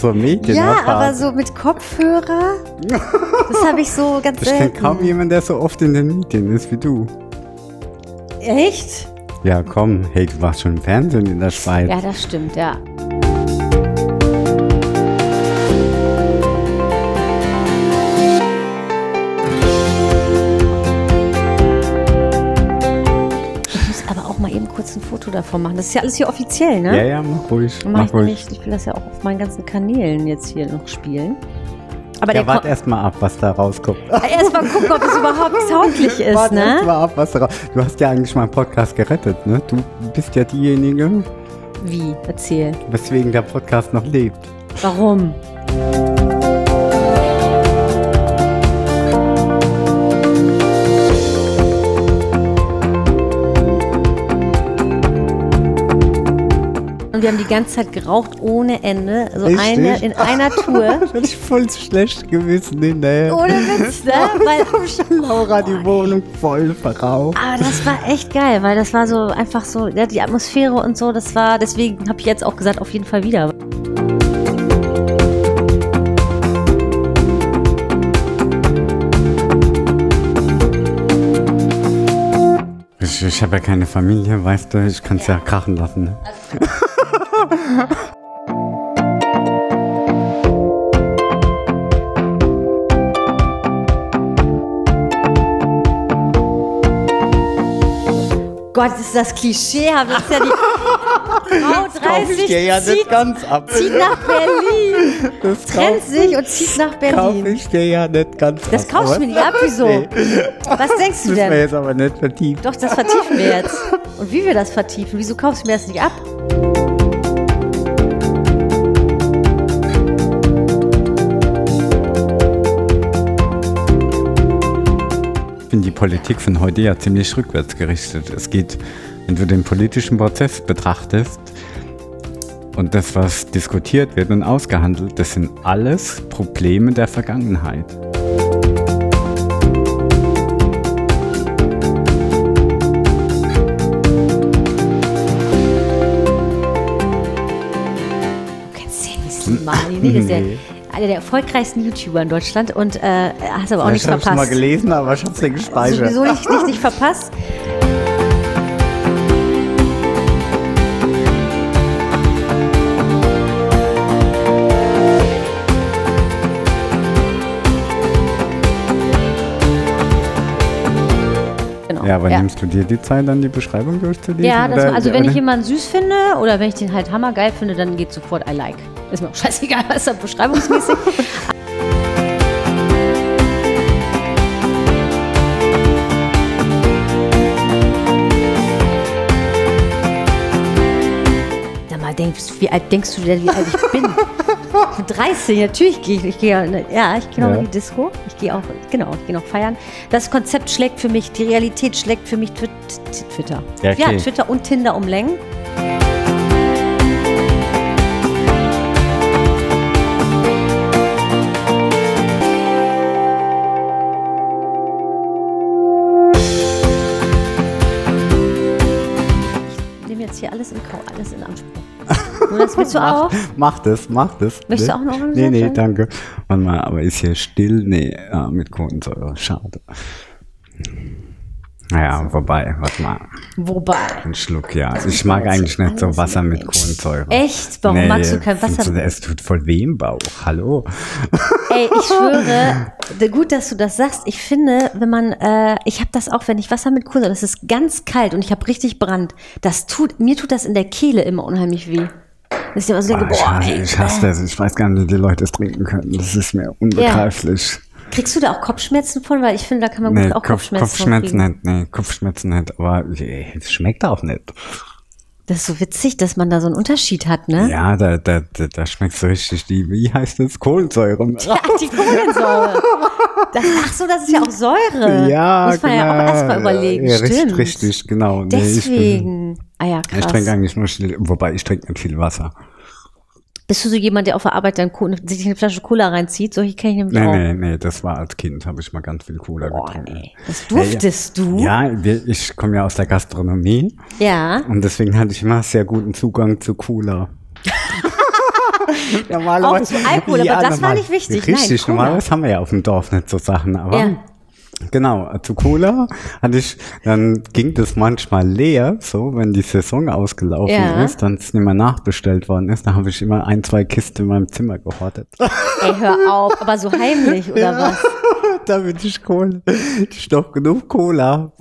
So ein Mädchen. Ja, oder? aber so mit Kopfhörer. Das habe ich so ganz Ich kenne selten. kaum jemanden, der so oft in den Medien ist wie du. Echt? Ja, komm. Hey, du warst schon im Fernsehen in der Schweiz. Ja, das stimmt, ja. Ich muss aber auch mal eben kurz ein Foto davon machen. Das ist ja alles hier offiziell, ne? ja, ja, mach ruhig. Mach Mach ruhig. ich will das ja auch auf meinen ganzen Kanälen jetzt hier noch spielen. Aber Ja, der warte kommt. erst mal ab, was da rauskommt. Erstmal gucken, ob es überhaupt tauglich ist, erst ne? mal ab, was da raus... Du hast ja eigentlich meinen Podcast gerettet, ne? Du bist ja diejenige, Wie? Erzähl. weswegen der Podcast noch lebt. Warum? Und wir haben die ganze Zeit geraucht ohne Ende. Also Richtig? eine in einer Tour. Hatte ich voll schlecht gewissen hinterher. Ohne Witz, ne? Weil, Laura die Wohnung voll verraucht. aber das war echt geil, weil das war so einfach so, ja, die Atmosphäre und so, das war, deswegen habe ich jetzt auch gesagt, auf jeden Fall wieder. Ich, ich habe ja keine Familie, weißt du, ich kann es ja. krachen lassen. Ne? Gott, ist das Klischee, das ist ja die Frau 30 zieht, ganz ab. zieht nach Berlin, Das trennt sich und zieht nach Kauf Berlin. ich dir ja nicht ganz Das ab. kaufst du aber- mir nicht ab, wieso? Nee, Was denkst du müssen wir denn? jetzt aber nicht vertiefen. Doch, das vertiefen wir jetzt. Und wie wir das vertiefen, wieso kaufst du mir das nicht ab? Ich finde die Politik von heute ja ziemlich rückwärts gerichtet. Es geht, wenn du den politischen Prozess betrachtest und das, was diskutiert wird und ausgehandelt, das sind alles Probleme der Vergangenheit. Du kennst Nee. Ja einer der erfolgreichsten YouTuber in Deutschland und äh, hast aber auch nichts ich habe schon mal verpasst. gelesen, aber ich habe es nicht gespeichert. Sowieso nicht, nicht, nicht verpasst. Ja, aber ja. nimmst du dir die Zeit, dann die Beschreibung durchzulesen? Ja, das, oder- also wenn ich jemanden süß finde oder wenn ich den halt hammergeil finde, dann geht sofort I like. Ist mir auch scheißegal, was da beschreibungsmäßig. Sag mal, denkst, wie alt denkst du denn, wie alt ich bin? 13, natürlich gehe ich, ich gehe, ja, ne, ja, ich gehe noch Ja. in die Disco. Ich gehe auch, genau, ich gehe noch feiern. Das Konzept schlägt für mich, die Realität schlägt für mich Twitter. Ja, okay. Twitter und Tinder um Das willst du auch? Mach das, mach das. Möchtest du Nee. auch noch einen Nee, nee, danke. Warte mal, aber ist hier still? Nee, ja, mit Kohlensäure. Schade. Naja, wobei, warte mal. Wobei. Ein Schluck, ja. Ich mag eigentlich nicht so Wasser mit Kohlensäure. Echt? Warum magst du kein Wasser? Es tut voll weh im Bauch. Hallo. Ey, ich schwöre, gut, dass du das sagst. Ich finde, wenn man, äh, ich habe das auch, wenn ich Wasser mit Kohlensäure, das ist ganz kalt und ich habe richtig Brand. Das tut, mir tut das in der Kehle immer unheimlich weh. Dass ich immer so denke, ich, hasse, ey, ich hasse das. Ich weiß gar nicht, wie die Leute es trinken können. Das ist mir unbegreiflich. kriegst du da auch Kopfschmerzen von? Weil ich finde, da kann man Nee, gut auch Kopf, Kopfschmerzen, Kopfschmerzen nicht. Nee, Kopfschmerzen nicht. Aber es schmeckt auch nicht. Das ist so witzig, dass man da so einen Unterschied hat, ne? Ja, da, da, da, da schmeckt so richtig die, wie heißt das, Kohlensäure. Ja, die Kohlensäure. Das, ach so, das ist ja auch Säure. Ja, Muss man genau. ja auch erstmal überlegen, ja, stimmt. Richtig, richtig, genau. Nee, ich, bin, Deswegen. ah ja, krass. ich trinke eigentlich nur still, wobei ich trinke nicht viel Wasser. Bist du so jemand, der auf der Arbeit dann sich eine Flasche Cola reinzieht? Solche kenne ich nämlich Nee, auch. nee, nee, das war als Kind, habe ich mal ganz viel Cola Boah, getrunken. nee. Das durftest du? Ja, ich komme ja aus der Gastronomie Ja. und deswegen hatte ich immer sehr guten Zugang zu Cola. Normalerweise- Auch zu Alkohol, aber das war nicht wichtig. Nein, Richtig, Cola. normalerweise haben wir ja auf dem Dorf nicht so Sachen, aber Ja. Genau, zu Cola hatte ich, dann ging das manchmal leer, so, wenn die Saison ausgelaufen Ja. ist, dann es nicht mehr nachbestellt worden ist, dann habe ich immer ein, zwei Kisten in meinem Zimmer gehortet. Ey, hör auf, aber so heimlich oder was? Damit ich Cola, ich doch genug Cola.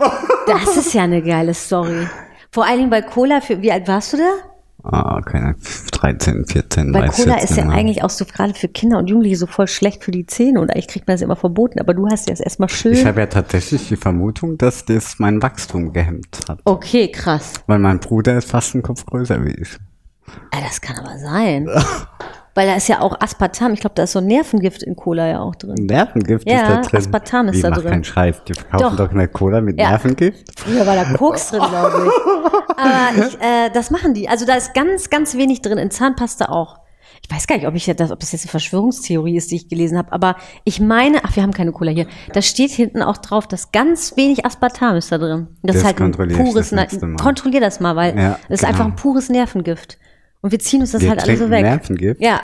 Das ist ja eine geile Story. Vor allen Dingen bei Cola, für, wie alt warst du da? Ah, keine 13, 14, Weil weiß ich Cola jetzt ist ja eigentlich auch so gerade für Kinder und Jugendliche so voll schlecht für die Zähne und eigentlich kriegt man das immer verboten, aber du hast ja das erstmal schön. Ich habe ja tatsächlich die Vermutung, dass das mein Wachstum gehemmt hat. okay, krass. Weil mein Bruder ist fast ein Kopf größer wie ich. Ah, das kann aber sein. Weil da ist ja auch Aspartam, ich glaube, da ist so ein Nervengift in Cola ja auch drin. Nervengift Ja, ist da drin. Aspartam ist Wie, da mach drin. keinen Scheiß. Die verkaufen Doch. doch, eine Cola mit Ja. Nervengift. Früher war da Koks drin, glaube ich. Aber ich, äh, das machen die. Also da ist ganz, ganz wenig drin, in Zahnpasta auch. Ich weiß gar nicht, ob, ich das, ob das jetzt eine Verschwörungstheorie ist, die ich gelesen habe, aber ich meine, ach, wir haben keine Cola hier. Da steht hinten auch drauf, dass ganz wenig Aspartam ist da drin. Das, Das ist halt ein pures, das kontrollier das mal, weil Ja, das ist genau. einfach ein pures Nervengift. Und wir ziehen uns das Wir halt alle so weg. Nervengift? Ja,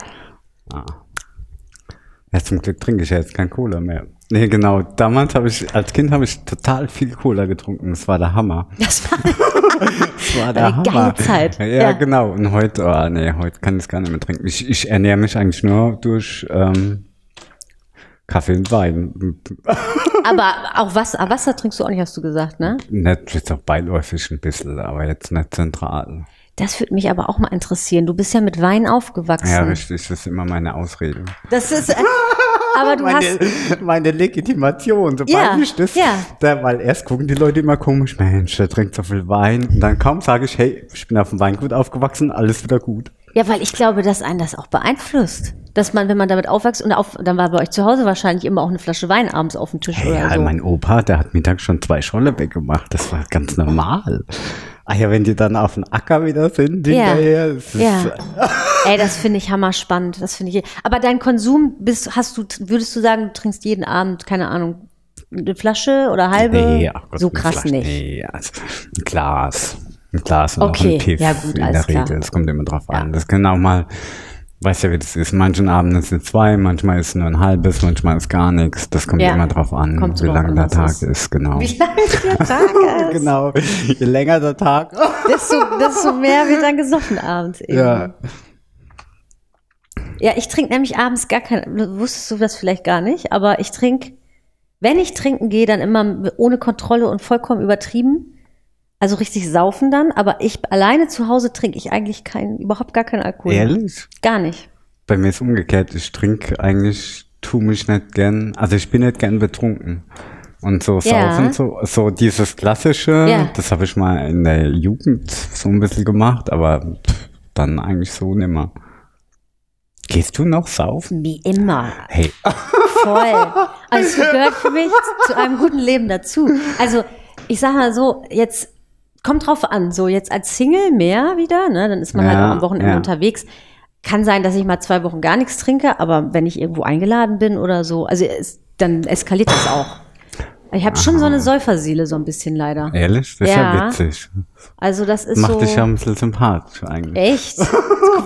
Ja, zum Glück trinke ich ja jetzt kein Cola mehr. Nee, genau. Damals habe ich, als Kind habe ich total viel Cola getrunken. Das war der Hammer. das war Das war der Eine geile Hammer. Zeit. Ja, Ja. genau. Und heute, oh, nee, heute kann ich es gar nicht mehr trinken. Ich, ich ernähre mich eigentlich nur durch ähm, Kaffee und Wein. aber auch Wasser, ah, Wasser trinkst du auch nicht, hast du gesagt, ne? Nicht, jetzt auch beiläufig ein bisschen, aber jetzt nicht zentral. Das würde mich aber auch mal interessieren. Du bist ja mit Wein aufgewachsen. Ja, richtig, das ist immer meine Ausrede. Das ist, äh, aber du hast, meine, meine Legitimation, sobald Ja, ich das, ja. da, weil erst gucken die Leute immer komisch, Mensch, der trinkt so viel Wein. Und dann kaum sage ich, hey, ich bin auf dem Weingut aufgewachsen, alles wieder gut. ja, weil ich glaube, dass einen das auch beeinflusst. Dass man, wenn man damit aufwächst und auf, dann war bei euch zu Hause wahrscheinlich immer auch eine Flasche Wein abends auf dem Tisch Hey, oder ja, so. mein Opa, der hat mittags schon zwei Scholle weggemacht. Das war ganz normal. Ah ja, wenn die dann auf dem Acker wieder sind, Ja. hinterher, es ist, Ja. Ey, das finde ich hammerspannend. Das finde ich. Aber dein Konsum bist, hast du, würdest du sagen, du trinkst jeden Abend, keine Ahnung, eine Flasche oder halbe? Nee, ach Gott, so krass Flasche, nicht. Nee, also ein Glas. Ein Glas und Okay, ein Piff ja gut, in alles der klar. Regel. Es kommt immer drauf an. Das kann auch mal, weißt ja, wie das ist. Manchen Abenden sind es zwei, manchmal ist es nur ein halbes, manchmal ist gar nichts. Das kommt Ja. immer drauf an, Kommt wie an, der Tag ist. ist. Genau. Wie lange der Tag ist, genau. Je länger der Tag. desto, desto mehr wird dann gesoffen abends. Eben. ja. Ja, ich trinke nämlich abends gar kein, wusstest du das vielleicht gar nicht, aber ich trinke, wenn ich trinken gehe, dann immer ohne Kontrolle und vollkommen übertrieben. Also richtig saufen dann, aber ich alleine zu Hause trinke ich eigentlich keinen, überhaupt gar keinen Alkohol. Ehrlich? Gar nicht. Bei mir ist umgekehrt. Ich trinke eigentlich, tu mich nicht gern, also ich bin nicht gern betrunken. Und so Ja. saufen, so, so dieses klassische, Ja. das habe ich mal in der Jugend so ein bisschen gemacht, aber dann eigentlich so nimmer. Gehst du noch saufen? Wie immer. Hey, Voll. Also es gehört für mich zu einem guten Leben dazu. Also ich sag mal so, jetzt kommt drauf an, so jetzt als Single mehr wieder, ne, dann ist man halt Ja, auch am Wochenende ja. unterwegs. Kann sein, dass ich mal zwei Wochen gar nichts trinke, aber wenn ich irgendwo eingeladen bin oder so, also es, dann eskaliert das auch. Ich habe schon so eine Säuferseele so ein bisschen leider. ehrlich? Das ist ja, witzig. Also das ist Macht so dich ja ein bisschen sympathisch eigentlich. echt.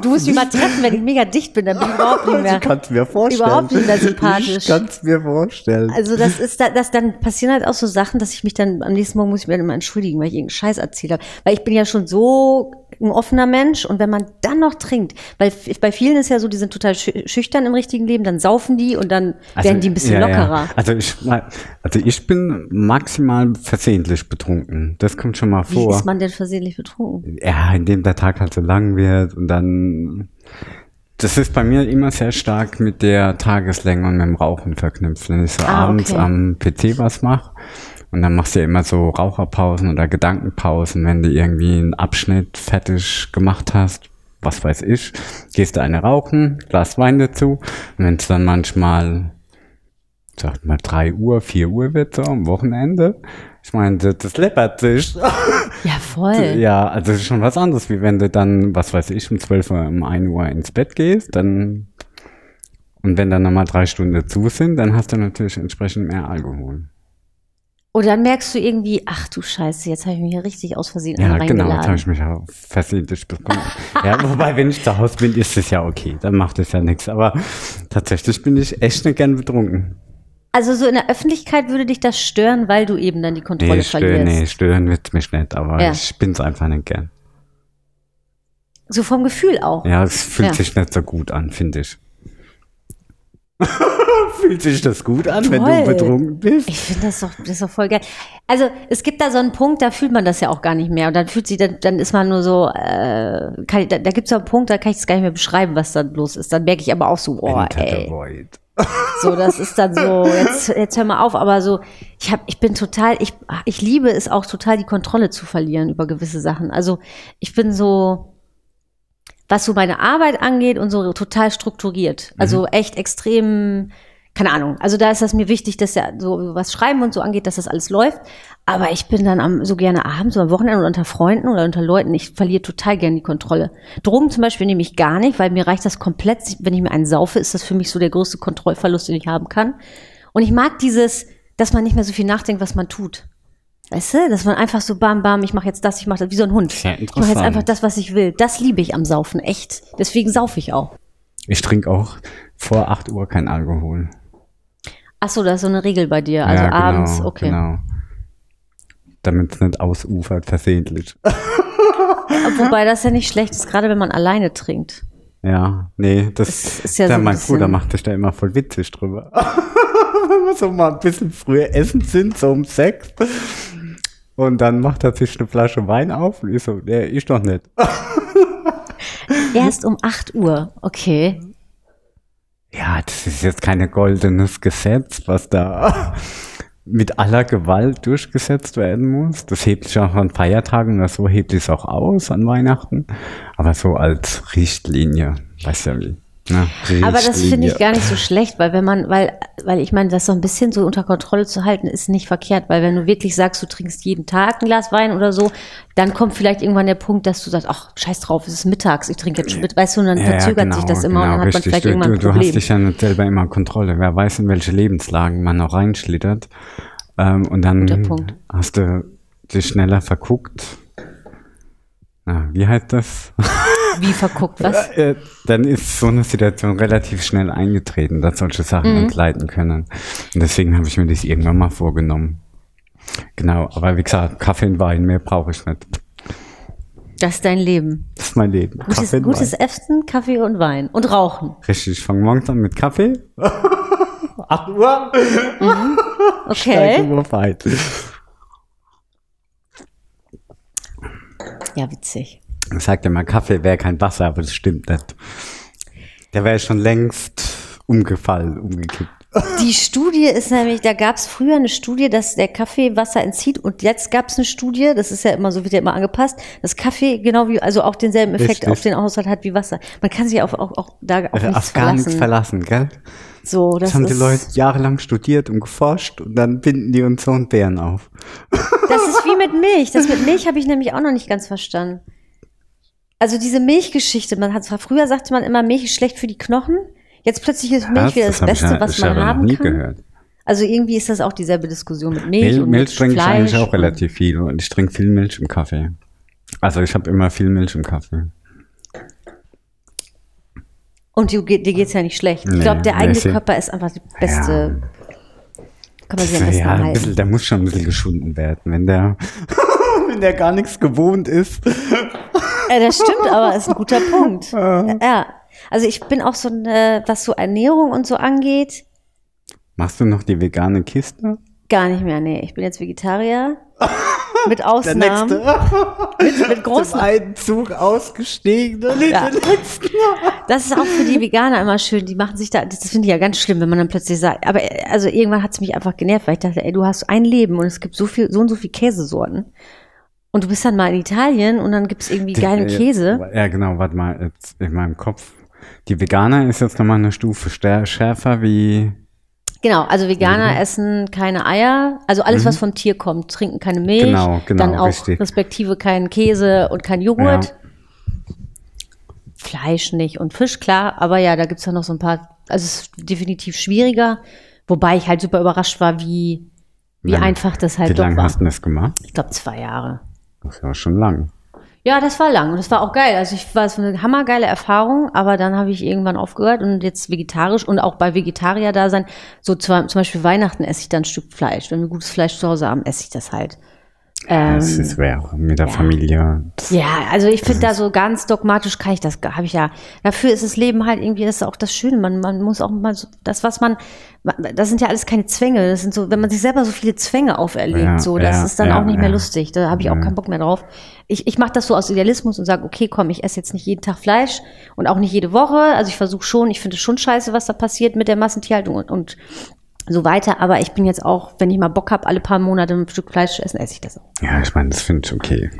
Du musst mich mal treffen, wenn ich mega dicht bin, dann bin ich überhaupt nicht mehr. Ich kann's mir vorstellen. Überhaupt nicht mehr sympathisch. Ich kann's mir vorstellen. Also das ist da, das dann passieren halt auch so Sachen, dass ich mich dann am nächsten Morgen muss ich mir dann immer entschuldigen, weil ich irgendeinen Scheiß erzählt habe. Weil ich bin ja schon so ein offener Mensch und wenn man dann noch trinkt, weil bei vielen ist ja so, die sind total schü- schüchtern im richtigen Leben, dann saufen die und dann werden die ein bisschen Also, ja, lockerer. Ja. Also ich, also ich bin maximal versehentlich betrunken. Das kommt schon mal Wie vor. ist man denn versehentlich betrunken? ja, indem der Tag halt so lang wird und dann. Das ist bei mir immer sehr stark mit der Tageslänge und mit dem Rauchen verknüpft. Wenn ich so Ah, abends okay. am PC was mache und dann machst du ja immer so Raucherpausen oder Gedankenpausen, wenn du irgendwie einen Abschnitt fertig gemacht hast, was weiß ich, gehst du eine rauchen, Glas Wein dazu und wenn es dann manchmal sagt mal drei Uhr, vier Uhr wird so am Wochenende. Ich meine, das, das läppert sich. Ja, voll. Ja, also schon was anderes, wie wenn du dann, was weiß ich, um 12 Uhr, um 1 Uhr ins Bett gehst, dann und wenn dann nochmal drei Stunden dazu sind, dann hast du natürlich entsprechend mehr Alkohol. Und dann merkst du irgendwie, ach du Scheiße, jetzt habe ich mich hier richtig aus Versehen Ja, genau, jetzt habe ich mich auch versehentlich bekommen. ja, wobei, wenn ich zu Hause bin, ist es ja okay. Dann macht es ja nichts. Aber tatsächlich bin ich echt nicht gern betrunken. Also so in der Öffentlichkeit würde dich das stören, weil du eben dann die Kontrolle Nee, stören, verlierst. nee, stören wird mich nicht, aber Ja. ich bin's einfach nicht gern. So vom Gefühl auch. Ja, es fühlt Ja. sich nicht so gut an, finde ich. fühlt sich das gut an, wenn Toll. du betrunken bist? Ich finde das doch, das ist doch voll geil. Also es gibt da so einen Punkt, da fühlt man das ja auch gar nicht mehr. Und dann fühlt sich, dann, dann ist man nur so, äh, ich, da, da gibt es so einen Punkt, da kann ich es gar nicht mehr beschreiben, was dann los ist. Dann merke ich aber auch so, oh, ey. So, das ist dann so, jetzt, jetzt hör mal auf, aber so, ich hab, ich bin total, ich, ich liebe es auch total, die Kontrolle zu verlieren über gewisse Sachen. Also ich bin so, was so meine Arbeit angeht und so total strukturiert. Also echt extrem, keine Ahnung. Also da ist das mir wichtig, dass ja so was Schreiben und so angeht, dass das alles läuft. Aber ich bin dann am, so gerne abends, so am Wochenende oder unter Freunden oder unter Leuten. Ich verliere total gerne die Kontrolle. Drogen zum Beispiel nehme ich gar nicht, weil mir reicht das komplett. Wenn ich mir einen saufe, ist das für mich so der größte Kontrollverlust, den ich haben kann. Und ich mag dieses, dass man nicht mehr so viel nachdenkt, was man tut. Weißt du, dass man einfach so bam, bam, ich mache jetzt das, ich mache das, wie so ein Hund. Sehr ich mache jetzt einfach das, was ich will. Das liebe ich am Saufen, echt. Deswegen saufe ich auch. Ich trinke auch vor 8 Uhr kein Alkohol. Ach so, das ist so eine Regel bei dir. Also ja, abends, genau, okay. Genau. Damit es nicht ausufert, versehentlich. Wobei das ja nicht schlecht ist, gerade wenn man alleine trinkt. Ja, nee, das, Das ist ja der, so ein mein Bruder macht sich da immer voll witzig drüber. Wenn wir so mal ein bisschen früher essen sind, so um sechs. Und dann macht er sich eine Flasche Wein auf und ich so, nee, ich doch nicht. Erst um 8 Uhr, okay. Ja, das ist jetzt kein goldenes Gesetz, was da mit aller Gewalt durchgesetzt werden muss. Das hebt sich auch an Feiertagen oder so, hebt es auch aus an Weihnachten. Aber so als Richtlinie, weißt ja wie. Ne? Aber das finde ich gar nicht so schlecht, weil wenn man, weil, weil ich meine, das so ein bisschen so unter Kontrolle zu halten, ist nicht verkehrt, weil wenn du wirklich sagst, du trinkst jeden Tag ein Glas Wein oder so, dann kommt vielleicht irgendwann der Punkt, dass du sagst, ach, scheiß drauf, es ist mittags, ich trinke jetzt schon mit, weißt du, und dann Ja, verzögert genau, sich das immer und genau, dann hat man richtig. vielleicht du, irgendwann du, ein du Problem. hast dich ja nicht selber immer Kontrolle. Wer weiß, in welche Lebenslagen man noch reinschlittert. Ähm, und dann hast du dich schneller verguckt. Na, wie heißt das? Wie verguckt, was? Äh, dann ist so eine Situation relativ schnell eingetreten, dass solche Sachen Mhm. entgleiten können. Und deswegen habe ich mir das irgendwann mal vorgenommen. Genau, aber wie gesagt, Kaffee und Wein, mehr brauche ich nicht. Das ist dein Leben. Das ist mein Leben. Gutes, Kaffee gutes. Essen, Kaffee und Wein. Und Rauchen. Richtig, ich fange morgens an mit Kaffee. 8 Uhr. Okay. Uhr weit. Ja, witzig. Ich sagte immer, Kaffee wäre kein Wasser, aber das stimmt nicht. Der wäre schon längst umgefallen, umgekippt. Die Studie ist nämlich, da gab es früher eine Studie, dass der Kaffee Wasser entzieht und jetzt gab es eine Studie, das ist ja immer so, wird ja immer angepasst, dass Kaffee genau wie, also auch denselben Effekt Richtig. auf den Haushalt hat wie Wasser. Man kann sich auf, auch, auch da auf Also nichts auf gar nichts verlassen. gell? So, das, Das, haben die Leute jahrelang studiert und geforscht und dann binden die uns so einen Bären auf. das ist wie mit Milch. Das mit Milch habe ich nämlich auch noch nicht ganz verstanden. Also diese Milchgeschichte, man hat zwar früher sagte man immer, Milch ist schlecht für die Knochen. Jetzt plötzlich ist Milch wieder das, hab Beste, ich, ja- was ich man haben nie kann. gehört. Also irgendwie ist das auch dieselbe Diskussion mit Milch, Milch, und Milch trinke ich eigentlich auch relativ viel und ich trinke viel Milch im Kaffee. Also ich habe immer viel Milch im Kaffee. Und dir geht's ja nicht schlecht. ich Nee, glaube, der nee, eigene ja- Körper ist einfach die beste. Kann man sich am Ja, besten ein erhalten. bisschen, der muss schon ein bisschen geschunden werden, wenn der, wenn der gar nichts gewohnt ist. Äh, das stimmt, aber ist ein guter Punkt. ja. Also ich bin auch so ein, äh, was so Ernährung und so angeht, Machst du noch die vegane Kiste? gar nicht mehr. Nee, ich bin jetzt Vegetarier. Mit Der Ausnahmen. nächste. Mit, mit großen. Zum einen Zug ausgestiegen und Ja. den letzten. Das ist auch für die Veganer immer schön. Die machen sich da, das finde ich ja ganz schlimm, wenn man dann plötzlich sagt, aber äh, also irgendwann hat es mich einfach genervt, weil ich dachte, ey, du hast ein Leben und es gibt so viel, so und so viel Käsesorten. Und du bist dann mal in Italien und dann gibt es irgendwie geilen Ja, Käse. Ja, genau, warte mal, jetzt in meinem Kopf. Die Veganer ist jetzt nochmal eine Stufe schärfer wie. Genau, also Veganer essen keine Eier, also alles, was vom Tier kommt, trinken keine Milch, Mhm. Genau, genau, dann auch richtig. respektive keinen Käse und kein Joghurt. Fleisch nicht und Fisch, klar, aber ja, da gibt's ja noch so ein paar, also es ist definitiv schwieriger, wobei ich halt super überrascht war, wie wie einfach das halt Wie doch lange war. hast du das gemacht? Ich glaube zwei Jahre. Das ja schon lang. Ja, das war lang und das war auch geil. Also ich war es war eine hammergeile Erfahrung, aber dann habe ich irgendwann aufgehört und jetzt vegetarisch und auch bei Vegetarier da sein. So zwar, zum Beispiel Weihnachten esse ich dann ein Stück Fleisch. Wenn wir gutes Fleisch zu Hause haben, esse ich das halt. Ähm, Das ist wäre auch mit der Familie. Das, ja, also ich finde da so ganz dogmatisch kann ich das, habe ich ja. Dafür ist das Leben halt irgendwie, das ist auch das Schöne. Man, man muss auch mal so, das, was man, das sind ja alles keine Zwänge. Das sind so, wenn man sich selber so viele Zwänge auferlegt, Ja, so, das ja, ist dann ja, auch nicht mehr ja. lustig. Da habe ich auch Ja. keinen Bock mehr drauf. Ich, ich mache das so aus Idealismus und sage, okay, komm, ich esse jetzt nicht jeden Tag Fleisch und auch nicht jede Woche. Also ich versuche schon, ich finde es schon scheiße, was da passiert mit der Massentierhaltung und, und so weiter. Aber ich bin jetzt auch, wenn ich mal Bock habe, alle paar Monate ein Stück Fleisch zu essen, esse ich das auch. ja, ich meine, das finde ich okay.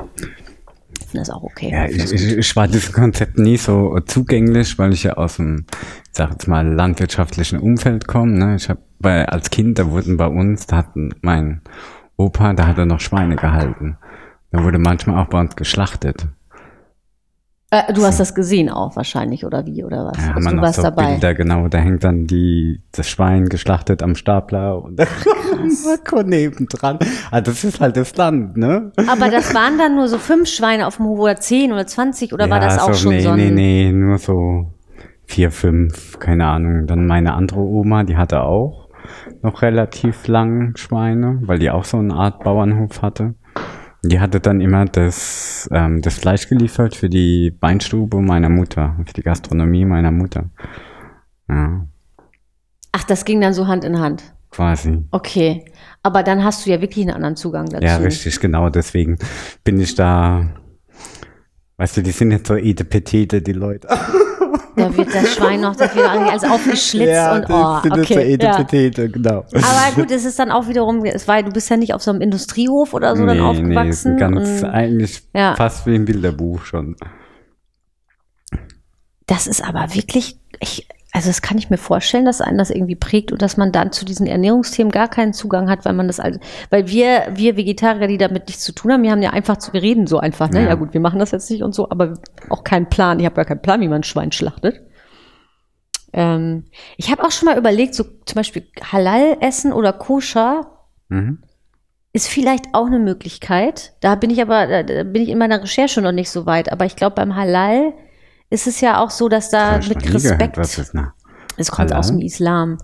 Ich finde das auch okay. Ja, ich, ich, ich war diesem Konzept nie so zugänglich, weil ich ja aus dem, ich sag jetzt mal, landwirtschaftlichen Umfeld komme. Ne? Ich habe bei als Kind, da wurden bei uns, da hatten mein Opa, da hat er noch Schweine gehalten. Da wurde manchmal auch bei uns geschlachtet. Äh, du hast das gesehen auch wahrscheinlich, oder wie, oder was? Ja, also, wir du warst so dabei. Bilder, genau, da hängt dann die, das Schwein geschlachtet am Stapler und Marco nebendran. Also das ist halt das Land, ne? Aber das waren dann nur so fünf Schweine auf dem Hof oder zehn oder zwanzig oder war das auch so, schon nee, so ein... Nee, nee, nur so vier, fünf, keine Ahnung. Dann meine andere Oma, die hatte auch noch relativ lang Schweine, weil die auch so eine Art Bauernhof hatte. Die hatte dann immer das, ähm, das Fleisch geliefert für die Weinstube meiner Mutter, für die Gastronomie meiner Mutter. Ja, Ach, das ging dann so Hand in Hand. quasi. Okay. Aber dann hast du ja wirklich einen anderen Zugang dazu. Ja, richtig, genau. Deswegen bin ich da. Weißt du, die sind jetzt so Edepetete, die Leute. Da wird das Schwein noch, das wird alles aufgeschlitzt und oh, so okay. Ja. Edepetete, genau. Aber gut, es ist dann auch wiederum, es war, du bist ja nicht auf so einem Industriehof oder so dann Nee, aufgewachsen. ganz und eigentlich Ja. fast wie im Bilderbuch schon. das ist aber wirklich, ich, also das kann ich mir vorstellen, dass einen das irgendwie prägt und dass man dann zu diesen Ernährungsthemen gar keinen Zugang hat, weil man das also, weil wir, wir Vegetarier, die damit nichts zu tun haben, wir haben ja einfach zu reden so einfach, ne? Ja. Ja. gut, wir machen das jetzt nicht und so, aber auch keinen Plan. Ich habe gar keinen Plan, wie man ein Schwein schlachtet. Ähm, ich habe auch schon mal überlegt, so zum Beispiel Halal essen oder Koscher Mhm. ist vielleicht auch eine Möglichkeit. Da bin ich aber, da da bin ich in meiner Recherche noch nicht so weit. Aber ich glaube, beim Halal ist es ja auch so, dass da noch mit nie gehört, Respekt, was ist, na? es kommt Halal? aus dem Islam.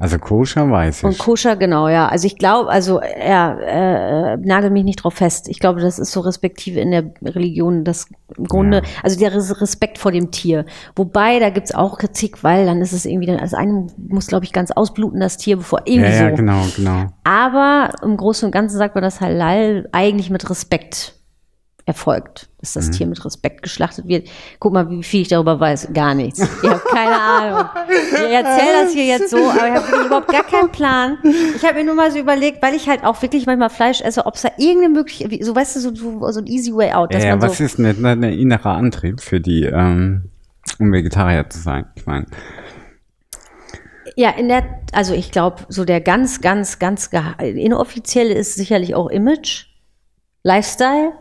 Also koscher weiß Und ich. koscher, genau, ja. Also ich glaube, also ja, äh, nagel mich nicht drauf fest. Ich glaube, das ist so respektive in der Religion das im Grunde, Ja. also der Res- Respekt vor dem Tier. Wobei, da gibt's auch Kritik, weil dann ist es irgendwie, dann, also eine muss, glaube ich, ganz ausbluten, das Tier, bevor ja, irgendwie ja, so. genau, genau. Aber im Großen und Ganzen sagt man, dass Halal eigentlich mit Respekt erfolgt, dass Mhm. das Tier mit Respekt geschlachtet wird. Guck mal, wie viel ich darüber weiß. Gar nichts. Ich habe keine Ahnung. Ich erzähle das hier jetzt so, aber ich habe überhaupt gar keinen Plan. Ich habe mir nur mal so überlegt, weil ich halt auch wirklich manchmal Fleisch esse, ob es da irgendeine Möglichkeit, so weißt du, so, so, so ein easy way out, Ja, dass ja, man was so, ist denn ein innerer Antrieb für die, ähm, um Vegetarier zu sein? Ich meine, Ja, in der, also ich glaube, so der ganz, ganz, ganz inoffizielle ist sicherlich auch Image, Lifestyle.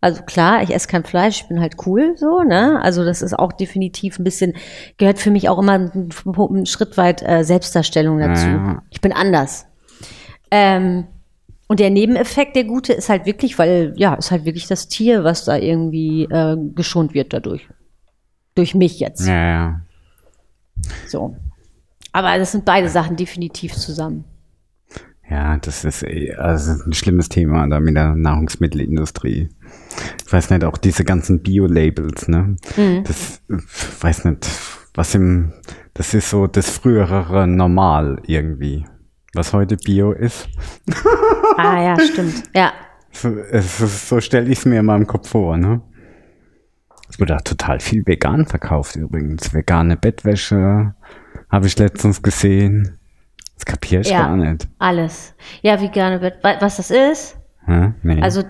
Also klar, ich esse kein Fleisch, ich bin halt cool, so, ne? Also das ist auch definitiv ein bisschen, gehört für mich auch immer ein, ein Schritt weit äh, Selbstdarstellung dazu. Ja. Ich bin anders. Ähm, und der Nebeneffekt, der gute, ist halt wirklich, weil, ja, ist halt wirklich das Tier, was da irgendwie äh, geschont wird dadurch. Durch mich jetzt. ja, ja. So. Aber das sind beide Sachen definitiv zusammen. Ja, das ist, eh- also ein schlimmes Thema da mit der Nahrungsmittelindustrie. Ich weiß nicht, auch diese ganzen Bio-Labels, ne? Mhm. Das, äh, weiß nicht, was im, das ist so das frühere Normal irgendwie. Was heute Bio ist. Ah ja, stimmt. Ja. So, so stelle ich es mir in meinem Kopf vor, ne? Es wurde auch total viel vegan verkauft übrigens. Vegane Bettwäsche habe ich letztens gesehen. Das kapiere ich Ja. gar nicht. Alles. Ja, vegane Bett. Wa- Was das ist? Hä? Nee. Also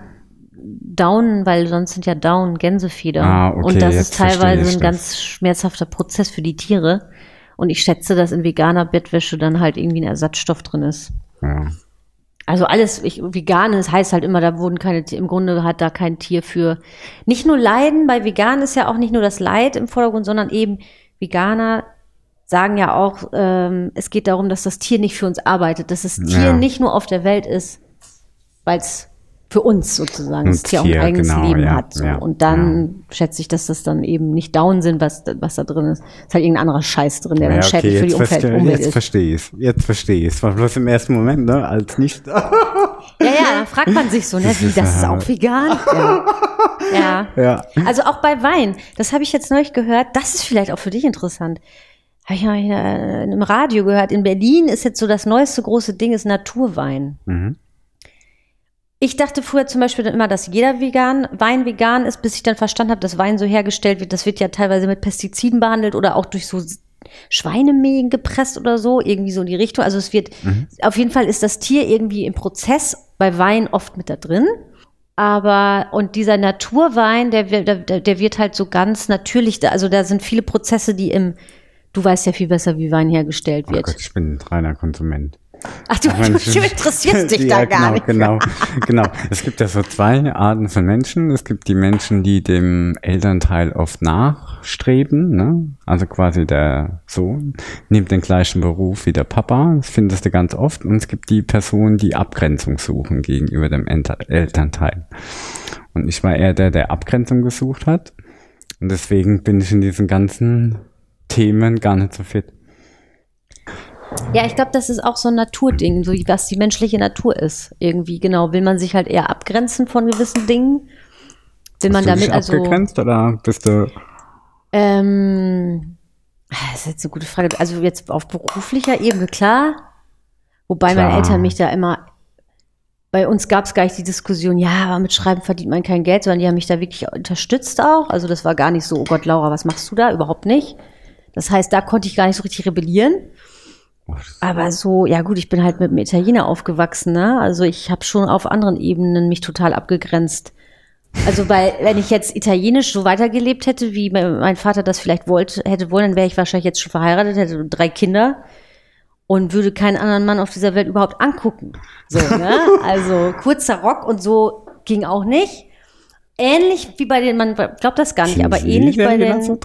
Down, weil sonst sind ja Down Gänsefedern. Ah, okay, Und das ist teilweise ein das. ganz schmerzhafter Prozess für die Tiere. Und ich schätze, dass in veganer Bettwäsche dann halt irgendwie ein Ersatzstoff drin ist. ja. Also alles ich, veganes heißt halt immer, da wurden keine, im Grunde hat da kein Tier für. Nicht nur Leiden, bei vegan ist ja auch nicht nur das Leid im Vordergrund, sondern eben Veganer sagen ja auch, ähm, es geht darum, dass das Tier nicht für uns arbeitet, dass das Tier Ja. nicht nur auf der Welt ist, weil es für uns sozusagen Ein das Tier auch ein Tier, eigenes genau, Leben ja, hat. So. ja, Und dann schätze ich, dass das dann eben nicht Down sind, was, was da drin ist. Ist halt irgendein anderer Scheiß drin, der dann Ja, schädlich für die Umwelt, verstehe, Umwelt jetzt ist. verstehe ich es. Jetzt verstehe ich es. War bloß im ersten Moment, ne? Als nicht. Ja, ja, dann fragt man sich so, ne, wie, das ist auch vegan? Ja. ja. ja. Also auch bei Wein, das habe ich jetzt neulich gehört, das ist vielleicht auch für dich interessant. Habe ich mal äh, im Radio gehört, in Berlin ist jetzt so das neueste große Ding, ist Naturwein. Mhm. Ich dachte früher zum Beispiel dann immer, dass jeder vegan, Wein vegan ist, bis ich dann verstanden habe, dass Wein so hergestellt wird. Das wird ja teilweise mit Pestiziden behandelt oder auch durch so Schweinemähen gepresst oder so, irgendwie so in die Richtung. Also es wird, auf jeden Fall ist das Tier irgendwie im Prozess bei Wein oft mit da drin. Aber, und dieser Naturwein, der, wird- der, der wird halt so ganz natürlich, also da sind viele Prozesse, die im, du weißt ja viel besser, wie Wein hergestellt Oh wird. Gott, ich bin ein reiner Konsument. Ach, du, du, du interessierst dich da ja, gar genau, nicht. Genau, genau. Es gibt ja so zwei Arten von Menschen. Es gibt die Menschen, die dem Elternteil oft nachstreben. Ne? Also quasi der Sohn nimmt den gleichen Beruf wie der Papa. Das findest du ganz oft. Und es gibt die Personen, die Abgrenzung suchen gegenüber dem Elternteil. Und ich war eher der, der Abgrenzung gesucht hat. Und deswegen bin ich in diesen ganzen Themen gar nicht so fit. Ja, ich glaube, das ist auch so ein Naturding, so was die menschliche Natur ist. Irgendwie, genau. Will man sich halt eher abgrenzen von gewissen Dingen? Will man Hast du dich damit also. abgegrenzt oder bist du Ähm, das ist jetzt eine gute Frage. Also jetzt auf beruflicher Ebene, klar. Wobei Klar. meine Eltern mich da immer. Bei uns gab es gar nicht die Diskussion, ja, aber mit Schreiben verdient man kein Geld, sondern die haben mich da wirklich unterstützt auch. Also das war gar nicht so, oh Gott, Laura, was machst du da? Überhaupt nicht. Das heißt, da konnte ich gar nicht so richtig rebellieren. Aber so, ja gut, ich bin halt mit einem Italiener aufgewachsen, ne? Also ich habe schon auf anderen Ebenen mich total abgegrenzt. Also weil, wenn ich jetzt italienisch so weitergelebt hätte, wie mein Vater das vielleicht wollte, hätte wollen, dann wäre ich wahrscheinlich jetzt schon verheiratet, hätte drei Kinder und würde keinen anderen Mann auf dieser Welt überhaupt angucken. So, ne? Also kurzer Rock und so ging auch nicht. Ähnlich wie bei den, man glaubt das gar nicht, aber Sind ähnlich Sie bei den, so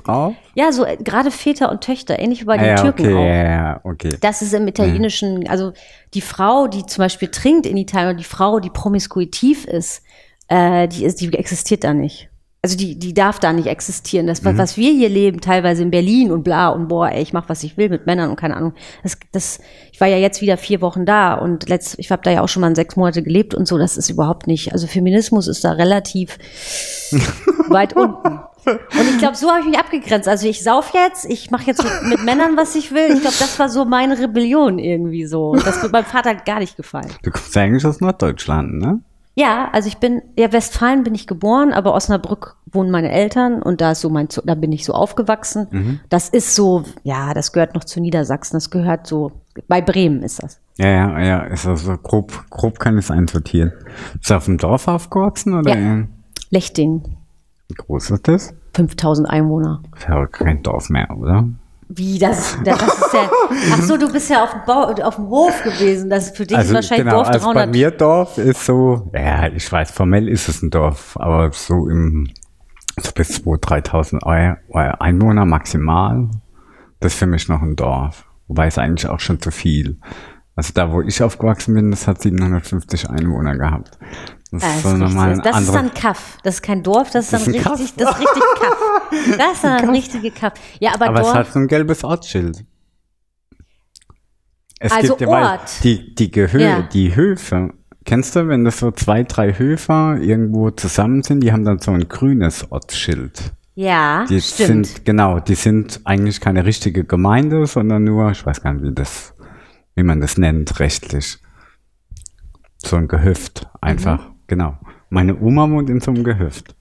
ja, so äh, gerade Väter und Töchter, ähnlich wie bei den Ah, ja, Türken okay, auch. ja, ja, okay. Das ist im Italienischen, also die Frau, die zum Beispiel trinkt in Italien, oder die Frau, die promiskuitiv ist, äh, die ist, die existiert da nicht. Also die, die darf da nicht existieren. Das, was, was wir hier leben, teilweise in Berlin und bla und boah, ey, ich mach, was ich will mit Männern und keine Ahnung. Das, das, ich war ja jetzt wieder vier Wochen da und letzt, ich habe da ja auch schon mal sechs Monate gelebt und so, das ist überhaupt nicht. Also Feminismus ist da relativ weit unten. Und ich glaube, so habe ich mich abgegrenzt. Also ich sauf jetzt, ich mache jetzt mit, mit Männern, was ich will. Ich glaube, das war so meine Rebellion irgendwie so. Das wird meinem Vater gar nicht gefallen. Du kommst ja eigentlich aus Norddeutschland, ne? Ja, also ich bin, ja, Westfalen bin ich geboren, aber Osnabrück wohnen meine Eltern und da ist so mein, da bin ich so aufgewachsen. Das ist so, ja, das gehört noch zu Niedersachsen, das gehört so, bei Bremen ist das. Ja, ja, ja, ist also grob, grob kann ich es einsortieren. Bist du auf dem Dorf aufgewachsen oder? Ja. in- Lechting, Wie groß ist das? 5000 Einwohner. Ist ja kein Dorf mehr, oder? Wie, das, das ist ja, ach so, du bist ja auf dem, Bau, auf dem Hof gewesen, das für dich ist wahrscheinlich genau, Dorf also bei 300. mir Dorf ist so, ja, ich weiß, formell ist es ein Dorf, aber so im, so bis 2.000, 3.000 Eu- Eu- Einwohner maximal, das ist für mich noch ein Dorf. Wobei es eigentlich auch schon zu viel. Also da, wo ich aufgewachsen bin, das hat 750 Einwohner gehabt. Das Ja, ist das so ist, das ist dann Kaff. Das ist kein Dorf, das ist dann richtig, Kaff. das ist richtig Kaff. Das ist dann ein richtige Kaff. Ja, aber, Aber es Dorf, hat so ein gelbes Ortsschild. Es Also ja, weil Ort. Die, die, Gehö Ja. die Höfe, kennst du, wenn das so zwei, drei Höfe irgendwo zusammen sind, die haben dann so ein grünes Ortsschild. ja, Die stimmt. sind, genau, die sind eigentlich keine richtige Gemeinde, sondern nur, ich weiß gar nicht, wie das, wie man das nennt, rechtlich. So ein Gehöft, einfach, Mhm. genau. Meine Oma wohnt in so einem Gehöft.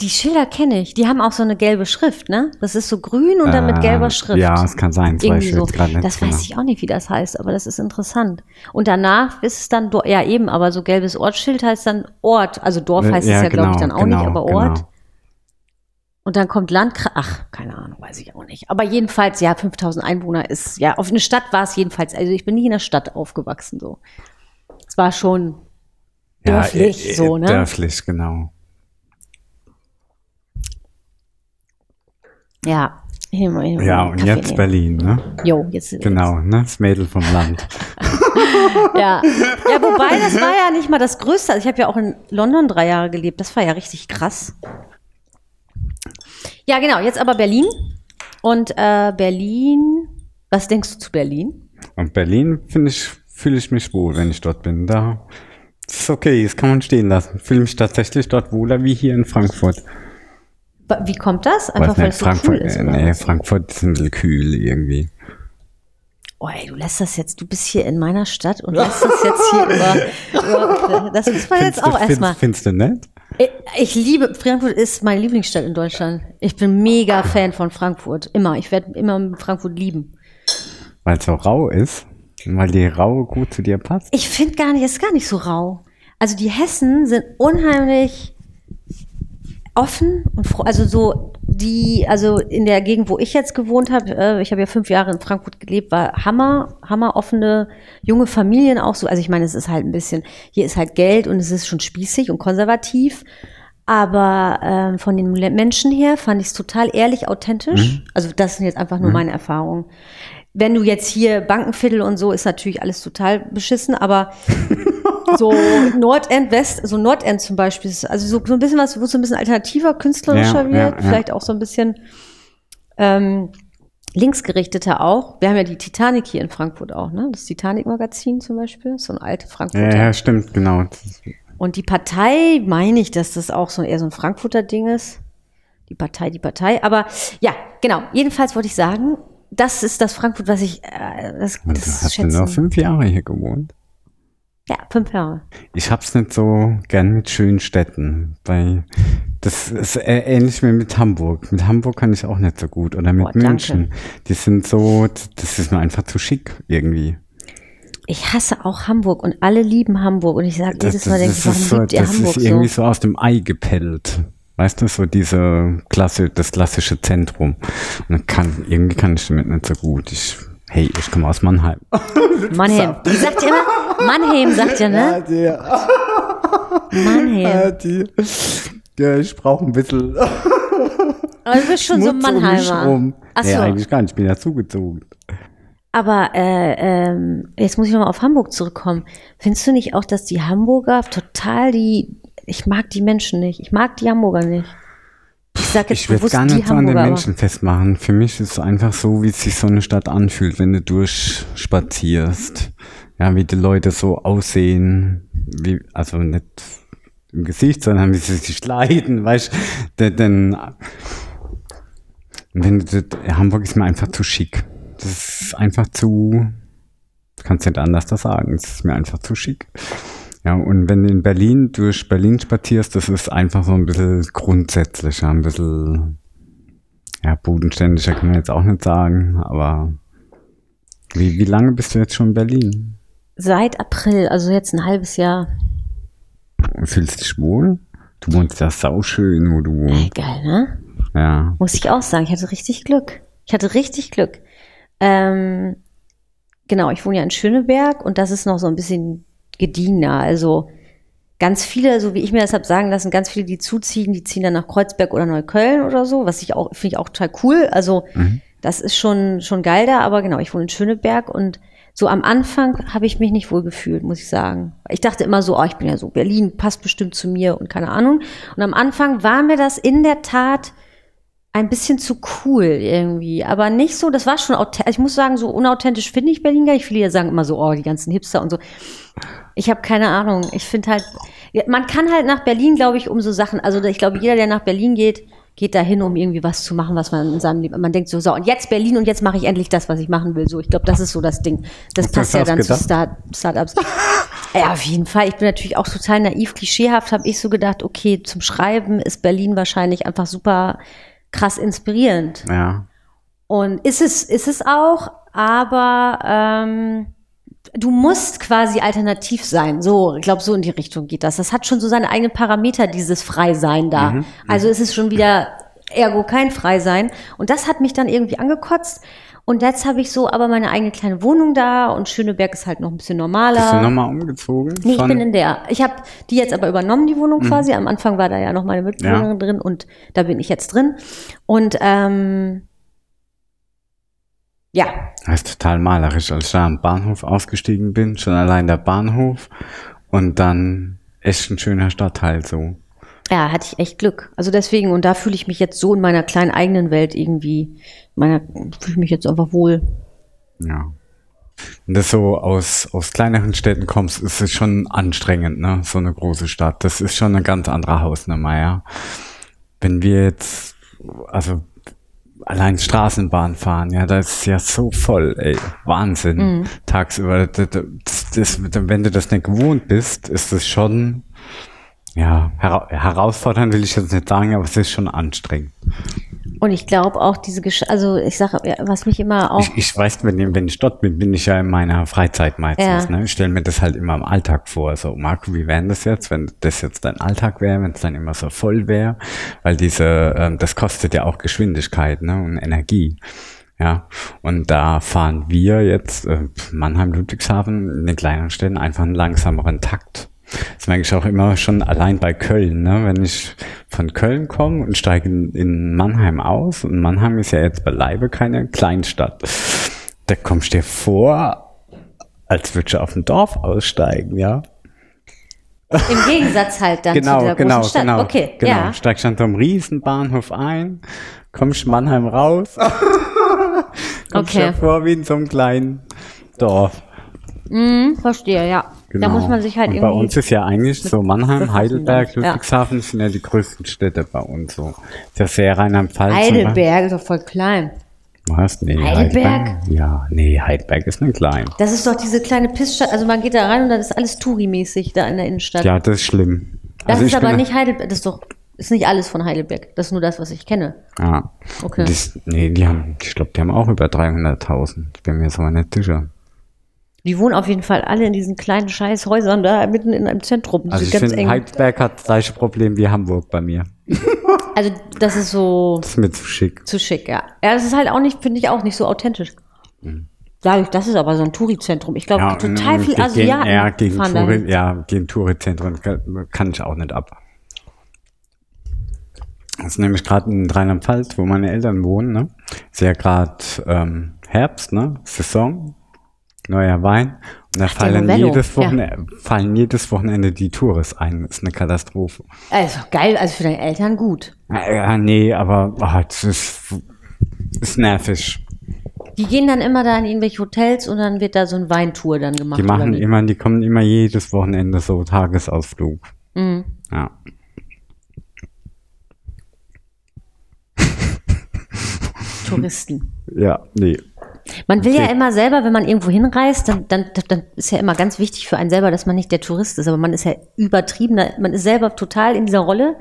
Die Schilder kenne ich. Die haben auch so eine gelbe Schrift, ne? Das ist so grün und dann mit Äh, gelber Schrift. Ja, es kann sein, das weiß Irgendwie ich so. nicht Das genau. weiß ich auch nicht, wie das heißt, aber das ist interessant. Und danach ist es dann, ja eben, aber so gelbes Ortsschild heißt dann Ort. Also Dorf heißt es ja, glaube ich, dann auch nicht, genau, aber Ort. genau. Und dann kommt Landkreis, ach, keine Ahnung, weiß ich auch nicht. Aber jedenfalls, ja, 5000 Einwohner ist, ja, auf eine Stadt war es jedenfalls, also ich bin nie in der Stadt aufgewachsen, so. Es war schon dörflich, Ja, äh, so, ne? Dörflich, genau. Ja. Immer, immer Ja, und Kaffee jetzt nehmen. Berlin, ne? Jo, jetzt. Genau, ne? Das Mädel vom Land. Ja. ja, wobei, das war ja nicht mal das Größte. Also ich habe ja auch in London drei Jahre gelebt. Das war ja richtig krass. Ja, genau. Jetzt aber Berlin. Und äh, Berlin, was denkst du zu Berlin? Und Berlin finde ich, fühle ich mich wohl, wenn ich dort bin. Da ist okay, das kann man stehen lassen. Fühle mich tatsächlich dort wohler wie hier in Frankfurt. Wie kommt das? Einfach weil es so Frankfurt, ist. äh, Oder? nee? Frankfurt ist ein bisschen kühl irgendwie. Oh, ey, du lässt das jetzt, du bist hier in meiner Stadt und lässt das jetzt hier über, über das muss man jetzt auch erstmal. Findest du nett? Ich, ich liebe, Frankfurt ist meine Lieblingsstadt in Deutschland. Ich bin mega Fan von Frankfurt. Immer. Ich werde immer Frankfurt lieben. Weil es so rau ist? Weil die Rau gut zu dir passt? Ich finde gar nicht, es ist gar nicht so rau. Also die Hessen sind unheimlich offen und fro- also so die, also in der Gegend, wo ich jetzt gewohnt habe, äh, ich habe ja fünf Jahre in Frankfurt gelebt, war Hammer, Hammer offene junge Familien auch so. Also ich meine, es ist halt ein bisschen, hier ist halt Geld und es ist schon spießig und konservativ. Aber ähm, von den Menschen her fand ich es total ehrlich, authentisch. Also das sind jetzt einfach nur meine Erfahrungen. Wenn du jetzt hier Bankenviertel und so, ist natürlich alles total beschissen, aber so Nordend, West, so Nordend zum Beispiel, also so, so ein bisschen was, wo es so ein bisschen alternativer, künstlerischer Ja, ja, wird, ja. vielleicht auch so ein bisschen ähm, linksgerichteter auch. Wir haben ja die Titanic hier in Frankfurt auch, ne? Das Titanic-Magazin zum Beispiel, so ein alte Frankfurter. Ja, ja, stimmt, genau. Und die Partei, meine ich, dass das auch so eher so ein Frankfurter Ding ist. Die Partei, die Partei. Aber ja, genau. Jedenfalls wollte ich sagen, das ist das Frankfurt, was ich äh, das, das hast du nur schätzen. fünf Jahre hier gewohnt. Ja, fünf Jahre. Ich hab's nicht so gern mit schönen Städten, weil das ist äh, ähnlich wie mit Hamburg. Mit Hamburg kann ich auch nicht so gut oder mit Boah, danke. München. Die sind so, das ist mir einfach zu schick irgendwie. Ich hasse auch Hamburg und alle lieben Hamburg. Und ich sage Das, jedes Mal, denke ich, warum so, liebt ihr das Hamburg ist irgendwie so? so aus dem Ei gepellt. Weißt du, so diese Klasse, das klassische Zentrum. Und kann, irgendwie kann ich damit nicht so gut. Ich, hey, ich komme aus Mannheim. Mannheim. Wie sagt ihr immer? Mannheim sagt ihr, ne? Mannheim. die, ja, ich brauche ein bisschen Aber du bist schon so um Mannheimer. rum. Ach Nee, so. eigentlich gar nicht. Ich bin ja zugezogen. Aber äh, ähm, jetzt muss ich nochmal auf Hamburg zurückkommen. Findest du nicht auch, dass die Hamburger total die, ich mag die Menschen nicht. Ich mag die Hamburger nicht. Ich sag jetzt Ich bewusst gar nicht so an den. Menschen festmachen. Für mich ist es einfach so, wie sich so eine Stadt anfühlt, wenn du durchspazierst. Ja, wie die Leute so aussehen. Wie, also nicht im Gesicht, sondern wie sie sich leiden, weißt du. Denn, wenn du, Hamburg ist mir einfach zu schick. Das ist einfach zu, kannst nicht anders das sagen. Es ist mir einfach zu schick. Ja, und wenn du in Berlin durch Berlin spazierst, das ist einfach so ein bisschen grundsätzlicher, ein bisschen, ja, bodenständiger kann man jetzt auch nicht sagen, aber wie, wie lange bist du jetzt schon in Berlin? Seit April, also jetzt ein halbes Jahr. Und Fühlst dich wohl? Du wohnst ja sauschön, wo du Ey, wohnst. geil, ne? Ja. Muss ich auch sagen. Ich hatte richtig Glück. Ich hatte richtig Glück. Ähm, genau, ich wohne ja in Schöneberg und das ist noch so ein bisschen gediener. Also ganz viele, so wie ich mir das habe sagen lassen, ganz viele, die zuziehen, die ziehen dann nach Kreuzberg oder Neukölln oder so, was ich auch, finde ich auch total cool. Also Mhm. das ist schon, schon geil da, aber genau, ich wohne in Schöneberg und so am Anfang habe ich mich nicht wohl gefühlt, muss ich sagen. Ich dachte immer so, oh, ich bin ja so, Berlin passt bestimmt zu mir und keine Ahnung. Und am Anfang war mir das in der Tat ein bisschen zu cool irgendwie, aber nicht so, das war schon authentisch. Ich muss sagen, so unauthentisch finde ich Berlin gar nicht. Viele sagen immer so, oh, die ganzen Hipster und so. Ich habe keine Ahnung. Ich finde halt, man kann halt nach Berlin, glaube ich, um so Sachen, also ich glaube, jeder, der nach Berlin geht, geht dahin, um irgendwie was zu machen, was man in seinem Leben, man denkt so, so, und jetzt Berlin und jetzt mache ich endlich das, was ich machen will. So, ich glaube, das ist so das Ding. Das Hast passt ja dann zu gedacht? Start, Startups. Ja, auf jeden Fall. Ich bin natürlich auch total naiv, klischeehaft, habe ich so gedacht, okay, zum Schreiben ist Berlin wahrscheinlich einfach super krass inspirierend. Ja. Und ist es, ist es auch, aber ähm, du musst quasi alternativ sein. So, ich glaube, so in die Richtung geht das. Das hat schon so seine eigenen Parameter, dieses Freisein da. Mhm, Also es ist schon wieder ergo kein Freisein. Und das hat mich dann irgendwie angekotzt. Und jetzt habe ich so aber meine eigene kleine Wohnung da und Schöneberg ist halt noch ein bisschen normaler. Bist du nochmal umgezogen? Nee, ich bin in der. Ich habe die jetzt aber übernommen, die Wohnung quasi. Am Anfang war da ja noch meine Mitbewohnerin Ja. drin und da bin ich jetzt drin. Und ähm, Ja, Das ist total malerisch, als ich da am Bahnhof ausgestiegen bin, schon allein der Bahnhof und dann echt ein schöner Stadtteil so. Ja, hatte ich echt Glück. Also deswegen, und da fühle ich mich jetzt so in meiner kleinen eigenen Welt irgendwie, meiner, fühle ich mich jetzt einfach wohl. Ja. Wenn du so aus, aus kleineren Städten kommst, ist es schon anstrengend, ne? So eine große Stadt. Das ist schon eine ganz andere Hausnummer, ja. Wenn wir jetzt, also allein Straßenbahn fahren, ja, da ist es ja so voll, ey. Wahnsinn. Tagsüber. Das, das, das, wenn du das nicht gewohnt bist, ist es schon, ja, hera herausfordernd will ich jetzt nicht sagen, aber es ist schon anstrengend. Und ich glaube auch diese, Gesch also ich sage, was mich immer auch, Ich, ich weiß, wenn, ich- wenn ich dort bin, bin ich ja in meiner Freizeit meistens. Ja. Ne? Ich stelle mir das halt immer im Alltag vor. So, Marco, wie wäre das jetzt, wenn das jetzt dein Alltag wäre, wenn es dann immer so voll wäre? Weil diese, ähm, das kostet ja auch Geschwindigkeit ne? und Energie. Ja, und da fahren wir jetzt äh, Mannheim, Ludwigshafen in den kleineren Städten einfach einen langsameren Takt. Das merke ich auch immer schon allein bei Köln, ne? wenn ich von Köln komme und steige in, in Mannheim aus, und Mannheim ist ja jetzt beileibe keine Kleinstadt, da kommst du dir vor, als würdest du auf dem Dorf aussteigen, ja. im Gegensatz halt dann zu Genau, dieser genau, großen Stadt. genau. Okay, genau. ja. Steigst dann am Riesenbahnhof ein, kommst Mannheim raus, kommst Okay. dir vor wie in so einem kleinen Dorf. Hm, verstehe, ja. Da muss man sich halt Genau. Und irgendwie. bei uns ist ja eigentlich so Mannheim, Heidelberg, damit, ja. Ludwigshafen sind ja die größten Städte bei uns so. Ist ja sehr Rheinland-Pfalz. Heidelberg ist doch voll klein. Was? Nee, Heidelberg? Ja, nee, Heidelberg ist nicht klein. Das ist doch diese kleine Pissstadt. Also man geht da rein und dann ist alles Touri-mäßig da in der Innenstadt. Ja, das ist schlimm. das Also ist aber nicht Heidelberg. Das ist doch, ist nicht alles von Heidelberg. Das ist nur das, was ich kenne. Ja. Okay. Das, nee, die haben, ich glaube, die haben auch über 300.000. Ich bin mir jetzt aber nicht sicher. Die wohnen auf jeden Fall alle in diesen kleinen Scheißhäusern da mitten in einem Zentrum. Also ich ganz finde. Heidelberg hat das gleiche Problem wie Hamburg bei mir. Also das ist so Das ist mir zu schick. zu schick, ja. Ja, das ist halt auch nicht, finde ich auch nicht so authentisch. Mhm. Sag ich, das ist aber so ein Touri-Zentrum. Ich glaube, Ja, total viel gegen- Asiaten Ja, gegen, fahren Touri, ja, gegen Tourizentren kann, kann ich auch nicht ab. Das ist nämlich gerade in Rheinland-Pfalz, wo meine Eltern wohnen, ne? Ist ja gerade ähm, Herbst, ne? Saison, neuer Wein. Und da fallen Novello, jedes, ja. Wochenende, fallen jedes Wochenende die Tours ein. Das ist eine Katastrophe. Also geil, also für deine Eltern gut. Ja, ja nee, aber oh, das ist, ist nervig. Die gehen dann immer da in irgendwelche Hotels und dann wird da so ein Weintour dann gemacht. Die machen immer, die kommen immer jedes Wochenende so Tagesausflug. Mhm. Ja. Touristen. Ja, nee. Man will ja Okay. immer selber, wenn man irgendwo hinreist, dann, dann, dann ist ja immer ganz wichtig für einen selber, dass man nicht der Tourist ist, aber man ist ja übertrieben, man ist selber total in dieser Rolle,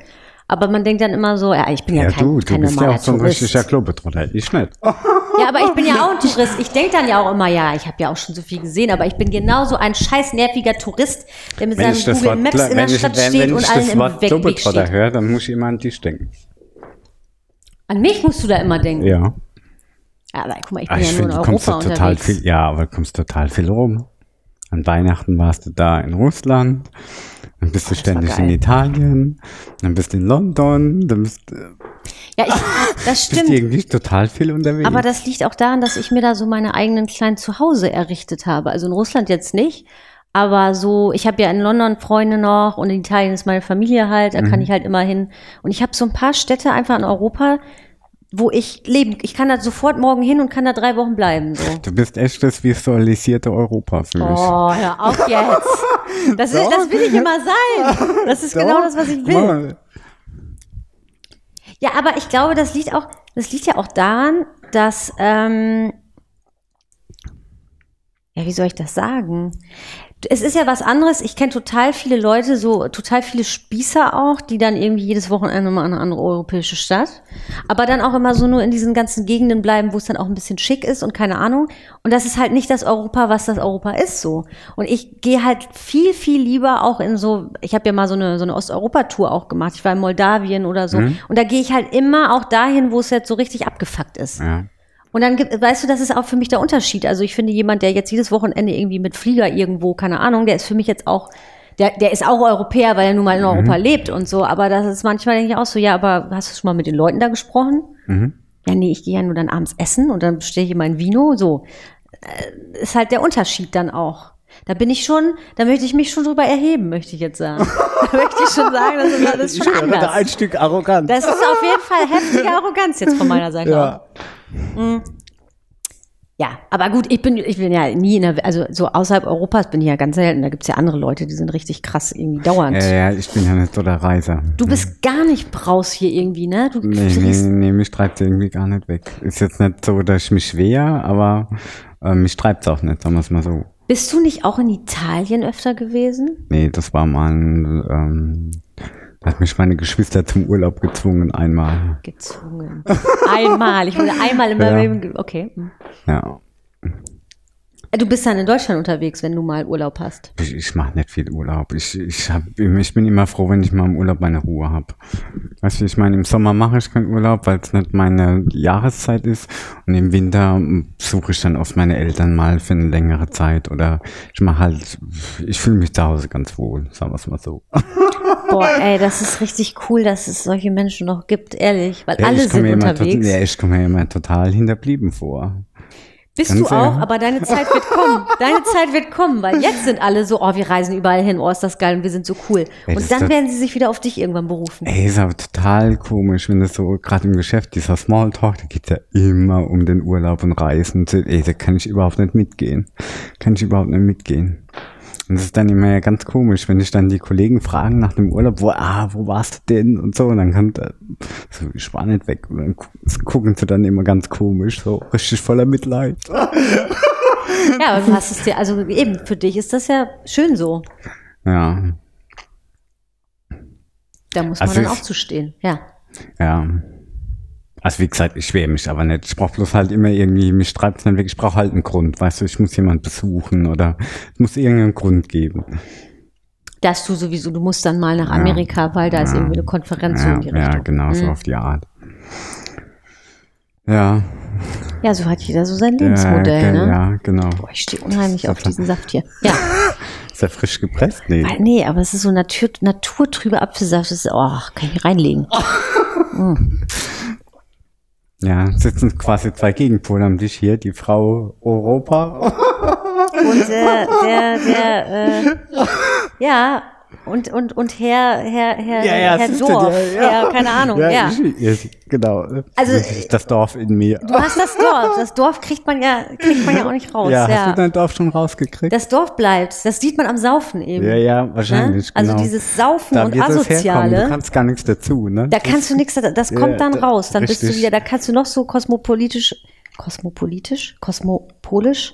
aber man denkt dann immer so, ja, ich bin ja, Ja, kein, du, du kein bist ja auch so ein Tourist. richtiger Globetrotter. Ich nicht. Ja, aber ich bin ja auch ein Tourist. Ich denke dann ja auch immer, ja, ich habe ja auch schon so viel gesehen, aber ich bin genauso ein scheiß nerviger Tourist, der mit Wenn ich seinem Google Wort, Maps in der ich, Stadt wenn, steht wenn und ich allen im Wort Weg, Weg steht. höre, dann muss ich immer an dich denken. An mich musst du da immer denken. Ja. Ja, aber guck mal, ich Ah, bin ich ja nur in du Europa total unterwegs. viel, ja, aber du kommst total viel rum. An Weihnachten warst du da in Russland, dann bist du Oh, das war ständig in Italien, dann bist du in London, dann bist, äh, Ja, ich, das bist du stimmt. irgendwie total viel unterwegs. Aber das liegt auch daran, dass ich mir da so meine eigenen kleinen Zuhause errichtet habe. Also in Russland jetzt nicht. Aber so, ich habe ja in London Freunde noch und in Italien ist meine Familie halt, da Mhm. kann ich halt immer hin. Und ich habe so ein paar Städte einfach in Europa, wo ich leben, ich kann da sofort morgen hin und kann da drei Wochen bleiben. So. du bist echt das visualisierte Europa für mich. Oh, hör auf jetzt. Das, ist, das will ich immer sein. Das ist genau das, was ich will. Mal. Ja, aber ich glaube, das liegt auch, das liegt ja auch daran, dass, ähm, ja, wie soll ich das sagen? Es ist ja was anderes. Ich kenne total viele Leute, so total viele Spießer auch, die dann irgendwie jedes Wochenende mal in eine andere europäische Stadt, aber dann auch immer so nur in diesen ganzen Gegenden bleiben, wo es dann auch ein bisschen schick ist und keine Ahnung. Und das ist halt nicht das Europa, was das Europa ist so. Und ich gehe halt viel, viel lieber auch in so, ich habe ja mal so eine, so eine Osteuropa-Tour auch gemacht. Ich war in Moldawien oder so. Und da gehe ich halt immer auch dahin, wo es jetzt so richtig abgefuckt ist. Ja. Und dann weißt du, das ist auch für mich der Unterschied. Also ich finde, jemand, der jetzt jedes Wochenende irgendwie mit Flieger irgendwo, keine Ahnung, der ist für mich jetzt auch, der, der ist auch Europäer, weil er nun mal in Europa lebt und so. Aber das ist manchmal denke ich auch so, ja, aber hast du schon mal mit den Leuten da gesprochen? Mhm. Ja, nee, ich gehe ja nur dann abends essen und dann bestelle ich mein Vino. So. Äh, ist halt der Unterschied dann auch. Da bin ich schon, da möchte ich mich schon drüber erheben, möchte ich jetzt sagen. da möchte ich schon sagen, das ist, ist schon ich höre da anders. ein Stück Arroganz. Das ist auf jeden Fall heftige Arroganz jetzt von meiner Seite ja. Aus. Ja, aber gut, ich bin, ich bin ja nie in der, also so außerhalb Europas bin ich ja ganz selten. Da gibt's ja andere Leute, die sind richtig krass irgendwie dauernd. ja, ja, ich bin ja nicht so der Reiser. Du bist gar nicht braus hier irgendwie, ne? Du Nee, nee, nee, mich treibt's irgendwie gar nicht weg. Ist jetzt nicht so, dass ich mich schwer, aber äh, mich treibt's auch nicht, sagen wir es mal so. Bist du nicht auch in Italien öfter gewesen? Nee, das war mal ein, ähm, hat mich meine Geschwister zum Urlaub gezwungen einmal. Gezwungen. Einmal. Ich wurde einmal in meinem Ja. Okay. hm. Ja, Du bist dann in Deutschland unterwegs, wenn du mal Urlaub hast. ich, ich mache nicht viel Urlaub. Ich, ich, hab, ich bin immer froh, wenn ich mal im Urlaub meine Ruhe hab. Weißt du, ich meine, im Sommer mache ich keinen Urlaub, weil es nicht meine Jahreszeit ist. Und im Winter suche ich dann oft meine Eltern mal für eine längere Zeit. Oder ich mache halt, ich fühle mich zu Hause ganz wohl, sagen wir es mal so. Boah, ey, das ist richtig cool, dass es solche Menschen noch gibt, ehrlich. Weil Ja, alle sind unterwegs. Ja, ich komme mir immer total hinterblieben vor. Bist Ganz du auch, ehrlich. aber deine Zeit wird kommen. Deine Zeit wird kommen, weil jetzt sind alle so, oh, wir reisen überall hin, oh, ist das geil und wir sind so cool. Ey, Und dann werden sie sich wieder auf dich irgendwann berufen. Ey, ist aber total komisch, wenn das so, gerade im Geschäft, dieser Smalltalk, da geht's ja immer um den Urlaub und Reisen. Ey, da kann ich überhaupt nicht mitgehen. Kann ich überhaupt nicht mitgehen. Und das ist dann immer ja ganz komisch, wenn ich dann die Kollegen fragen nach dem Urlaub, wo, ah, wo warst du denn? Und so, und dann kommt, so, ich war nicht weg. Und dann gu- gucken sie dann immer ganz komisch, so richtig voller Mitleid. Ja, aber du hast es dir, also eben, für dich ist das ja schön so. Ja, Da muss man Also dann ich- auch zu stehen. Ja. Ja. Also wie gesagt, ich schwere mich aber nicht. Ich brauche bloß halt immer irgendwie, mich treibt's dann weg. Ich brauche halt einen Grund, weißt du, ich muss jemand besuchen oder es muss irgendeinen Grund geben. Dass du sowieso, du musst dann mal nach Amerika, weil da ist irgendwie eine Konferenz so Ja, in die ja Richtung. genau, so Mhm. auf die Art. Ja, Ja, so hat jeder so sein ja, Lebensmodell, ge- ne? ja, genau. Boah, ich stehe unheimlich auf diesen Saft hier. Ja, Ist er frisch gepresst? Nee. weil, nee, aber es ist so natur, naturtrübe Apfelsaft. Das ist, oh, kann ich reinlegen. Ja, sitzen quasi zwei Gegenpole am Tisch hier, die Frau Europa. Und äh, der, der, äh, ja, und, und, und Herr, Herr, Herr, Herr siehst du, Dorf, ja, ja. Herr, keine Ahnung, ja. Ich, ich, genau. Also, Das ist das Dorf in mir. Du hast das Dorf. Das Dorf kriegt man ja, kriegt man ja auch nicht raus. ja, Ja, hast du dein Dorf schon rausgekriegt? Das Dorf bleibt. Das sieht man am Saufen eben. Ja, ja, ne? wahrscheinlich. Also genau. dieses Saufen Da und. Asoziale. Du kannst gar nichts dazu, ne? Da kannst du nichts, das kommt Ja, dann da- raus. Dann bist du richtig. wieder, da kannst du noch so kosmopolitisch, kosmopolitisch, kosmopolisch,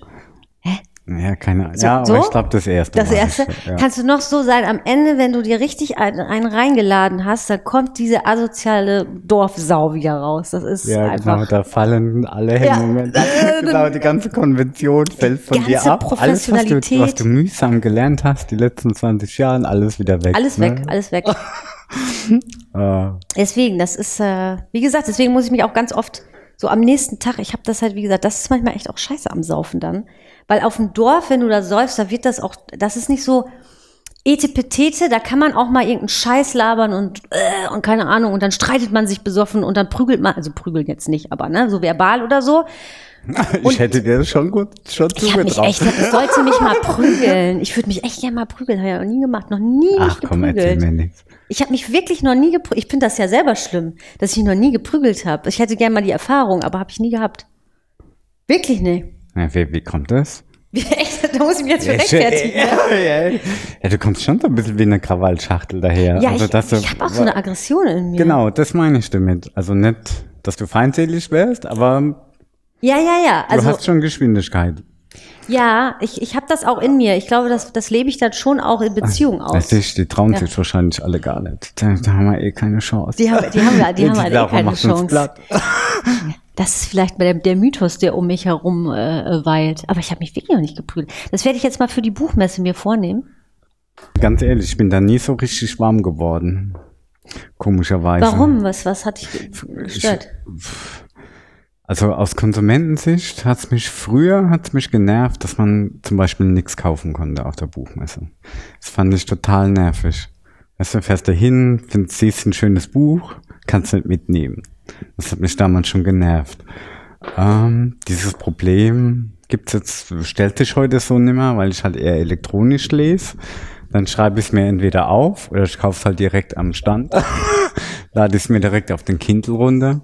ja, keine Ahnung. So- ja, aber so? ich glaube, das erste. das erste, ich, ja. kannst du noch so sein. Am Ende, wenn du dir richtig einen, reingeladen hast, dann kommt diese asoziale Dorfsau wieder raus. Das ist ja, genau, einfach. da fallen alle Hemmungen. genau, die ganze Konvention fällt von dir ganze ab. Alles, was du, was du mühsam gelernt hast, die letzten 20 Jahre, alles wieder weg. Alles ne? weg, alles weg. Äh, Deswegen, das ist, äh, wie gesagt, deswegen muss ich mich auch ganz oft so am nächsten Tag, ich habe das halt, wie gesagt, das ist manchmal echt auch scheiße am Saufen dann. Weil auf dem Dorf, wenn du da säufst, da wird das auch, das ist nicht so etepetete, da kann man auch mal irgendeinen Scheiß labern und, äh, und keine Ahnung, und dann streitet man sich besoffen und dann prügelt man, also prügeln jetzt nicht, aber ne, so verbal oder so. ich hätte dir das schon gut schon Ich habe mich zugetraut. echt, ich sollte mich mal prügeln. Ich würde mich echt gerne mal prügeln, habe ich noch nie gemacht, noch nie Ach mich komm, erzähl geprügelt. mir nichts. Ich habe mich wirklich noch nie geprügelt. Ich finde das ja selber schlimm, dass ich noch nie geprügelt habe. Ich hätte gerne mal die Erfahrung, aber habe ich nie gehabt. Wirklich nicht. Ja, wie, wie kommt das? Echt? Da muss ich mich jetzt für rechtfertigen. ja, ja. ja, du kommst schon so ein bisschen wie eine Krawallschachtel daher. Ja, also, ich, dass du- ich habe auch so eine Aggression in mir. Genau, das meine ich damit. Also nicht, dass du feindselig wärst, aber Ja, ja, ja. du Also hast schon Geschwindigkeit. ja, ich, ich habe das auch in mir. Ich glaube, das, das lebe ich dann schon auch in Beziehung aus. Weißt du, die trauen Ja. sich wahrscheinlich alle gar nicht. Da, da haben wir eh keine Chance. Die haben, die haben, wir- die haben halt eh keine Chance. Das ist vielleicht der, der Mythos, der um mich herum äh, weilt. Aber ich habe mich wirklich noch nicht geprügelt. Das werde ich jetzt mal für die Buchmesse mir vornehmen. Ganz ehrlich, ich bin da nie so richtig warm geworden. Komischerweise. Warum? Was, was hat dich ge- gestört? Also aus Konsumentensicht hat's mich früher hat's mich genervt, dass man zum Beispiel nichts kaufen konnte auf der Buchmesse. Das fand ich total nervig. Weißt du, fährst da hin, siehst ein schönes Buch, kannst nicht mitnehmen. Das hat mich damals schon genervt. Ähm, dieses Problem gibt's jetzt, stellt sich heute so nimmer, weil ich halt eher elektronisch lese. Dann schreibe ich es mir entweder auf oder ich kaufe es halt direkt am Stand. Lade es mir direkt auf den Kindle runter.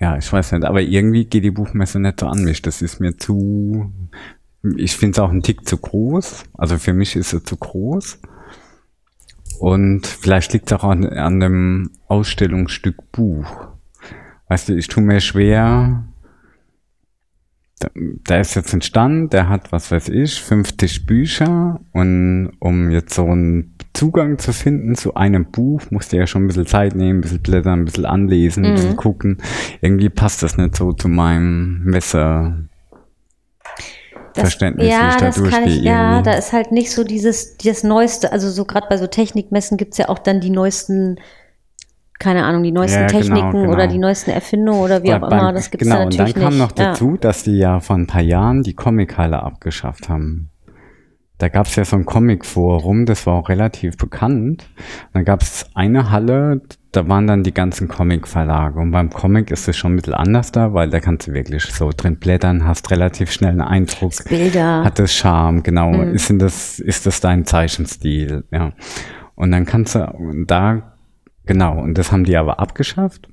Ja, ich weiß nicht, aber irgendwie geht die Buchmesse nicht so an mich. Das ist mir zu, ich finde es auch ein Tick zu groß. Also für mich ist es zu groß. Und vielleicht liegt es auch an, an dem Ausstellungsstück Buch. Weißt du, ich tue mir schwer, da, da ist jetzt ein Stand, der hat, was weiß ich, 50 Bücher und um jetzt so einen Zugang zu finden zu einem Buch, musst du ja schon ein bisschen Zeit nehmen, ein bisschen blättern, ein bisschen anlesen, ein bisschen gucken. Irgendwie passt das nicht so zu meinem Messer. Verständnis, wie ja, ich da das kann durchgehe ich, ja, da ist halt nicht so dieses, das Neueste, also so gerade bei so Technikmessen gibt's ja auch dann die neuesten, keine Ahnung, die neuesten Ja, genau, Techniken genau. oder die neuesten Erfindungen oder wie Bei- auch beim- immer, das gibt's genau, da natürlich und dann kam nicht. noch dazu, dass die ja vor ein paar Jahren die Comic-Halle abgeschafft haben. Da gab es ja so ein Comic-Forum, das war auch relativ bekannt. Dann gab es eine Halle, da waren dann die ganzen Comic-Verlage. Und beim Comic ist es schon ein bisschen anders da, weil da kannst du wirklich so drin blättern, hast relativ schnell einen Eindruck. Ja, Bilder. Hat es Charme, genau. Mhm. Ist, das, ist das dein Zeichenstil? Ja. Und dann kannst du da, genau, und das haben die aber abgeschafft.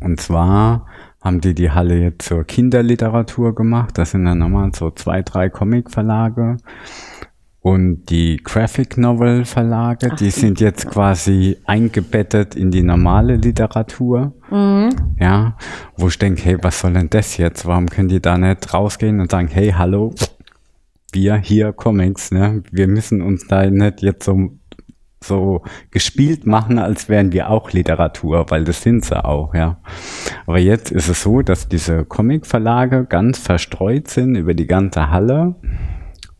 Und zwar haben die die Halle jetzt zur Kinderliteratur gemacht. Das sind dann nochmal so zwei, drei Comic-Verlage. Und die Graphic Novel Verlage, die sind jetzt quasi eingebettet in die normale Literatur. Ja, wo ich denke, hey, was soll denn das jetzt? Warum können die da nicht rausgehen und sagen, hey, hallo, wir hier Comics, ne? Wir müssen uns da nicht jetzt so, so gespielt machen, als wären wir auch Literatur, weil das sind sie auch, ja. Aber jetzt ist es so, dass diese Comic-Verlage ganz verstreut sind über die ganze Halle.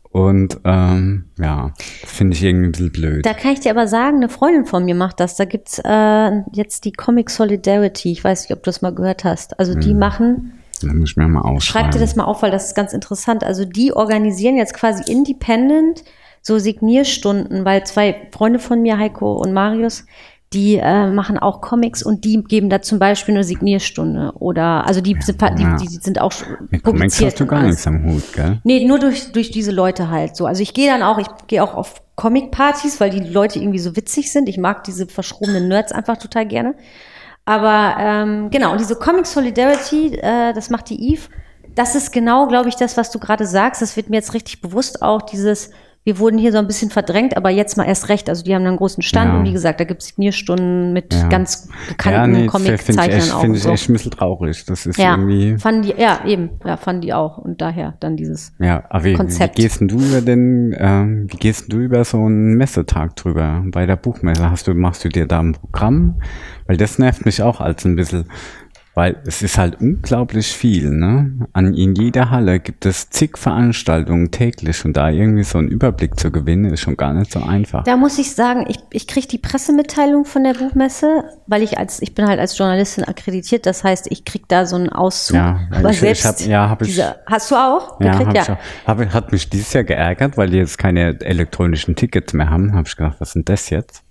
Und ähm, ja, das finde ich irgendwie ein bisschen blöd. Da kann ich dir aber sagen, eine Freundin von mir macht das. Da gibt's äh, jetzt die Comic Solidarity. Ich weiß nicht, ob du das mal gehört hast. Also die machen, Da muss ich mir mal schreib ausschreiben. dir das mal auf, weil das ist ganz interessant. Also die organisieren jetzt quasi independent so Signierstunden, weil zwei Freunde von mir, Heiko und Marius, die äh, machen auch Comics und die geben da zum Beispiel eine Signierstunde oder also die sind, die, Ja. die sind auch schon Mit Comics hast du gar nichts am Hut, gell? Nee, nur durch, durch diese Leute halt so. Also ich gehe dann auch, ich gehe auch auf Comic-Partys, weil die Leute irgendwie so witzig sind. Ich mag diese verschrobenen Nerds einfach total gerne. Aber ähm, genau, und diese Comic Solidarity, äh, das macht die Eve. Das ist genau, glaube ich, das, was du gerade sagst. Das wird mir jetzt richtig bewusst auch, dieses, wir wurden hier so ein bisschen verdrängt, aber jetzt mal erst recht. Also die haben einen großen Stand Ja. und wie gesagt, da gibt es Signierstunden mit Ja. ganz Ja, bekannten nee, finde ich Comic-Zeichnern auch. find und ich so. echt ein bisschen traurig. Das ist Ja, irgendwie. fanden die, ja, eben, ja, fanden die auch. Und daher dann dieses. Ja, aber wie, wie Konzept. gehst denn du über den, ähm, wie gehst du über so einen Messetag drüber bei der Buchmesse? Hast du, machst du dir da ein Programm? Weil das nervt mich auch als ein bisschen, weil es ist halt unglaublich viel, ne? An, in jeder Halle gibt es zig Veranstaltungen täglich und da irgendwie so einen Überblick zu gewinnen, ist schon gar nicht so einfach. Da muss ich sagen, ich, ich kriege die Pressemitteilung von der Buchmesse, weil ich als, ich bin halt als Journalistin akkreditiert, das heißt, ich krieg da so einen Auszug. Ja, Aber ich- ich selbst hab- ja, hab ich- diese, hast du auch Ja, gekriegt? hab ich auch. Hab, hat mich dieses Jahr geärgert, weil die jetzt keine elektronischen Tickets mehr haben. Habe ich gedacht, was ist denn das jetzt?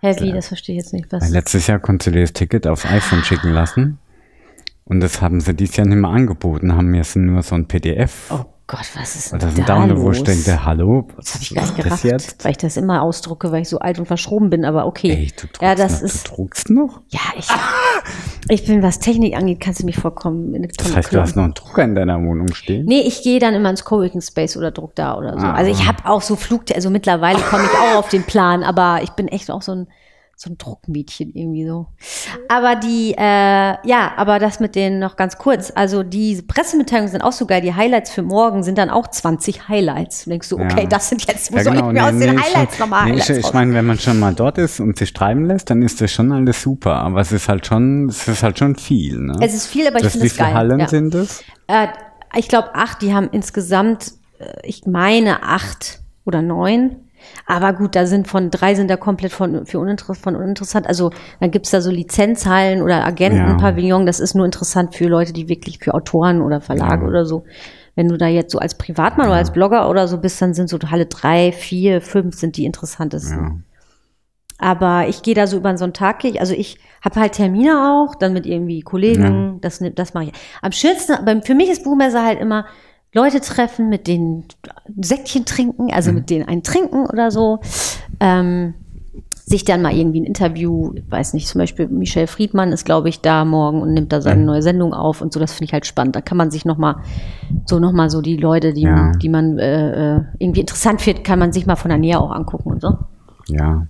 Hä, wie, das verstehe ich jetzt nicht. Was? letztes Jahr konntest du dir das Ticket aufs iPhone schicken lassen. Und das haben sie dieses Jahr nicht mehr angeboten, haben jetzt nur so ein PDF. Oh Gott, was ist Und denn das sind da Daumen, wo los? ich denke, hallo, was Das habe ich gar nicht gerafft, jetzt? weil ich das immer ausdrucke, weil ich so alt und verschroben bin, aber okay. Ey, du druckst, ja, das noch, ist, du druckst noch? ja, ich, ich bin, was Technik angeht, kannst du mich vollkommen in eine Das heißt, du kloppen. hast noch einen Drucker in deiner Wohnung stehen? Nee, ich gehe dann immer ins Coworking Space oder druck da oder so. Ah. Also ich habe auch so Flug, also mittlerweile komme ich auch auf den Plan, aber ich bin echt auch so ein so ein Druckmädchen irgendwie so. Aber die, äh, ja, aber das mit denen noch ganz kurz. Also die Pressemitteilungen sind auch so geil. Die Highlights für morgen sind dann auch 20 Highlights. Du denkst du, okay, Ja. das sind jetzt, wo Ja, soll genau, ich mir nee, aus den nee, Highlights nochmal nee, Highlights Ich, ich meine, wenn man schon mal dort ist und sich treiben lässt, dann ist das schon alles super. Aber es ist halt schon, es ist halt schon viel. Ne? Es ist viel, aber ich finde wie es viele geil. Hallen ja. sind es? Äh, ich glaube acht, die haben insgesamt, äh, ich meine acht oder neun. Aber gut, da sind von drei sind da komplett von, für uninteressant, von uninteressant. Also dann gibt's da so Lizenzhallen oder Agentenpavillon. Das ist nur interessant für Leute, die wirklich für Autoren oder Verlage Ja. oder so. Wenn du da jetzt so als Privatmann oder als Blogger oder so bist, dann sind so Halle drei, vier, fünf sind die interessantesten. Ja. Aber ich gehe da so über so einen Tag, also ich habe halt Termine auch, dann mit irgendwie Kollegen, das, das mache ich. Am schönsten, beim- für mich ist Buchmesse halt immer Leute treffen, mit denen Säckchen trinken, also mit denen ein Trinken oder so. Ähm, sich dann mal irgendwie ein Interview, weiß nicht, zum Beispiel Michel Friedmann ist, glaube ich, da morgen und nimmt da seine neue Sendung auf und so, das finde ich halt spannend. Da kann man sich nochmal, so nochmal so die Leute, die, Ja. die man äh, äh, irgendwie interessant findet, kann man sich mal von der Nähe auch angucken und so. Ja.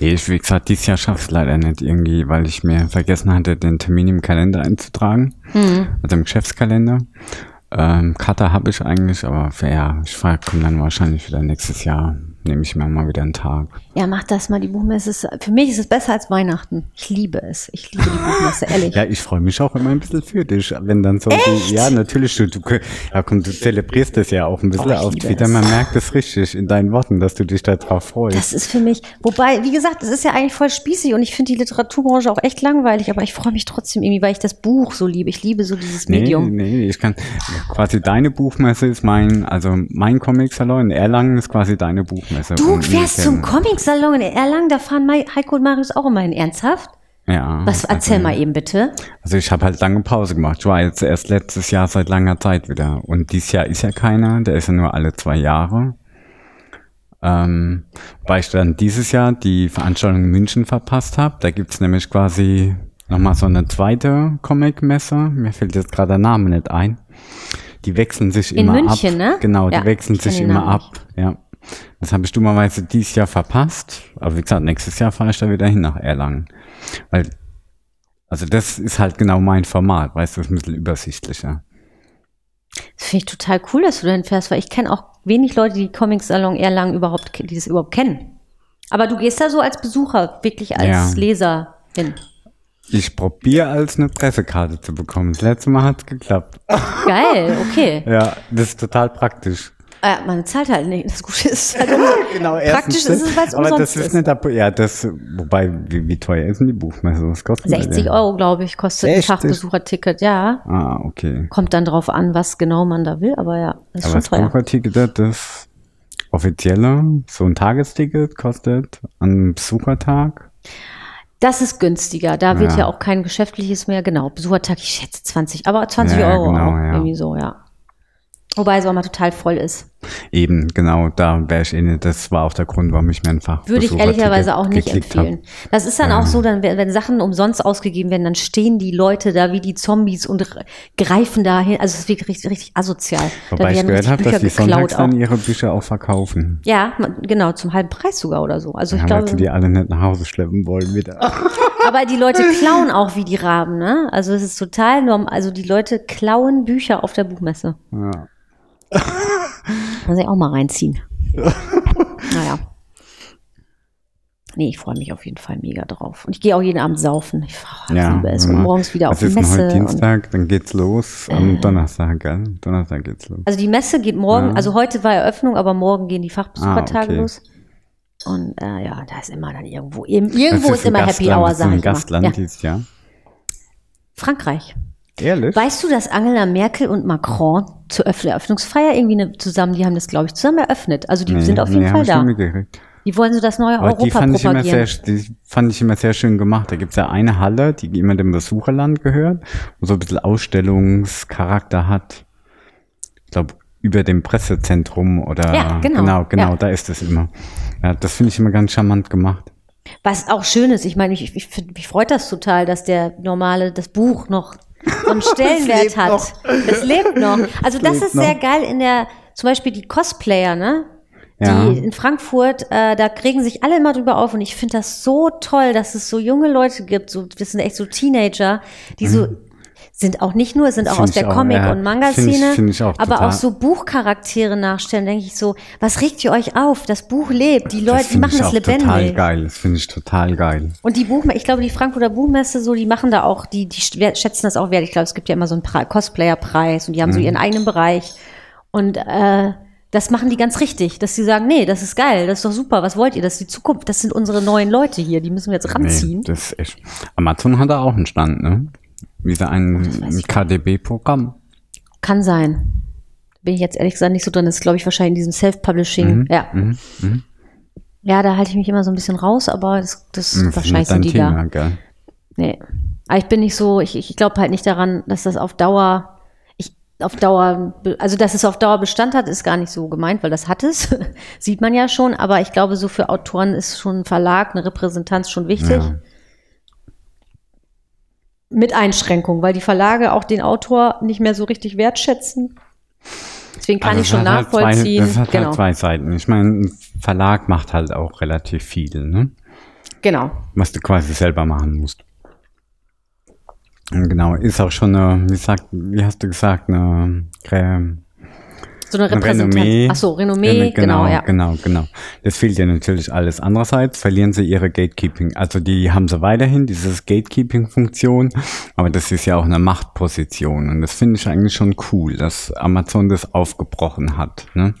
Nee, ich, wie gesagt, dieses Jahr schaff's leider nicht irgendwie, weil ich mir vergessen hatte, den Termin im Kalender einzutragen. Also im Geschäftskalender. Ähm, Karte habe ich eigentlich, aber ja, ich komme dann wahrscheinlich wieder nächstes Jahr. Nehme ich mir mal wieder einen Tag. Ja, mach das mal, die Buchmesse ist, für mich ist es besser als Weihnachten. Ich liebe es. Ich liebe die Buchmesse, ehrlich. Ja, ich freue mich auch immer ein bisschen für dich, wenn dann so die, ja, natürlich, du, du, ja, komm, du zelebrierst es ja auch ein bisschen Oh, Twitter, es. man merkt es richtig in deinen Worten, dass du dich darauf freust. Das ist für mich, wobei, wie gesagt, es ist ja eigentlich voll spießig und ich finde die Literaturbranche auch echt langweilig, aber ich freue mich trotzdem irgendwie, weil ich das Buch so liebe. Ich liebe so dieses Nee, Medium. nee, ich kann, quasi deine Buchmesse ist mein, also mein Comic-Salon in Erlangen ist quasi deine Buchmesse. Du Und fährst zum Comic-Salon in Erlangen, da fahren Heiko und Marius auch immerhin ernsthaft. Ja. Was, erzähl also, mal eben bitte. Also ich habe halt lange Pause gemacht. Ich war jetzt erst letztes Jahr seit langer Zeit wieder. Und dieses Jahr ist ja keiner, der ist ja nur alle zwei Jahre. Ähm, weil ich dann dieses Jahr die Veranstaltung in München verpasst habe. Da gibt's nämlich quasi nochmal so eine zweite Comic-Messe. Mir fällt jetzt gerade der Name nicht ein. Die wechseln sich In immer München, ab. ne? Genau, Ja, die wechseln sich immer ab. Ja. Das habe ich dummerweise dieses Jahr verpasst. Aber wie gesagt, nächstes Jahr fahre ich da wieder hin nach Erlangen. Weil, also das ist halt genau mein Format, weißt du, ist ein bisschen übersichtlicher. Das finde ich total cool, dass du dahin fährst, weil ich kenne auch wenig Leute, die Comic-Salon Erlangen überhaupt, die das überhaupt kennen. Aber du gehst da so als Besucher, wirklich als Ja. Leser hin. Ich probiere als eine Pressekarte zu bekommen. Das letzte Mal hat's geklappt. Geil, okay. Ja, das ist total praktisch. Äh, man zahlt halt nicht, das Gute ist. Halt Genau, Praktisch ist es, weil es Aber das ist ist. nicht, ab- ja, das, wobei, wie, wie teuer ist denn die Buchmesse? Was kostet die 60 denn? Euro, glaube ich, kostet ein 60? Fachbesucherticket, ja. Ah, okay. Kommt dann drauf an, was genau man da will, aber ja, ist Aber schon das teuer. Bucherticket, das offizielle, so ein Tagesticket kostet an Besuchertag. Das ist günstiger. Da wird Ja. ja auch kein geschäftliches mehr. Genau, Besuchertag, ich schätze 20, aber 20 Ja, Euro genau, auch. ja. Irgendwie so, ja. Wobei es auch mal total voll ist. Eben, genau, da wäre ich eh nicht, das war auch der Grund, warum ich mir einfach Würde ich ehrlicherweise auch nicht empfehlen. Das ist dann auch so, dann, wenn Sachen umsonst ausgegeben werden, dann stehen die Leute da wie die Zombies und greifen da hin. Also es ist wirklich richtig, richtig asozial. Hab. Wobei ich gehört habe, dass die sonntags dann ihre Bücher auch verkaufen. Ja, genau, zum halben Preis sogar oder so. Also ich Ja, weil glaube, sie die alle nicht nach Hause schleppen wollen wieder. aber die Leute klauen auch wie die Raben, ne? Also es ist total normal. Also die Leute klauen Bücher auf der Buchmesse. ja. Muss ich auch mal reinziehen. naja. Nee, ich freue mich auf jeden Fall mega drauf. Und ich gehe auch jeden Abend saufen. Ich oh, ich Ja, liebe es. Und morgens wieder auf die ist heute Messe. Und, Dienstag, dann geht's los am Donnerstag, gell? Donnerstag geht's los. also die Messe geht morgen, Ja. also heute war Eröffnung, aber morgen gehen die Fachbesuchertage Ah, okay. los. Und äh, ja, da ist immer dann irgendwo, irgendwo ist ein immer Happy Gastland? Hour, Ist sag ein ich mal. Gastland Ja. dieses Jahr. Frankreich. Ehrlich? Weißt du, dass Angela Merkel und Macron zur Öff- Eröffnungsfeier irgendwie eine, zusammen, die haben das, glaube ich, zusammen eröffnet. Also die Nee, sind auf jeden nee, Fall ich da. Die wollen so das neue Aber die Europa fand, ich immer propagieren. sehr, die fand ich immer sehr schön gemacht. Da gibt's ja eine Halle, die immer dem Besucherland gehört und so ein bisschen Ausstellungscharakter hat. Ich glaube, über dem Pressezentrum oder Ja, genau. genau, genau Ja. da ist es immer. Ja, das finde ich immer ganz charmant gemacht. Was auch schön ist, ich meine, ich, ich, mich freut das total, dass der normale, das Buch noch so einen Stellenwert hat. noch. Es lebt noch. Also das lebt ist sehr noch. geil in der, zum Beispiel die Cosplayer, ne? Ja. Die in Frankfurt, äh, da kriegen sich alle immer drüber auf und ich finde das so toll, dass es so junge Leute gibt, so, das sind echt so Teenager, die so, sind auch nicht nur, sind auch. Find aus der auch, Comic- ja. und Manga-Szene, aber total. auch so Buchcharaktere nachstellen, denke ich so, was regt ihr euch auf? Das Buch lebt, die Leute, die machen das lebendig. Total geil. Das finde ich total geil. Und die Buchmesse, ich glaube, die Frankfurter Buchmesse, so, die machen da auch, die, die schätzen das auch wert. Ich glaube, es gibt ja immer so einen Pre- Cosplayer-Preis und die haben Mhm. so ihren eigenen Bereich. Und äh, das machen die ganz richtig, dass sie sagen, nee, das ist geil, das ist doch super, was wollt ihr? Das ist die Zukunft, das sind unsere neuen Leute hier, die müssen wir jetzt ranziehen. Nee, das ist echt. Amazon hat da auch einen Stand, ne? Wieder ein KDB-Programm. Kann sein. Bin ich jetzt ehrlich gesagt nicht so drin, das ist, glaube ich, wahrscheinlich in diesem Self-Publishing. Mhm, Ja. Ja, da halte ich mich immer so ein bisschen raus, aber das, das, Das ist wahrscheinlich sind die Thema, da. gell? Nee. Aber ich bin nicht so, ich, ich glaube halt nicht daran, dass das auf Dauer, ich, auf Dauer, also dass es auf Dauer Bestand hat, ist gar nicht so gemeint, weil das hat es. Sieht man ja schon, aber ich glaube, so für Autoren ist schon ein Verlag, eine Repräsentanz schon wichtig. Ja. Mit Einschränkungen, weil die Verlage auch den Autor nicht mehr so richtig wertschätzen. Deswegen kann Also ich schon hat halt nachvollziehen. Zwei, das hat genau. halt zwei Seiten. Ich meine, ein Verlag macht halt auch relativ viel, ne? genau. was du quasi selber machen musst. Und Genau, ist auch schon eine, wie, sagt, wie hast du gesagt, eine, Krä- So eine Repräsentanz. Renommee. Ach so, Renommee, genau, ja. Genau, genau. Das fehlt dir natürlich alles. Andererseits verlieren sie ihre Gatekeeping. Also die haben sie weiterhin, dieses Gatekeeping-Funktion, aber das ist ja auch eine Machtposition. Und das finde ich eigentlich schon cool, dass Amazon das aufgebrochen hat. Ne?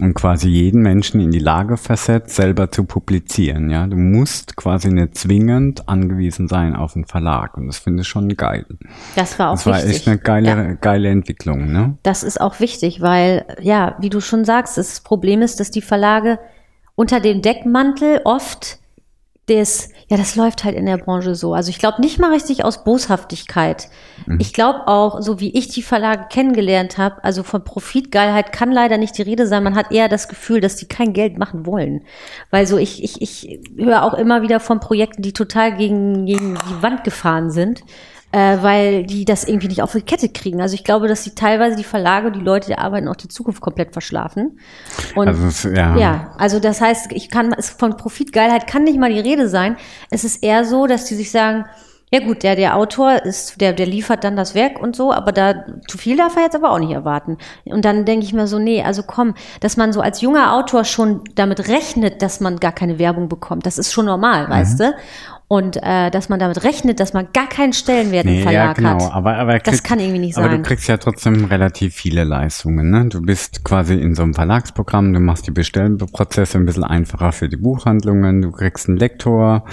Und quasi jeden Menschen in die Lage versetzt, selber zu publizieren. Ja, du musst quasi nicht zwingend angewiesen sein auf einen Verlag. Und das finde ich schon geil. Das war auch Das war wichtig. echt eine geile, Ja. geile Entwicklung. Ne? Das ist auch wichtig, weil, ja, wie du schon sagst, das Problem ist, dass die Verlage unter dem Deckmantel oft das, ja, das läuft halt in der Branche so. Also ich glaube nicht mal richtig aus Boshaftigkeit. Ich glaube auch, so wie ich die Verlage kennengelernt habe, also von Profitgeilheit kann leider nicht die Rede sein. Man hat eher das Gefühl, dass die kein Geld machen wollen. Weil so ich, ich, ich höre auch immer wieder von Projekten, die total gegen, gegen die Wand gefahren sind äh, weil die das irgendwie nicht auf die Kette kriegen. Also ich glaube, dass sie teilweise die Verlage, die Leute, die arbeiten, auch die Zukunft komplett verschlafen. Und Also ja. ja, also das heißt, ich kann es von Profitgeilheit kann nicht mal die Rede sein. Es ist eher so, dass die sich sagen, ja gut, der der Autor ist, der der liefert dann das Werk und so, aber da zu viel darf er jetzt aber auch nicht erwarten. Und dann denke ich mir so, nee, also komm, dass man so als junger Autor schon damit rechnet, dass man gar keine Werbung bekommt, das ist schon normal, Mhm. weißt du? Und äh, dass man damit rechnet, dass man gar keinen Stellenwert im Nee, Verlag ja, genau. hat. Aber, aber Das kann irgendwie nicht Aber sein. du kriegst ja trotzdem relativ viele Leistungen. Ne? Du bist quasi in so einem Verlagsprogramm, du machst die Bestellprozesse ein bisschen einfacher für die Buchhandlungen, du kriegst einen Lektor.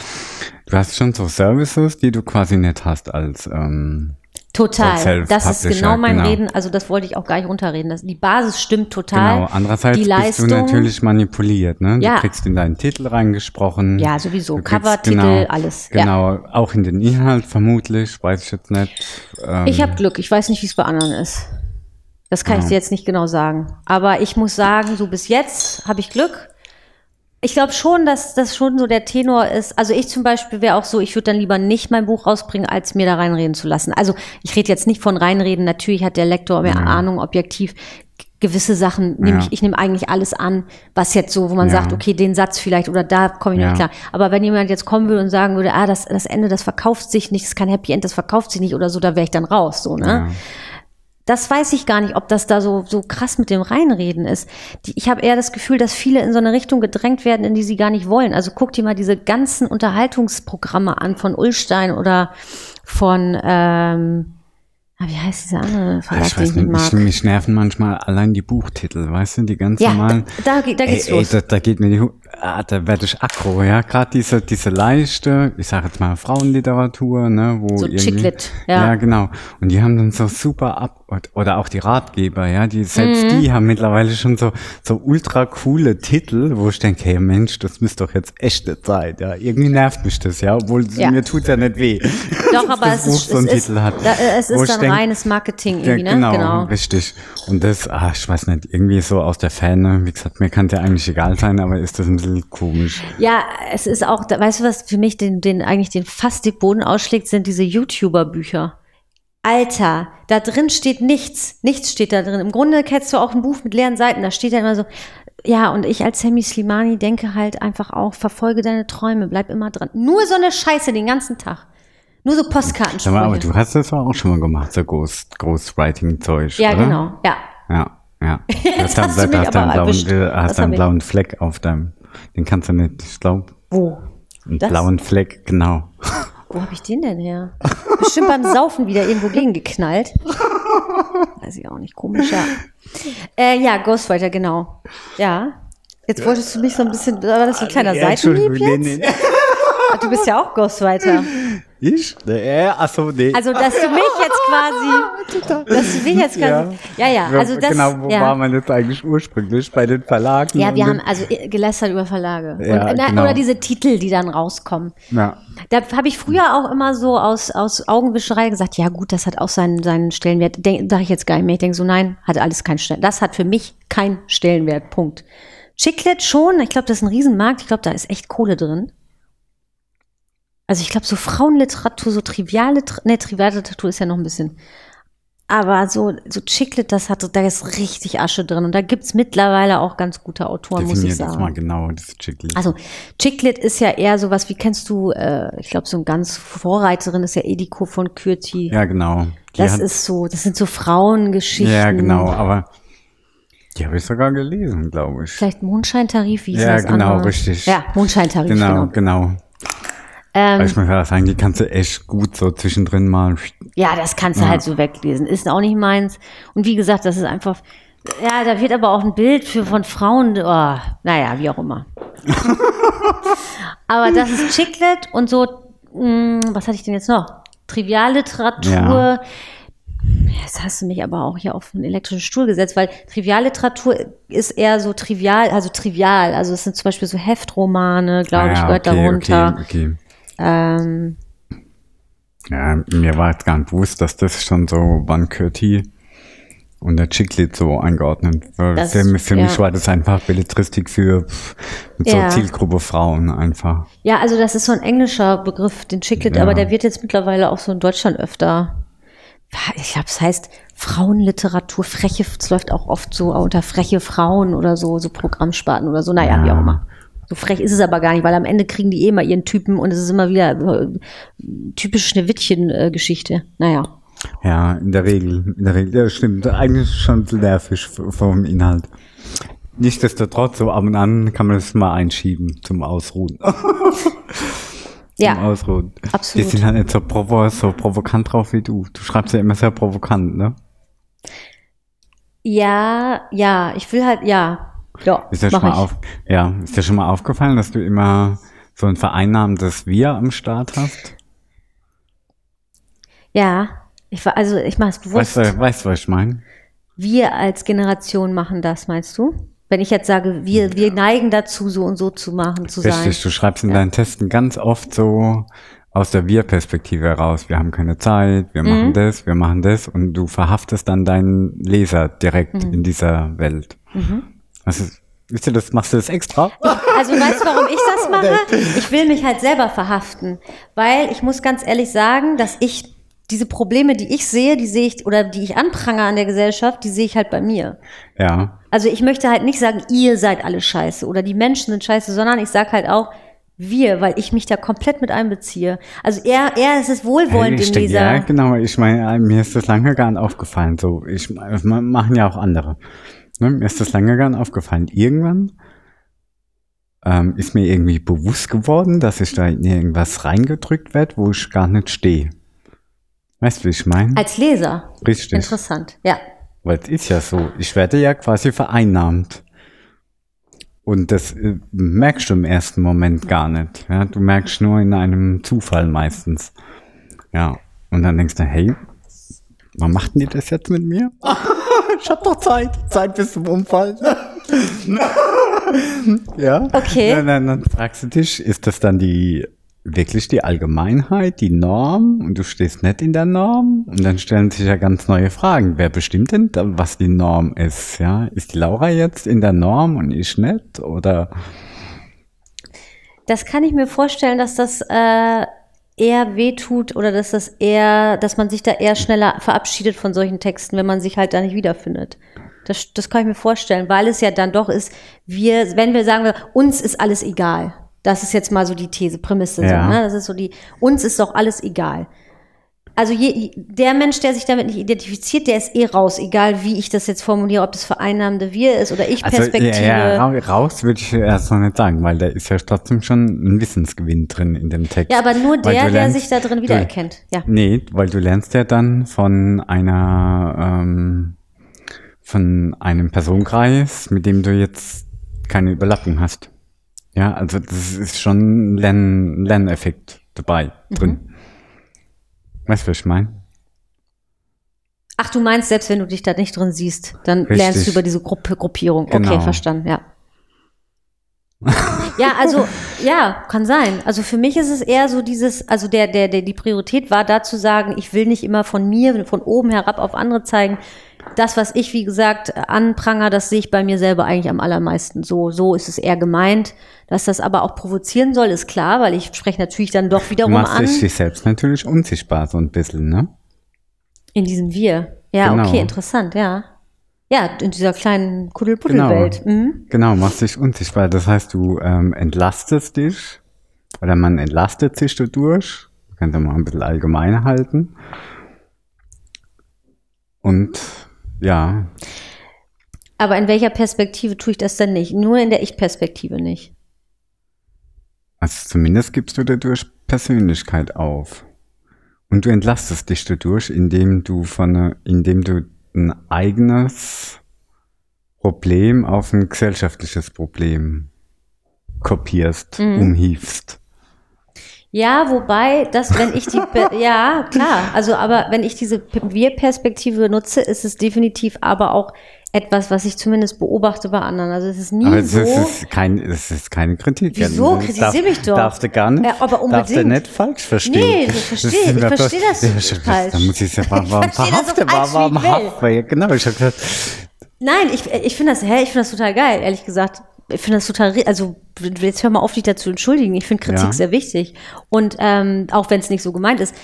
Du hast schon so Services, die du quasi nicht hast als ähm, Total. Das ist genau mein genau. Reden. Also das wollte ich auch gar nicht runterreden. Das, die Basis stimmt total. Genau, andererseits die bist Leistung, du natürlich manipuliert, ne? Ja. Du kriegst in deinen Titel reingesprochen. Ja, sowieso. Du kriegst- Covertitel, genau, alles. Ja. Genau, auch in den Inhalt vermutlich, weiß ich jetzt nicht. Ähm, Ich habe Glück. Ich weiß nicht, wie es bei anderen ist. Das kann ich Ja. dir jetzt nicht genau sagen. Aber ich muss sagen, so bis jetzt habe ich Glück. Ich glaube schon, dass das schon so der Tenor ist. Also ich zum Beispiel wäre auch so, ich würde dann lieber nicht mein Buch rausbringen, als mir da reinreden zu lassen. Also ich rede jetzt nicht von reinreden. Natürlich hat der Lektor mehr Ahnung, objektiv. Gewisse Sachen nehme Ja. ich, ich nehme eigentlich alles an, was jetzt so, wo man Ja. sagt, okay, den Satz vielleicht oder da komme ich Ja. nicht klar. Aber wenn jemand jetzt kommen würde und sagen würde, ah, das, das Ende, das verkauft sich nicht, das ist kein Happy End, das verkauft sich nicht oder so, da wäre ich dann raus, so, ne? Das weiß ich gar nicht, ob das da so, so krass mit dem Reinreden ist. Die, ich habe eher das Gefühl, dass viele in so eine Richtung gedrängt werden, in die sie gar nicht wollen. Also guck dir mal diese ganzen Unterhaltungsprogramme an von Ullstein oder von, ähm, ah, wie heißt dieser andere Verlag, ich weiß ich nicht mich, mich nerven manchmal allein die Buchtitel, weißt du, die ganz Ja, normalen. da, da, geht- da geht's ey, ey, los. da, da geht mir die, Hu- ah, da werde ich aggro, ja, gerade diese, diese leichte, ich sage jetzt mal Frauenliteratur, ne, wo So Chick-Lit, ja. ja, genau, und die haben dann so super ab, oder auch die Ratgeber, ja, die, selbst Mhm. die haben mittlerweile schon so, so ultra coole Titel, wo ich denke, hey Mensch, das müsste doch jetzt echte Zeit, ja, irgendwie nervt mich das, ja, obwohl Ja. mir tut's ja nicht weh. Doch, aber es ist, so es ist, da, äh, es ist dann denk, reines Marketing irgendwie, ne? genau, genau. richtig. Und das, ah, ich weiß nicht, irgendwie so aus der Ferne, wie gesagt, mir kann ja eigentlich egal sein, aber ist das ein bisschen komisch. Ja, es ist auch, weißt du, was für mich den, den eigentlich den fast den Boden ausschlägt, sind diese YouTuber-Bücher. Alter, da drin steht nichts. Nichts steht da drin. Im Grunde kennst du auch ein Buch mit leeren Seiten. Da steht ja immer so, ja, und ich als Sammy Slimani denke halt einfach auch, verfolge deine Träume, bleib immer dran. Nur so eine Scheiße den ganzen Tag. Nur so Postkarten. Sag mal, aber du hast das auch schon mal gemacht, so Ghost, Ghostwriting-Zeug, Ja, oder? genau, ja. Ja, ja. Jetzt Hast hast du hast du einen aber blauen, du hast einen blauen Fleck auf deinem, den kannst du nicht, ich glaube, Wo? einen Das? blauen Fleck, genau. Wo habe ich den denn her? Bestimmt beim Saufen wieder irgendwo gegengeknallt. Weiß ich auch nicht, komisch, ja. Äh, ja, Ghostwriter, genau. Ja. Jetzt wolltest du mich so ein bisschen, war das so ein kleiner Ja, Seitenhieb jetzt? Du bist ja auch Ghostwriter. Ich? Nee, achso, nee. Also, dass du mich jetzt quasi, dass du mich jetzt quasi, ja, ja, also das, genau, wo ja. war man jetzt eigentlich ursprünglich? Bei den Verlagen? Ja, wir haben also äh, gelästert über Verlage. Ja, und, na, genau. Oder diese Titel, die dann rauskommen. ja. Da habe ich früher auch immer so aus, aus Augenwischerei gesagt, ja gut, das hat auch seinen, seinen Stellenwert. Sage ich jetzt gar nicht mehr. Ich denke so, nein, hat alles keinen Stellenwert. Das hat für mich keinen Stellenwert. Punkt. Chiclet schon. Ich glaube, das ist ein Riesenmarkt. Ich glaube, da ist echt Kohle drin. Also ich glaube, so Frauenliteratur, so triviale, ne, triviale Literatur ist ja noch ein bisschen. Aber so, so Chiclet, das hat, da ist richtig Asche drin. Und da gibt's mittlerweile auch ganz gute Autoren, muss ich Definier das sagen. mal genau, das Chicklet. Also Chiclet ist ja eher sowas, wie kennst du, äh, ich glaube, so ein ganz Vorreiterin ist ja Ediko von Kürti. ja, genau. Die das ist so, das sind so Frauengeschichten. Ja, genau, aber die habe ich sogar gelesen, glaube ich. Vielleicht Mondscheintarif, wie hieß Ja, das genau, andere? richtig. Ja, Mondscheintarif, Genau, genau. genau. Ähm, ich ja sagen, die kannst du echt gut so zwischendrin mal. ja, das kannst du Ja. halt so weglesen. Ist auch nicht meins. Und wie gesagt, das ist einfach, ja, da wird aber auch ein Bild für von Frauen, oh, naja, wie auch immer. aber das ist Chiclet und so, mh, was hatte ich denn jetzt noch? Trivialliteratur. Ja. Jetzt hast du mich aber auch hier auf einen elektrischen Stuhl gesetzt, weil Trivialliteratur ist eher so trivial, also trivial. Also es sind zum Beispiel so Heftromane, glaube Ah, ich, gehört okay, darunter. Okay, okay. Ähm, Ja, mir war jetzt gar nicht bewusst, dass das schon so Van Curti und der Chicklet so eingeordnet wird. Das- Für, für mich ja. war das einfach Belletristik für mit Ja. so Zielgruppe Frauen einfach. ja, also das ist so ein englischer Begriff, den Chiclet, Ja. aber der wird jetzt mittlerweile auch so in Deutschland öfter. Ich glaube, es heißt Frauenliteratur, freche, es läuft auch oft so unter freche Frauen oder so, so Programmsparten oder so, naja, wie Ja. auch immer. So frech ist es aber gar nicht, weil am Ende kriegen die eh mal ihren Typen und es ist immer wieder äh, typisch Schneewittchen-Geschichte. Naja. Ja, in der Regel, in der Regel, ja, stimmt. Eigentlich schon nervig vom Inhalt. Nichtsdestotrotz, so ab und an kann man das mal einschieben zum Ausruhen. Zum Ja, Ausruhen. absolut. Die sind halt nicht so, provo so provokant drauf wie du. Du schreibst ja immer sehr provokant, ne? ja, ja, ich will halt, ja. Ja, Ist dir schon mal ich. auf, ja, ist dir schon mal aufgefallen, dass du immer so ein vereinnahmendes Wir am Start hast? Ja, ich war, also ich mache es bewusst. Weißt du, weißt was ich meine? Wir als Generation machen das, meinst du? Wenn ich jetzt sage, wir, wir neigen dazu, so und so zu machen, zu sein. Richtig, du schreibst in deinen Testen ganz oft so aus der Wir-Perspektive heraus. Wir haben keine Zeit, wir Mhm. machen das, wir machen das und du verhaftest dann deinen Leser direkt Mhm. in dieser Welt. Was ist, wisst ihr, das machst du das extra? Also weißt du, warum ich das mache? Ich will mich halt selber verhaften, weil ich muss ganz ehrlich sagen, dass ich diese Probleme, die ich sehe, die sehe ich oder die ich anprangere an der Gesellschaft, die sehe ich halt bei mir. Ja, Also ich möchte halt nicht sagen, ihr seid alle scheiße oder die Menschen sind scheiße, sondern ich sage halt auch wir, weil ich mich da komplett mit einbeziehe. Also er, er ist es wohlwollend dem denke, Leser. ja, genau. Ich meine, mir ist das lange gar nicht aufgefallen. So, ich das machen ja auch andere. Ne? Mir ist das lange gar nicht aufgefallen. Irgendwann ähm, ist mir irgendwie bewusst geworden, dass ich da in irgendwas reingedrückt werde, wo ich gar nicht stehe. Weißt du, wie ich meine? Als Leser. Richtig. Interessant, ja. Weil es ist ja so, ich werde ja quasi vereinnahmt. Und das äh, merkst du im ersten Moment gar nicht. Ja? Du merkst nur in einem Zufall meistens. Ja. Und dann denkst du, hey, warum machten die das jetzt mit mir? ich hab doch Zeit. Zeit bis zum Umfallen. ja. Okay. Dann, dann, dann fragst du dich, ist das dann die wirklich die Allgemeinheit, die Norm und du stehst nicht in der Norm und dann stellen sich ja ganz neue Fragen. Wer bestimmt denn, was die Norm ist? Ja, ist die Laura jetzt in der Norm und ich nicht? Oder Das kann ich mir vorstellen, dass das äh, eher wehtut oder dass das eher, dass man sich da eher schneller verabschiedet von solchen Texten, wenn man sich halt da nicht wiederfindet. Das, das kann ich mir vorstellen, weil es ja dann doch ist, wir, wenn wir sagen, uns ist alles egal. Das ist jetzt mal so die These, Prämisse. Ja. So, ne? Das ist so die, uns ist doch alles egal. Also je, der Mensch, der sich damit nicht identifiziert, der ist eh raus, egal wie ich das jetzt formuliere, ob das vereinnahmende Wir ist oder ich also Perspektive. ja, ja, ra- raus würde ich erst noch nicht sagen, weil da ist ja trotzdem schon ein Wissensgewinn drin in dem Text. Ja, aber nur der, du der lernst- sich da drin du- wiedererkennt. Ja. Nee, weil du lernst ja dann von einer ähm, von einem Personenkreis, mit dem du jetzt keine Überlappung hast. Ja, also das ist schon ein Lern Lerneffekt dabei drin. Weißt du, was ich meine? Ach, du meinst, selbst wenn du dich da nicht drin siehst, dann Richtig. lernst du über diese Gruppe, Gruppierung. Okay, Genau. verstanden, ja. ja, also, ja, kann sein. Also für mich ist es eher so dieses, also der, der, der, die Priorität war da zu sagen, ich will nicht immer von mir, von oben herab auf andere zeigen. Das, was ich, wie gesagt, anpranger, das sehe ich bei mir selber eigentlich am allermeisten. So, so ist es eher gemeint. Dass das aber auch provozieren soll, ist klar, weil ich spreche natürlich dann doch Du wiederum machst an. dich, dich selbst natürlich unsichtbar so ein bisschen, ne? In diesem Wir. Ja, Genau. okay, interessant, ja. Ja, in dieser kleinen Kuddelpuddelwelt. Mhm. Genau, machst dich unsichtbar. Das heißt, du ähm, entlastest dich oder man entlastet sich dadurch. Du kannst ja mal ein bisschen allgemein halten. Und ja, Aber in welcher Perspektive tue ich das denn nicht? Nur in der Ich-Perspektive nicht. also zumindest gibst du dadurch Persönlichkeit auf. Und du entlastest dich dadurch, indem du von, indem du ein eigenes Problem auf ein gesellschaftliches Problem kopierst, Mhm. umhiefst. Ja, wobei, das, wenn ich die, ja, klar, also, aber wenn ich diese Wir-Perspektive nutze, ist es definitiv aber auch etwas, was ich zumindest beobachte bei anderen. Also, es ist nie Aber es so. ist, es ist, kein, es ist keine Kritik. Wieso? Das Kritisier mich doch. Darfst du gar nicht. Ja, aber Darfst du unbedingt. nicht falsch verstehen. Nee, ich verstehe- ich verstehe bloß- das Ja, falsch. Da muss ich es ja das wahr, will. wahr, ja, Genau, ich habe gesagt, Nein, ich, ich finde das, hä, ich finde das total geil, ehrlich gesagt. Ich finde das total, also jetzt hör mal auf, dich dazu zu entschuldigen. Ich finde Kritik Ja. sehr wichtig. Und ähm, auch wenn es nicht so gemeint ist.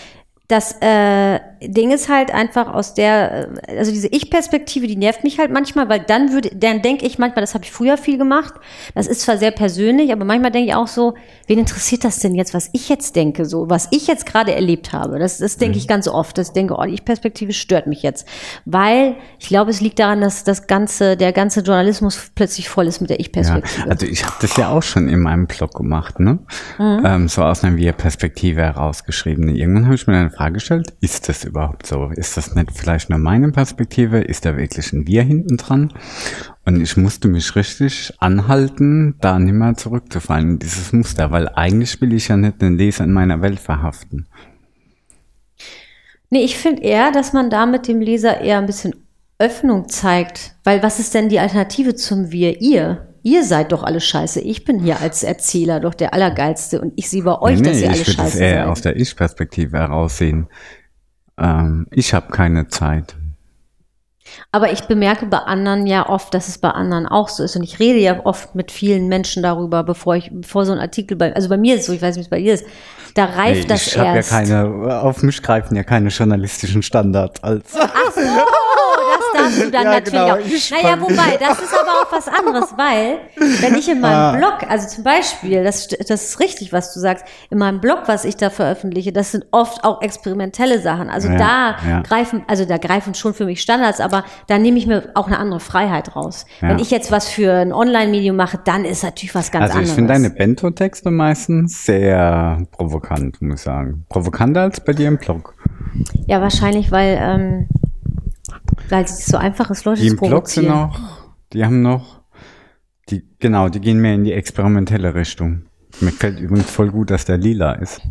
Das äh, Ding ist halt einfach aus der, äh, also diese Ich-Perspektive, die nervt mich halt manchmal, weil dann würde, dann denke ich manchmal, das habe ich früher viel gemacht. Das ist zwar sehr persönlich, aber manchmal denke ich auch so, wen interessiert das denn jetzt, was ich jetzt denke, so, was ich jetzt gerade erlebt habe. Das, das denke ich ganz oft. Das denke, oh, die Ich-Perspektive stört mich jetzt. Weil ich glaube, es liegt daran, dass das ganze, der ganze Journalismus plötzlich voll ist mit der ja, Ich-Perspektive. also ich habe das ja auch schon in meinem Blog gemacht, ne? Mhm. Ähm, so aus einer Wir-Perspektive herausgeschrieben. Irgendwann habe ich mir eine Frage gestellt, ist das überhaupt so? Ist das nicht vielleicht nur meine Perspektive? Ist da wirklich ein Wir hinten dran? Und ich musste mich richtig anhalten, da nicht mehr zurückzufallen in dieses Muster, weil eigentlich will ich ja nicht den Leser in meiner Welt verhaften. Nee, ich finde eher, dass man damit dem Leser eher ein bisschen Öffnung zeigt. Weil was ist denn die Alternative zum Wir? Ihr. Ihr seid doch alle scheiße. Ich bin hier als Erzähler doch der Allergeilste und ich sehe bei euch, nee, dass ihr alle ich würde es scheiße eher seid. aus der Ich-Perspektive heraussehen. Ähm, ich habe keine Zeit. Aber ich bemerke bei anderen ja oft, dass es bei anderen auch so ist. Und ich rede ja oft mit vielen Menschen darüber, bevor ich, bevor so ein Artikel bei, also bei mir ist es so, ich weiß nicht, wie es bei dir ist, da reift Nee, das ich habe ja erst. keine, auf mich greifen ja keine journalistischen Standards als. Ach so, darfst du dann Ja, natürlich genau, auch. ich Naja, wobei, das ist aber auch was anderes, weil, wenn ich in Ah. meinem Blog, also zum Beispiel, das, das ist richtig, was du sagst, in meinem Blog, was ich da veröffentliche, das sind oft auch experimentelle Sachen. Also Ja, da ja. greifen, also da greifen schon für mich Standards, aber da nehme ich mir auch eine andere Freiheit raus. Wenn ich jetzt was für ein Online-Medium mache, dann ist natürlich was ganz Also ich anderes. finde deine Bento-Texte meistens sehr provokant, muss ich sagen. Provokanter als bei dir im Blog. ja, wahrscheinlich, weil, ähm, weil es so einfach ist, Leute Die zu provozieren. noch, die haben noch, die, genau, die gehen mehr in die experimentelle Richtung. Mir gefällt übrigens voll gut, dass der lila ist.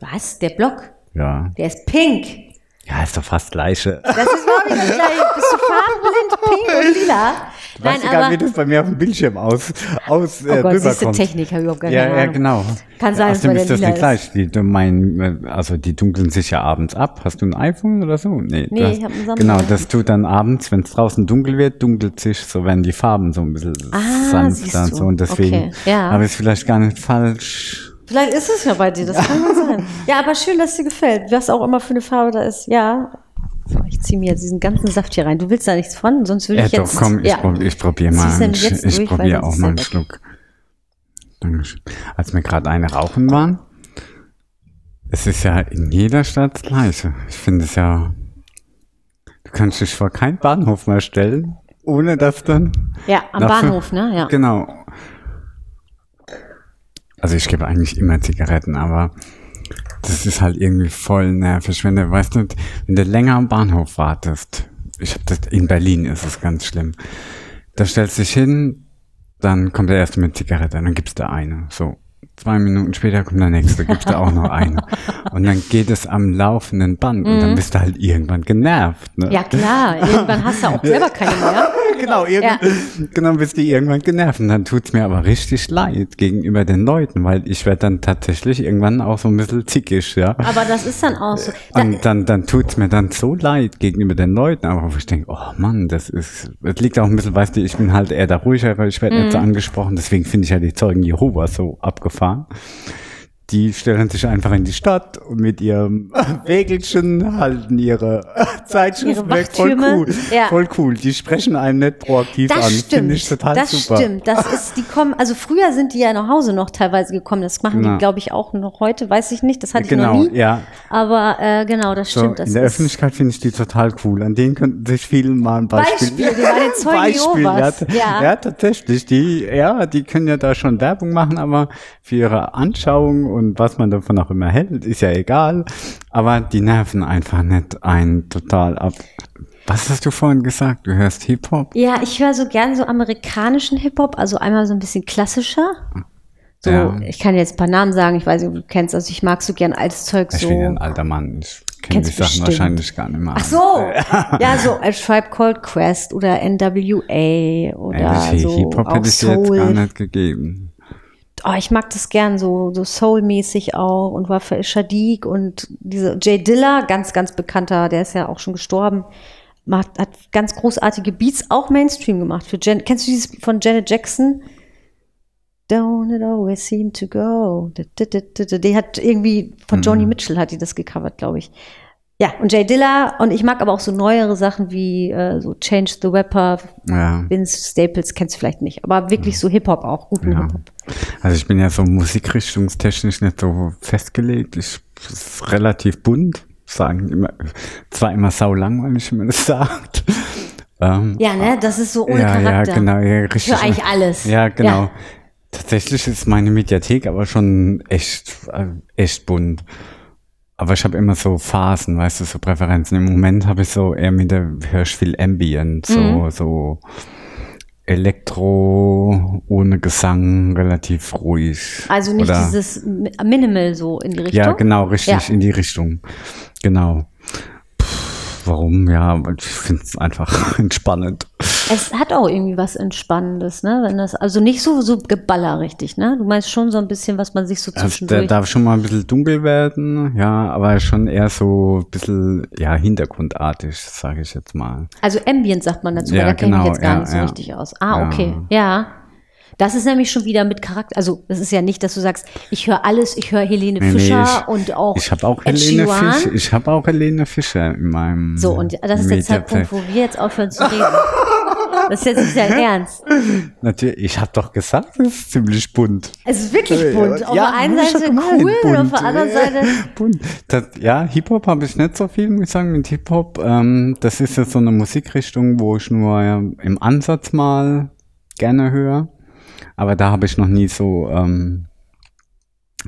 Was? Der Blog? Ja. Der ist pink. Ja, ist doch fast gleiche. Das ist nicht das gleiche. Bist du farbenblind, pink und lila? Weißt du gar nicht, wie das bei mir auf dem Bildschirm aus, aus oh äh, Gott, rüberkommt. Technik, habe ich überhaupt gar Ja, keine ja, Ahnung. genau. Kann sein, dass Außerdem bei der ist das nicht ist. gleich. Die, du mein, also die dunkeln sich ja abends ab. Hast du ein iPhone oder so? Nee, du Nee, hast, ich hab ein Samsung. Genau, das tut dann abends, wenn es draußen dunkel wird, dunkelt sich, so werden die Farben so ein bisschen Ah, sanfter und du. so. Und deswegen Okay, ja. habe ich es vielleicht gar nicht falsch. Vielleicht ist es ja bei dir, das kann ja sein. Ja, aber schön, dass dir gefällt. Was auch immer für eine Farbe da ist. Ja. So, ich ziehe mir jetzt diesen ganzen Saft hier rein. Du willst da nichts von, sonst würde Ja, ich jetzt. doch, komm, ich, ja. prob, ich probiere mal. nämlich Ich, probiere auch mal einen. Schluck. Dankeschön. Als wir gerade eine rauchen waren, es ist ja in jeder Stadt das Gleiche. Ich finde es ja, du kannst dich vor keinen Bahnhof mehr stellen, ohne dass dann. Ja, am nach- Bahnhof, ne? Ja. Genau. Also ich gebe eigentlich immer Zigaretten, aber das ist halt irgendwie voll nervig, wenn du, weißt du, wenn du länger am Bahnhof wartest. Ich hab das, in Berlin ist es ganz schlimm. Da stellst du dich hin, Dann kommt der erste mit Zigarette, dann gibt's da eine. So. Zwei Minuten später kommt der nächste, gibt's da auch noch eine. Und dann geht es am laufenden Band und dann bist du halt irgendwann genervt. Ne? Mhm. Ja, klar. Irgendwann hast du auch selber keine mehr. genau, irgendwann, genau bist du irgendwann genervt. Und dann tut's mir aber richtig leid gegenüber den Leuten, weil ich werde dann tatsächlich irgendwann auch so ein bisschen zickig, ja. Aber das ist dann auch so. Da, Und dann, dann tut's mir dann so leid gegenüber den Leuten, aber wo ich denke, oh Mann, das ist, das liegt auch ein bisschen, weißt du, ich bin halt eher da ruhiger, weil ich werde Mhm. nicht so angesprochen, deswegen finde ich ja die Zeugen Jehovas so abgefahren. fahren. Die stellen sich einfach in die Stadt und mit ihrem Wägelchen halten ihre Zeitschriften Ihre weg. Voll cool. Ja. Voll cool. Die sprechen einen nicht proaktiv an. das Finde stimmt. ich total das super. stimmt. Das ist, die kommen, also früher sind die ja nach Hause noch teilweise gekommen. Das machen Ja. die, glaube ich, auch noch heute. Weiß ich nicht. Das hatte ich Genau, noch nie. ja. Aber äh, genau, das So, stimmt. Das in der Öffentlichkeit finde ich die total cool. An denen könnten sich viele mal ein Beispiel. Beispiel, die waren jetzt Jehovas. ja, Ja. ja, tatsächlich. Die, ja, die können ja da schon Werbung machen, aber für ihre Anschauung und was man davon auch immer hält, ist ja egal. Aber die nerven einfach nicht ein total ab. Was hast du vorhin gesagt? Du hörst Hip-Hop? Ja, ich höre so gern so amerikanischen Hip-Hop, also einmal so ein bisschen klassischer. So, Ja. ich kann jetzt ein paar Namen sagen, ich weiß nicht, ob du kennst, also ich mag so gern altes Zeug Ich so. bin ja ein alter Mann. Ich kenne die Sachen bestimmt. wahrscheinlich gar nicht mehr. Ach so, ja, so A Tribe Called Quest oder NWA oder Ehrlich, so Hip-Hop hätte ich dir jetzt gar nicht gegeben. Oh, ich mag das gern so, so Soul-mäßig auch und Wafel Shadik und diese Jay Dilla, ganz, ganz bekannter, der ist ja auch schon gestorben, macht, hat ganz großartige Beats, auch Mainstream gemacht für Jan Kennst du dieses von Janet Jackson? Don't it always seem to go. Die hat irgendwie von Joni Mitchell hat die das gecovert, glaube ich. Ja, und Jay Dilla und ich mag aber auch so neuere Sachen wie äh, so Change the Rapper, Ja. Vince Staples kennst du vielleicht nicht, aber wirklich so Hip-Hop auch, guten Ja. Hip-Hop. Also ich bin ja so musikrichtungstechnisch nicht so festgelegt. Ich es ist relativ bunt, sagen immer, zwar immer sau langweilig, wenn man das sagt. Ähm, Ja, ne, das ist so ohne ja, Charakter. ja, genau, ja, richtig. Für eigentlich alles. Ja, genau. Ja. Tatsächlich ist meine Mediathek aber schon echt, äh, echt bunt. Aber ich habe immer so Phasen, weißt du, so Präferenzen. Im Moment habe ich so eher mit der viel Ambient, so, Mhm. so Elektro ohne Gesang, relativ ruhig. Also nicht Oder- dieses Mi- Minimal so in die Richtung. Ja, genau, richtig Ja. in die Richtung. Genau. Pff, warum? Ja, ich finde es einfach entspannend. Es hat auch irgendwie was Entspannendes, ne? Wenn das, also nicht so, so Geballer richtig, ne? Du meinst schon so ein bisschen, was man sich so Also, der zwischendurch. darf schon mal ein bisschen dunkel werden, ja, aber schon eher so ein bisschen, ja, hintergrundartig, sage ich jetzt mal. also Ambient sagt man dazu, Ja, da kenne ich genau, jetzt gar ja, nicht so ja. richtig aus. Ah, okay. Ja. Das ist nämlich schon wieder mit Charakter. Also, das ist ja nicht, dass du sagst, ich höre alles, ich höre Helene Nee, nee, Fischer ich- und auch. Ich habe auch Ed Helene Sheeran. Fischer, ich habe auch Helene Fischer in meinem So, und das ist der Zeitpunkt, wo wir jetzt aufhören zu reden. Das ist jetzt nicht dein Ernst. Natürlich, ich habe doch gesagt, es ist ziemlich bunt. Es ist wirklich bunt. Auf Ja, der einen Seite cool und auf der anderen Seite. Bunt. Das, ja, Hip-Hop habe ich nicht so viel, muss ich sagen, mit Hip-Hop. Ähm, das ist jetzt so eine Musikrichtung, wo ich nur im Ansatz mal gerne höre. Aber da habe ich noch nie so ähm,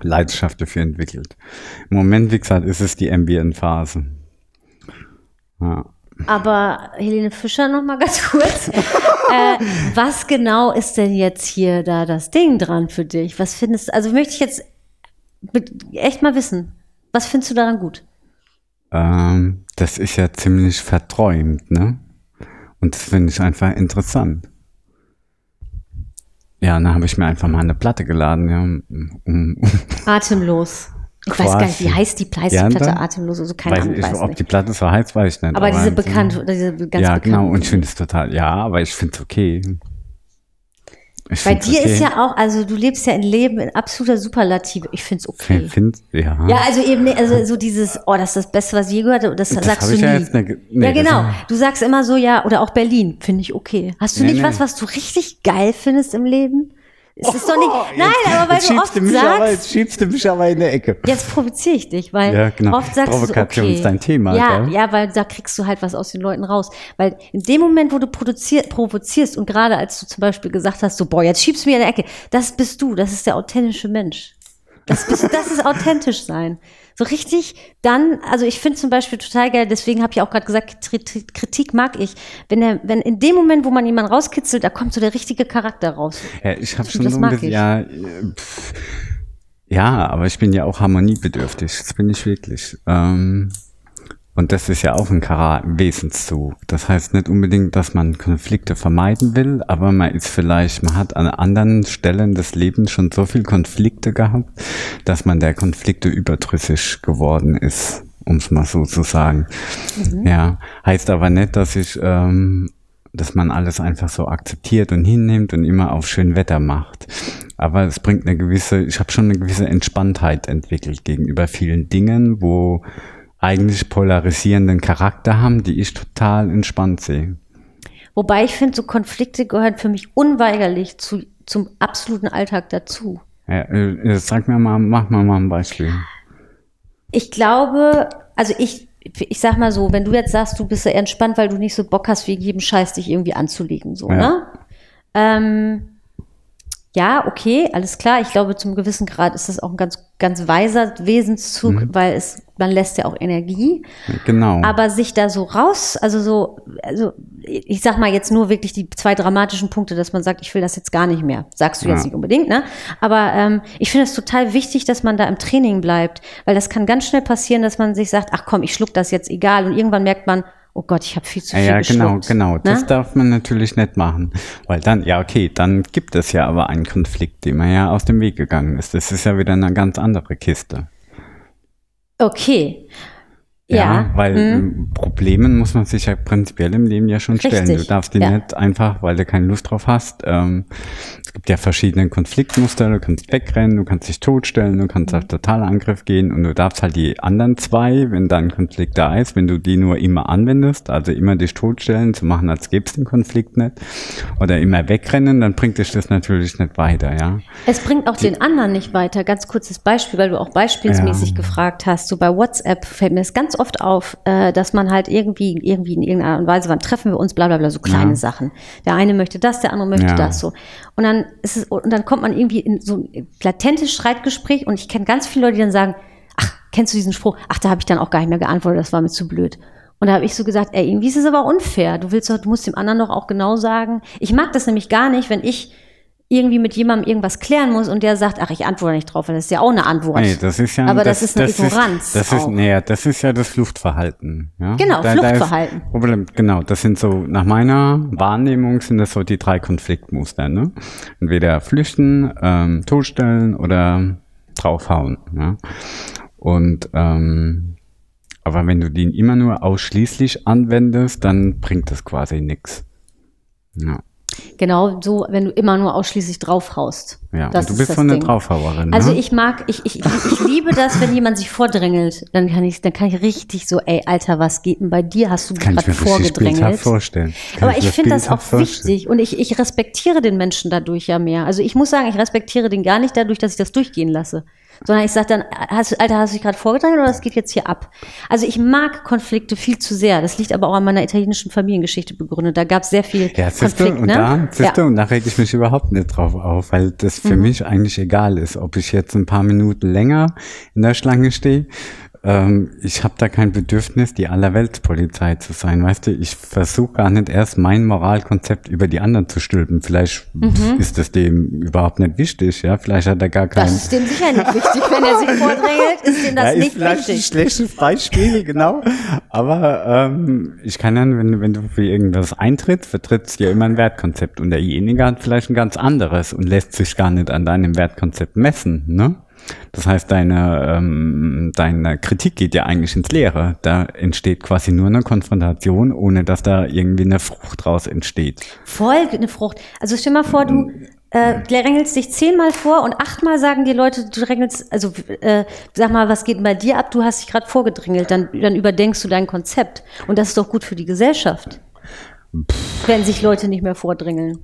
Leidenschaft dafür entwickelt. Im Moment, wie gesagt, ist es die Ambient-Phase. Ja. Aber Helene Fischer noch mal ganz kurz. äh, was genau ist denn jetzt hier da das Ding dran für dich? Was findest du, also möchte ich jetzt echt mal wissen. Was findest du daran gut? Ähm, das ist ja ziemlich verträumt, ne? Und das finde ich einfach interessant. Ja, dann habe ich mir einfach mal eine Platte geladen, ja, um, um Atemlos. Ich weiß gar nicht, wie heißt die, heißt Ja, die Platte dann- Atemlos? Also keine weiß Ahnung, ich, weiß ob nicht. die Platte so heißt, weiß ich nicht. Aber diese so- bekannt, diese ganz Ja, genau, und ich finde es total, ja, aber ich finde es okay. Ich Bei dir okay. ist ja auch, also du lebst ja ein Leben in absoluter Superlative. Ich finde es okay. Ich find, ja. Ja, also eben, also so dieses, oh, das ist das Beste, was ich je gehört habe, das, Das sagst du nie. ja jetzt ne- nee, ja, genau. Du sagst immer so, ja, oder auch Berlin, finde ich okay. Hast du Nee, nicht nee. was, was du richtig geil findest im Leben? Es ist doch nicht, Oh, nein, jetzt- aber weil jetzt du oft du mich aber, sagst, jetzt schiebst du mich aber in der Ecke. jetzt provoziere ich dich, weil Ja, genau. oft sagst Provokation du so, okay. ist dein Thema, Ja, gell? ja, weil da kriegst du halt was aus den Leuten raus. Weil in dem Moment, wo du provozierst und gerade als du zum Beispiel gesagt hast, so, boah, jetzt schiebst du mir in der Ecke, das bist du, das ist der authentische Mensch. Das, ist, das ist authentisch sein. So richtig, dann, also ich finde zum Beispiel total geil, deswegen habe ich auch gerade gesagt, Kritik mag ich. Wenn, er, wenn in dem Moment, wo man jemanden rauskitzelt, da kommt so der richtige Charakter raus. Ja, ich habe schon so ein bisschen, ja, pff, ja, aber ich bin ja auch harmoniebedürftig. Das bin ich wirklich. Ähm, und das ist ja auch ein Wesenszug. Das heißt nicht unbedingt, dass man Konflikte vermeiden will, aber man ist vielleicht, man hat an anderen Stellen des Lebens schon so viel Konflikte gehabt, dass man der Konflikte überdrüssig geworden ist, um es mal so zu sagen. Mhm. Ja, heißt aber nicht, dass ich, ähm, dass man alles einfach so akzeptiert und hinnimmt und immer auf schön Wetter macht. Aber es bringt eine gewisse, ich habe schon eine gewisse Entspanntheit entwickelt gegenüber vielen Dingen, wo eigentlich polarisierenden Charakter haben, die ich total entspannt sehe. Wobei ich finde, so Konflikte gehören für mich unweigerlich zu, zum absoluten Alltag dazu. Ja, äh, sag mir mal, mach mal mal ein Beispiel. Ich glaube, also ich, ich sag mal so, wenn du jetzt sagst, du bist so entspannt, weil du nicht so Bock hast, wegen jedem Scheiß dich irgendwie anzulegen, so, ja. ne? Ähm, ja, okay, alles klar. Ich glaube, zum gewissen Grad ist das auch ein ganz, ganz weiser Wesenszug, mhm. weil es, man lässt ja auch Energie. Genau. Aber sich da so raus, also so, also ich sag mal jetzt nur wirklich die zwei dramatischen Punkte, dass man sagt, ich will das jetzt gar nicht mehr. Sagst du ja. jetzt nicht unbedingt, ne? Aber ähm, ich finde es total wichtig, dass man da im Training bleibt, weil das kann ganz schnell passieren, dass man sich sagt, ach komm, ich schluck das jetzt egal. Und irgendwann merkt man, oh Gott, ich habe viel zu viel Ja, genau, genau. Ne? Das darf man natürlich nicht machen. Weil dann, ja, okay, dann gibt es ja aber einen Konflikt, dem man ja aus dem Weg gegangen ist. Das ist ja wieder eine ganz andere Kiste. Okay. Ja, ja, weil mhm. Problemen muss man sich ja prinzipiell im Leben ja schon Richtig. stellen. Du darfst die ja. nicht einfach, weil du keine Lust drauf hast. Ähm, es gibt ja verschiedene Konfliktmuster. Du kannst wegrennen, du kannst dich totstellen, du kannst auf Totalangriff gehen und du darfst halt die anderen zwei, wenn da ein Konflikt da ist, wenn du die nur immer anwendest, also immer dich totstellen, zu machen, als gäbe es den Konflikt nicht, oder immer wegrennen, dann bringt dich das natürlich nicht weiter, ja. Es bringt auch die, den anderen nicht weiter. Ganz kurzes Beispiel, weil du auch beispielsmäßig ja. gefragt hast. So bei WhatsApp fällt mir das ganz oft auf, äh, dass man halt irgendwie, irgendwie in irgendeiner Art und Weise, wann treffen wir uns, bla bla bla, so kleine ja. Sachen. Der eine möchte das, der andere möchte ja. das so. Und dann ist es, und dann kommt man irgendwie in so ein latentes Streitgespräch und ich kenne ganz viele Leute, die dann sagen, ach, kennst du diesen Spruch? Ach, da habe ich dann auch gar nicht mehr geantwortet, das war mir zu blöd. Und da habe ich so gesagt, ey, irgendwie ist es aber unfair. Du willst doch, du musst dem anderen doch auch genau sagen. Ich mag das nämlich gar nicht, wenn ich irgendwie mit jemandem irgendwas klären muss und der sagt, ach, ich antworte nicht drauf, weil das ist ja auch eine Antwort. Nee, das ist ja, Aber das, das ist eine das Ignoranz. Ist, das, ist, nee, das ist ja das Fluchtverhalten. Ja? Genau, da, Fluchtverhalten. Da Problem, genau, das sind so, nach meiner Wahrnehmung sind das so die drei Konfliktmuster. Ne? Entweder flüchten, ähm, totstellen oder draufhauen. Ja? Und ähm, aber wenn du den immer nur ausschließlich anwendest, dann bringt das quasi nichts. Ja. Genau so, wenn du immer nur ausschließlich draufhaust. Ja, das du bist so eine Ding. Draufhauerin. Ne? Also ich mag, ich, ich, ich liebe das, wenn jemand sich vordrängelt. Dann kann ich, dann kann ich richtig so, ey, Alter, was geht denn bei dir? Hast du gerade vorgedrängelt? vorstellen. Kann Aber ich, ich finde das auch vorstellen. wichtig und ich, ich respektiere den Menschen dadurch ja mehr. Also ich muss sagen, ich respektiere den gar nicht dadurch, dass ich das durchgehen lasse sondern ich sage dann, hast, Alter, hast du dich gerade vorgedrängt oder das geht jetzt hier ab? Also ich mag Konflikte viel zu sehr. Das liegt aber auch an meiner italienischen Familiengeschichte begründet. Da gab es sehr viel ja, Konflikt. Und, ne? da, ja. und da reg ich mich überhaupt nicht drauf auf, weil das für mhm. mich eigentlich egal ist, ob ich jetzt ein paar Minuten länger in der Schlange stehe ähm, ich habe da kein Bedürfnis, die Allerweltspolizei zu sein. Weißt du, ich versuche gar nicht erst mein Moralkonzept über die anderen zu stülpen. Vielleicht mhm. ist das dem überhaupt nicht wichtig, ja. Vielleicht hat er gar kein. Das ist dem sicher nicht wichtig, wenn er sich vordrängelt, ist dem das ja, nicht vielleicht wichtig. Ein schlechtes Beispiel, genau. Aber ähm, ich kann dann, wenn, wenn du für irgendwas eintrittst, vertrittst du ja immer ein Wertkonzept und derjenige hat vielleicht ein ganz anderes und lässt sich gar nicht an deinem Wertkonzept messen, ne? Das heißt, deine, ähm, deine Kritik geht ja eigentlich ins Leere. Da entsteht quasi nur eine Konfrontation, ohne dass da irgendwie eine Frucht draus entsteht. Voll eine Frucht. Also stell mal vor, du äh, drängelst dich zehnmal vor und achtmal sagen die Leute, du drängelst, also äh, sag mal, was geht denn bei dir ab? Du hast dich gerade vorgedrängelt, dann, dann überdenkst du dein Konzept. Und das ist doch gut für die Gesellschaft. Pff. Wenn sich Leute nicht mehr vordrängeln.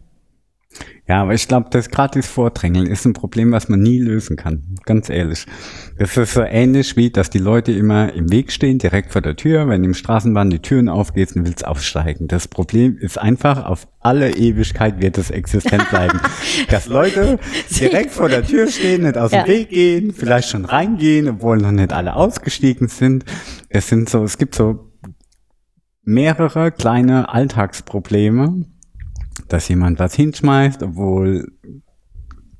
Ja, aber ich glaube, das gratis Vordrängeln ist ein Problem, was man nie lösen kann. Ganz ehrlich. Das ist so ähnlich wie, dass die Leute immer im Weg stehen, direkt vor der Tür. Wenn im Straßenbahn die Türen aufgehen, dann willst aufsteigen. Das Problem ist einfach, auf alle Ewigkeit wird es existent bleiben. dass Leute direkt vor der Tür stehen, nicht aus dem Ja. Weg gehen, vielleicht schon reingehen, obwohl noch nicht alle ausgestiegen sind. Es sind so, es gibt so mehrere kleine Alltagsprobleme, dass jemand was hinschmeißt, obwohl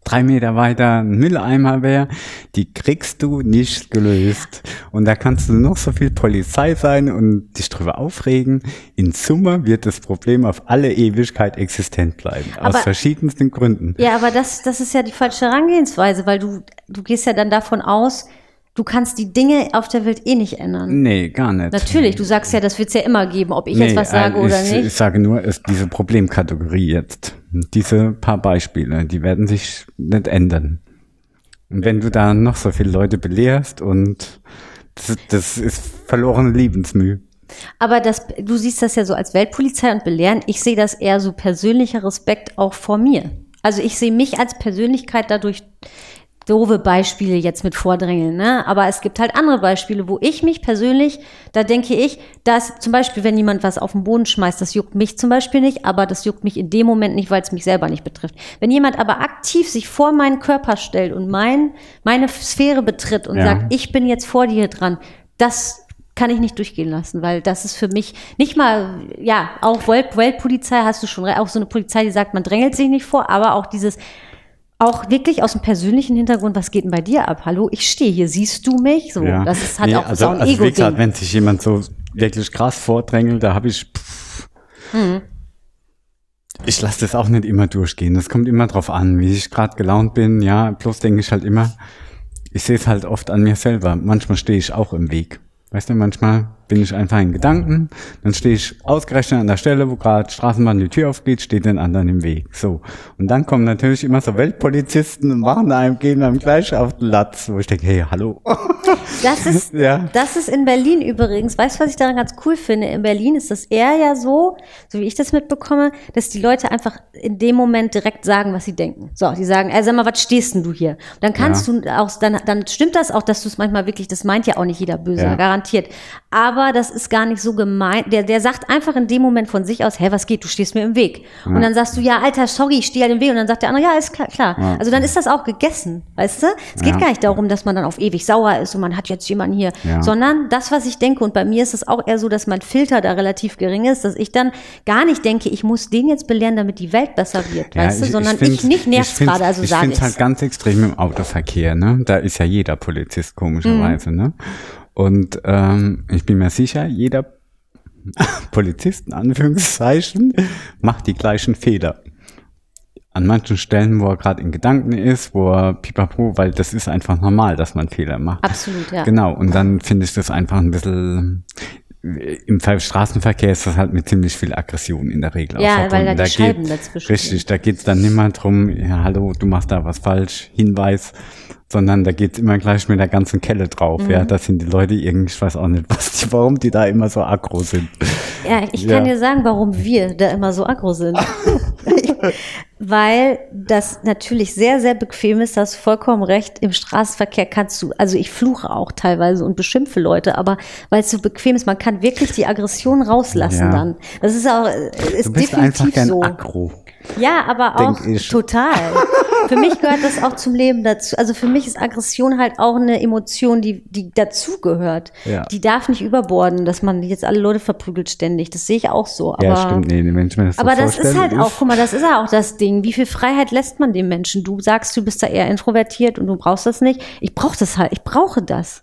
drei Meter weiter ein Mülleimer wäre, die kriegst du nicht gelöst. Und da kannst du noch so viel Polizei sein und dich drüber aufregen. In Summe wird das Problem auf alle Ewigkeit existent bleiben. Aber- aus verschiedensten Gründen. Ja, aber das, das ist ja die falsche Herangehensweise, weil du, du gehst ja dann davon aus, du kannst die Dinge auf der Welt eh nicht ändern. Nee, gar nicht. Natürlich, du sagst ja, das wird es ja immer geben, ob ich jetzt was sage äh, oder ich, nicht. Ich sage nur, ist diese Problemkategorie jetzt. Diese paar Beispiele, die werden sich nicht ändern. Und wenn du da noch so viele Leute belehrst und das, das ist verlorene Lebensmühe. Aber das, du siehst das ja so als Weltpolizei und belehren. Ich sehe das eher so persönlicher Respekt auch vor mir. Also ich sehe mich als Persönlichkeit dadurch doofe Beispiele jetzt mit Vordrängeln, ne? Aber es gibt halt andere Beispiele, wo ich mich persönlich, da denke ich, dass zum Beispiel, wenn jemand was auf den Boden schmeißt, das juckt mich zum Beispiel nicht, aber das juckt mich in dem Moment nicht, weil es mich selber nicht betrifft. Wenn jemand aber aktiv sich vor meinen Körper stellt und mein, meine Sphäre betritt und Ja. sagt, ich bin jetzt vor dir dran, das kann ich nicht durchgehen lassen, weil das ist für mich nicht mal, ja, auch Welt, Weltpolizei hast du schon, auch so eine Polizei, die sagt, man drängelt sich nicht vor, aber auch dieses, auch wirklich aus dem persönlichen Hintergrund, was geht denn bei dir ab? Hallo, ich stehe hier, siehst du mich? So, Ja. das ist halt Nee, auch also, so ein also wie gesagt, wenn sich jemand so wirklich krass vordrängelt, da habe ich. Pff, Mhm. Ich lasse das auch nicht immer durchgehen. Das kommt immer drauf an, wie ich gerade gelaunt bin. Ja, bloß denke ich halt immer, ich sehe es halt oft an mir selber. Manchmal stehe ich auch im Weg. Weißt du, manchmal bin ich einfach in Gedanken, dann stehe ich ausgerechnet an der Stelle, wo gerade Straßenbahn die Tür aufgeht, steht den anderen im Weg. So. Und dann kommen natürlich immer so Weltpolizisten und machen einem, gehen einem gleich auf den Latz, wo ich denke, hey, hallo. Das ist, Ja. das ist in Berlin übrigens, weißt du, was ich daran ganz cool finde? In Berlin ist das eher ja so, so wie ich das mitbekomme, dass die Leute einfach in dem Moment direkt sagen, was sie denken. So, die sagen, ey, sag mal, was stehst denn du hier? Und dann kannst du auch, dann, dann stimmt das auch, dass du es manchmal wirklich, das meint ja auch nicht jeder böse, Ja. garantiert. Aber das ist gar nicht so gemeint. Der, der sagt einfach in dem Moment von sich aus, hä, was geht, du stehst mir im Weg. Und dann sagst du, ja, Alter, sorry, ich stehe halt im Weg. Und dann sagt der andere, ja, ist klar, klar. Ja. Also dann ist das auch gegessen, weißt du? Es geht Ja. gar nicht darum, dass man dann auf ewig sauer ist und man hat jetzt jemanden hier, Ja. sondern das, was ich denke, und bei mir ist es auch eher so, dass mein Filter da relativ gering ist, dass ich dann gar nicht denke, ich muss den jetzt belehren, damit die Welt besser wird, weißt du, sondern ich, find's- nicht nervt gerade, also ich sage finde ich es halt ganz extrem im Autoverkehr, ne? Da ist ja jeder Polizist komischerweise, Mhm. ne? Und ähm, ich bin mir sicher, jeder Polizist, in Anführungszeichen, macht die gleichen Fehler. An manchen Stellen, wo er gerade in Gedanken ist, wo er pipapo, weil das ist einfach normal, dass man Fehler macht. Absolut, ja. Genau, und dann finde ich das einfach ein bisschen, im Fall Straßenverkehr ist das halt mit ziemlich viel Aggression in der Regel. auch Ja, weil da die Scheiben geht- dazwischen Richtig, da geht's dann nicht mehr drum, ja, hallo, du machst da was falsch, Hinweis, sondern da geht's immer gleich mit der ganzen Kelle drauf. Mhm. Ja, das sind die Leute irgendwie, ich weiß auch nicht, was die, warum die da immer so aggro sind. Ja, ich Ja. kann dir sagen, warum wir da immer so aggro sind. Weil das natürlich sehr, sehr bequem ist, das vollkommen recht. Im Straßenverkehr kannst du, also ich fluche auch teilweise und beschimpfe Leute, aber weil es so bequem ist, man kann wirklich die Aggression rauslassen Ja. dann. Das ist auch, äh, ist Du bist definitiv einfach gern so. aggro. Ja, aber auch total. für mich gehört das auch zum Leben dazu. Also für mich ist Aggression halt auch eine Emotion, die, die dazugehört. Ja. Die darf nicht überborden, dass man jetzt alle Leute verprügelt ständig. Das sehe ich auch so. Aber, ja, stimmt, nee, wenn ich mir das so aber das ist halt auch, guck mal, das ist ja auch das Ding. Wie viel Freiheit lässt man dem Menschen? Du sagst, du bist da eher introvertiert und du brauchst das nicht. Ich brauche das halt. Ich brauche das.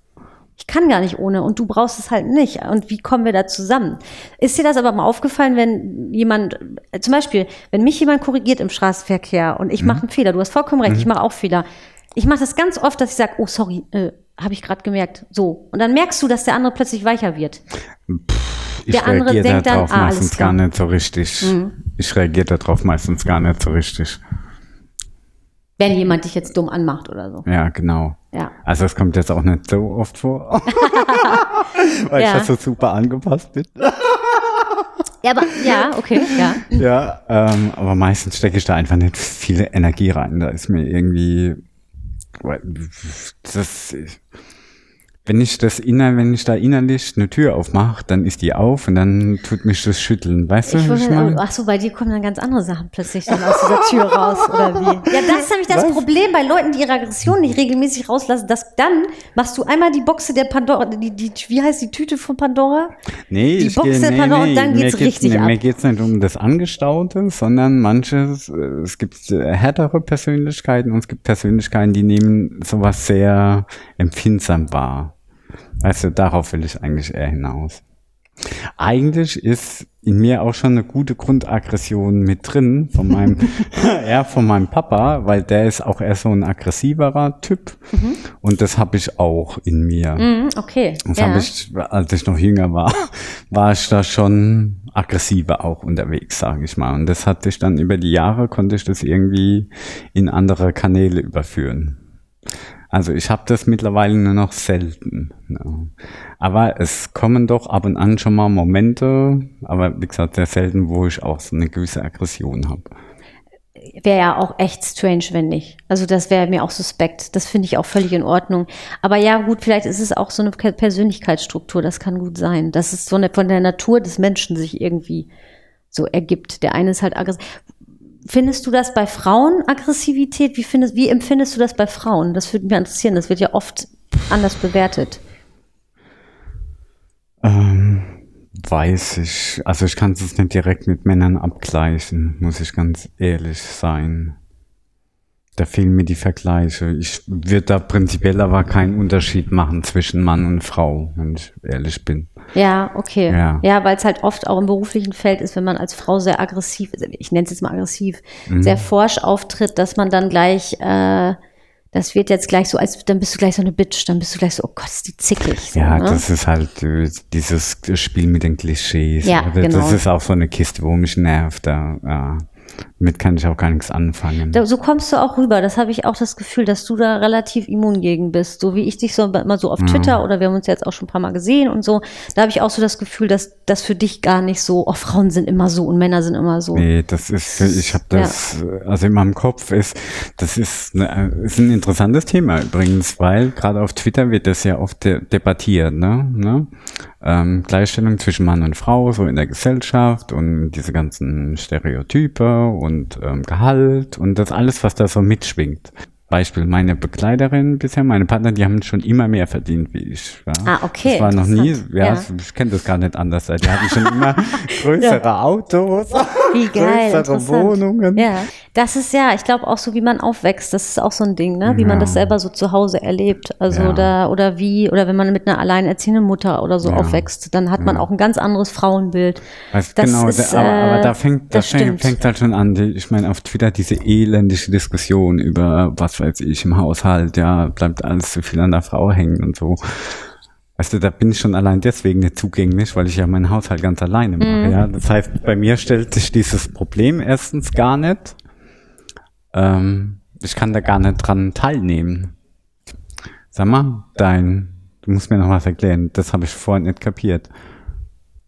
Ich kann gar nicht ohne und du brauchst es halt nicht. Und wie kommen wir da zusammen? Ist dir das aber mal aufgefallen, wenn jemand, zum Beispiel, wenn mich jemand korrigiert im Straßenverkehr und ich mache einen Fehler, du hast vollkommen recht, ich mache auch Fehler. Ich mache das ganz oft, dass ich sage, oh sorry, äh, habe ich gerade gemerkt. So. Und dann merkst du, dass der andere plötzlich weicher wird. ich der andere reagiere denkt dann, darauf ah, meistens. Mhm. gar nicht so richtig. Ich reagiere darauf meistens gar nicht so richtig. Wenn jemand dich jetzt dumm anmacht oder so. Ja, genau. Ja. Also es kommt jetzt auch nicht so oft vor. Weil Ja. ich das so super angepasst bin. Ja, aber ja, okay, ja. Ja, ähm, aber meistens stecke ich da einfach nicht viel Energie rein. Da ist mir irgendwie das wenn ich das inner, wenn ich da innerlich eine Tür aufmache, dann ist die auf und dann tut mich das schütteln. Weißt Ich du, ich meine? ach so, bei dir kommen dann ganz andere Sachen plötzlich dann aus dieser Tür raus, oder wie? Ja, das ist nämlich das Was? Problem bei Leuten, die ihre Aggression nicht regelmäßig rauslassen, dass dann machst du einmal die Boxe der Pandora, die, die, wie heißt die Tüte von Pandora? Nee, die ich Boxe geh- nee, Pandora nee, und dann mir geht's richtig nee, ab. Mir geht's nicht um das Angestaute, sondern manches, äh, es gibt äh, härtere Persönlichkeiten und es gibt Persönlichkeiten, die nehmen sowas sehr empfindsam wahr. Weißt du, darauf will ich eigentlich eher hinaus. Eigentlich ist in mir auch schon eine gute Grundaggression mit drin von meinem, ja, von meinem Papa, weil der ist auch eher so ein aggressiverer Typ. Und das habe ich auch in mir. Mhm, okay. Das ja. habe ich, als ich noch jünger war, war ich da schon aggressiver auch unterwegs, sage ich mal. Und das hatte ich dann über die Jahre, konnte ich das irgendwie in andere Kanäle überführen. Also ich habe das mittlerweile nur noch selten. Aber es kommen doch ab und an schon mal Momente, aber wie gesagt, sehr selten, wo ich auch so eine gewisse Aggression habe. wäre ja auch echt strange, wenn nicht. Also das wäre mir auch suspekt. Das finde ich auch völlig in Ordnung. Aber ja, gut, vielleicht ist es auch so eine Pe- Persönlichkeitsstruktur. Das kann gut sein. Dass es so eine, von der Natur des Menschen sich irgendwie so ergibt. Der eine ist halt aggressiv. Findest du das bei Frauen Aggressivität? Wie findest, wie empfindest du das bei Frauen? Das würde mich interessieren. Das wird ja oft anders bewertet. Ähm, weiß ich. Also ich kann es nicht direkt mit Männern abgleichen, muss ich ganz ehrlich sein. Da fehlen mir die Vergleiche. Ich würde da prinzipiell aber keinen Unterschied machen zwischen Mann und Frau, wenn ich ehrlich bin. Ja, okay. Ja. Ja, weil es halt oft auch im beruflichen Feld ist, wenn man als Frau sehr aggressiv, ich nenne es jetzt mal aggressiv, Mhm. sehr forsch auftritt, dass man dann gleich, äh, das wird jetzt gleich so, als dann bist du gleich so eine Bitch, dann bist du gleich so, oh Gott, ist die zickig. So, Ja, ne? das ist halt äh, dieses Spiel mit den Klischees. Ja, Oder genau. Das ist auch so eine Kiste, wo mich nervt. Da, ja. Damit kann ich auch gar nichts anfangen. Da, so kommst du auch rüber. Das habe ich auch das Gefühl, dass du da relativ immun gegen bist. So wie ich dich so immer so auf Mhm. Twitter oder wir haben uns jetzt auch schon ein paar Mal gesehen und so. Da habe ich auch so das Gefühl, dass das für dich gar nicht so, oh, Frauen sind immer so und Männer sind immer so. Nee, das ist, ich habe das, also in meinem Kopf ist, das ist, eine, ist ein interessantes Thema übrigens, weil gerade auf Twitter wird das ja oft de debattiert, ne? ne? Ähm, Gleichstellung zwischen Mann und Frau, so in der Gesellschaft und diese ganzen Stereotype und ähm, Gehalt und das alles, was da so mitschwingt. Beispiel, meine Begleiterin bisher, meine Partner, die haben schon immer mehr verdient wie ich. Ja. Ah, okay, Das war noch nie, ja, Ja. ich kenne das gar nicht anders. Die hatten schon immer größere Autos. Wie geil, größere. Wohnungen. Ja, das ist ja, ich glaube auch so, wie man aufwächst, das ist auch so ein Ding, ne? Wie man Ja. das selber so zu Hause erlebt. Also Ja. da, oder wie, oder wenn man mit einer alleinerziehenden Mutter oder so Ja. aufwächst, dann hat man auch ein ganz anderes Frauenbild. Das genau, ist, da, aber, aber äh, da fängt, da das fängt, stimmt. fängt halt schon an, ich meine, auf Twitter diese elendige Diskussion über, was weiß ich, im Haushalt, ja, bleibt alles zu viel an der Frau hängen und so. Weißt du, da bin ich schon allein deswegen nicht zugänglich, weil ich ja meinen Haushalt ganz alleine mache, Mhm. ja. Das heißt, bei mir stellt sich dieses Problem erstens gar nicht. Ähm, ich kann da gar nicht dran teilnehmen. Sag mal, dein, du musst mir noch was erklären, das habe ich vorhin nicht kapiert.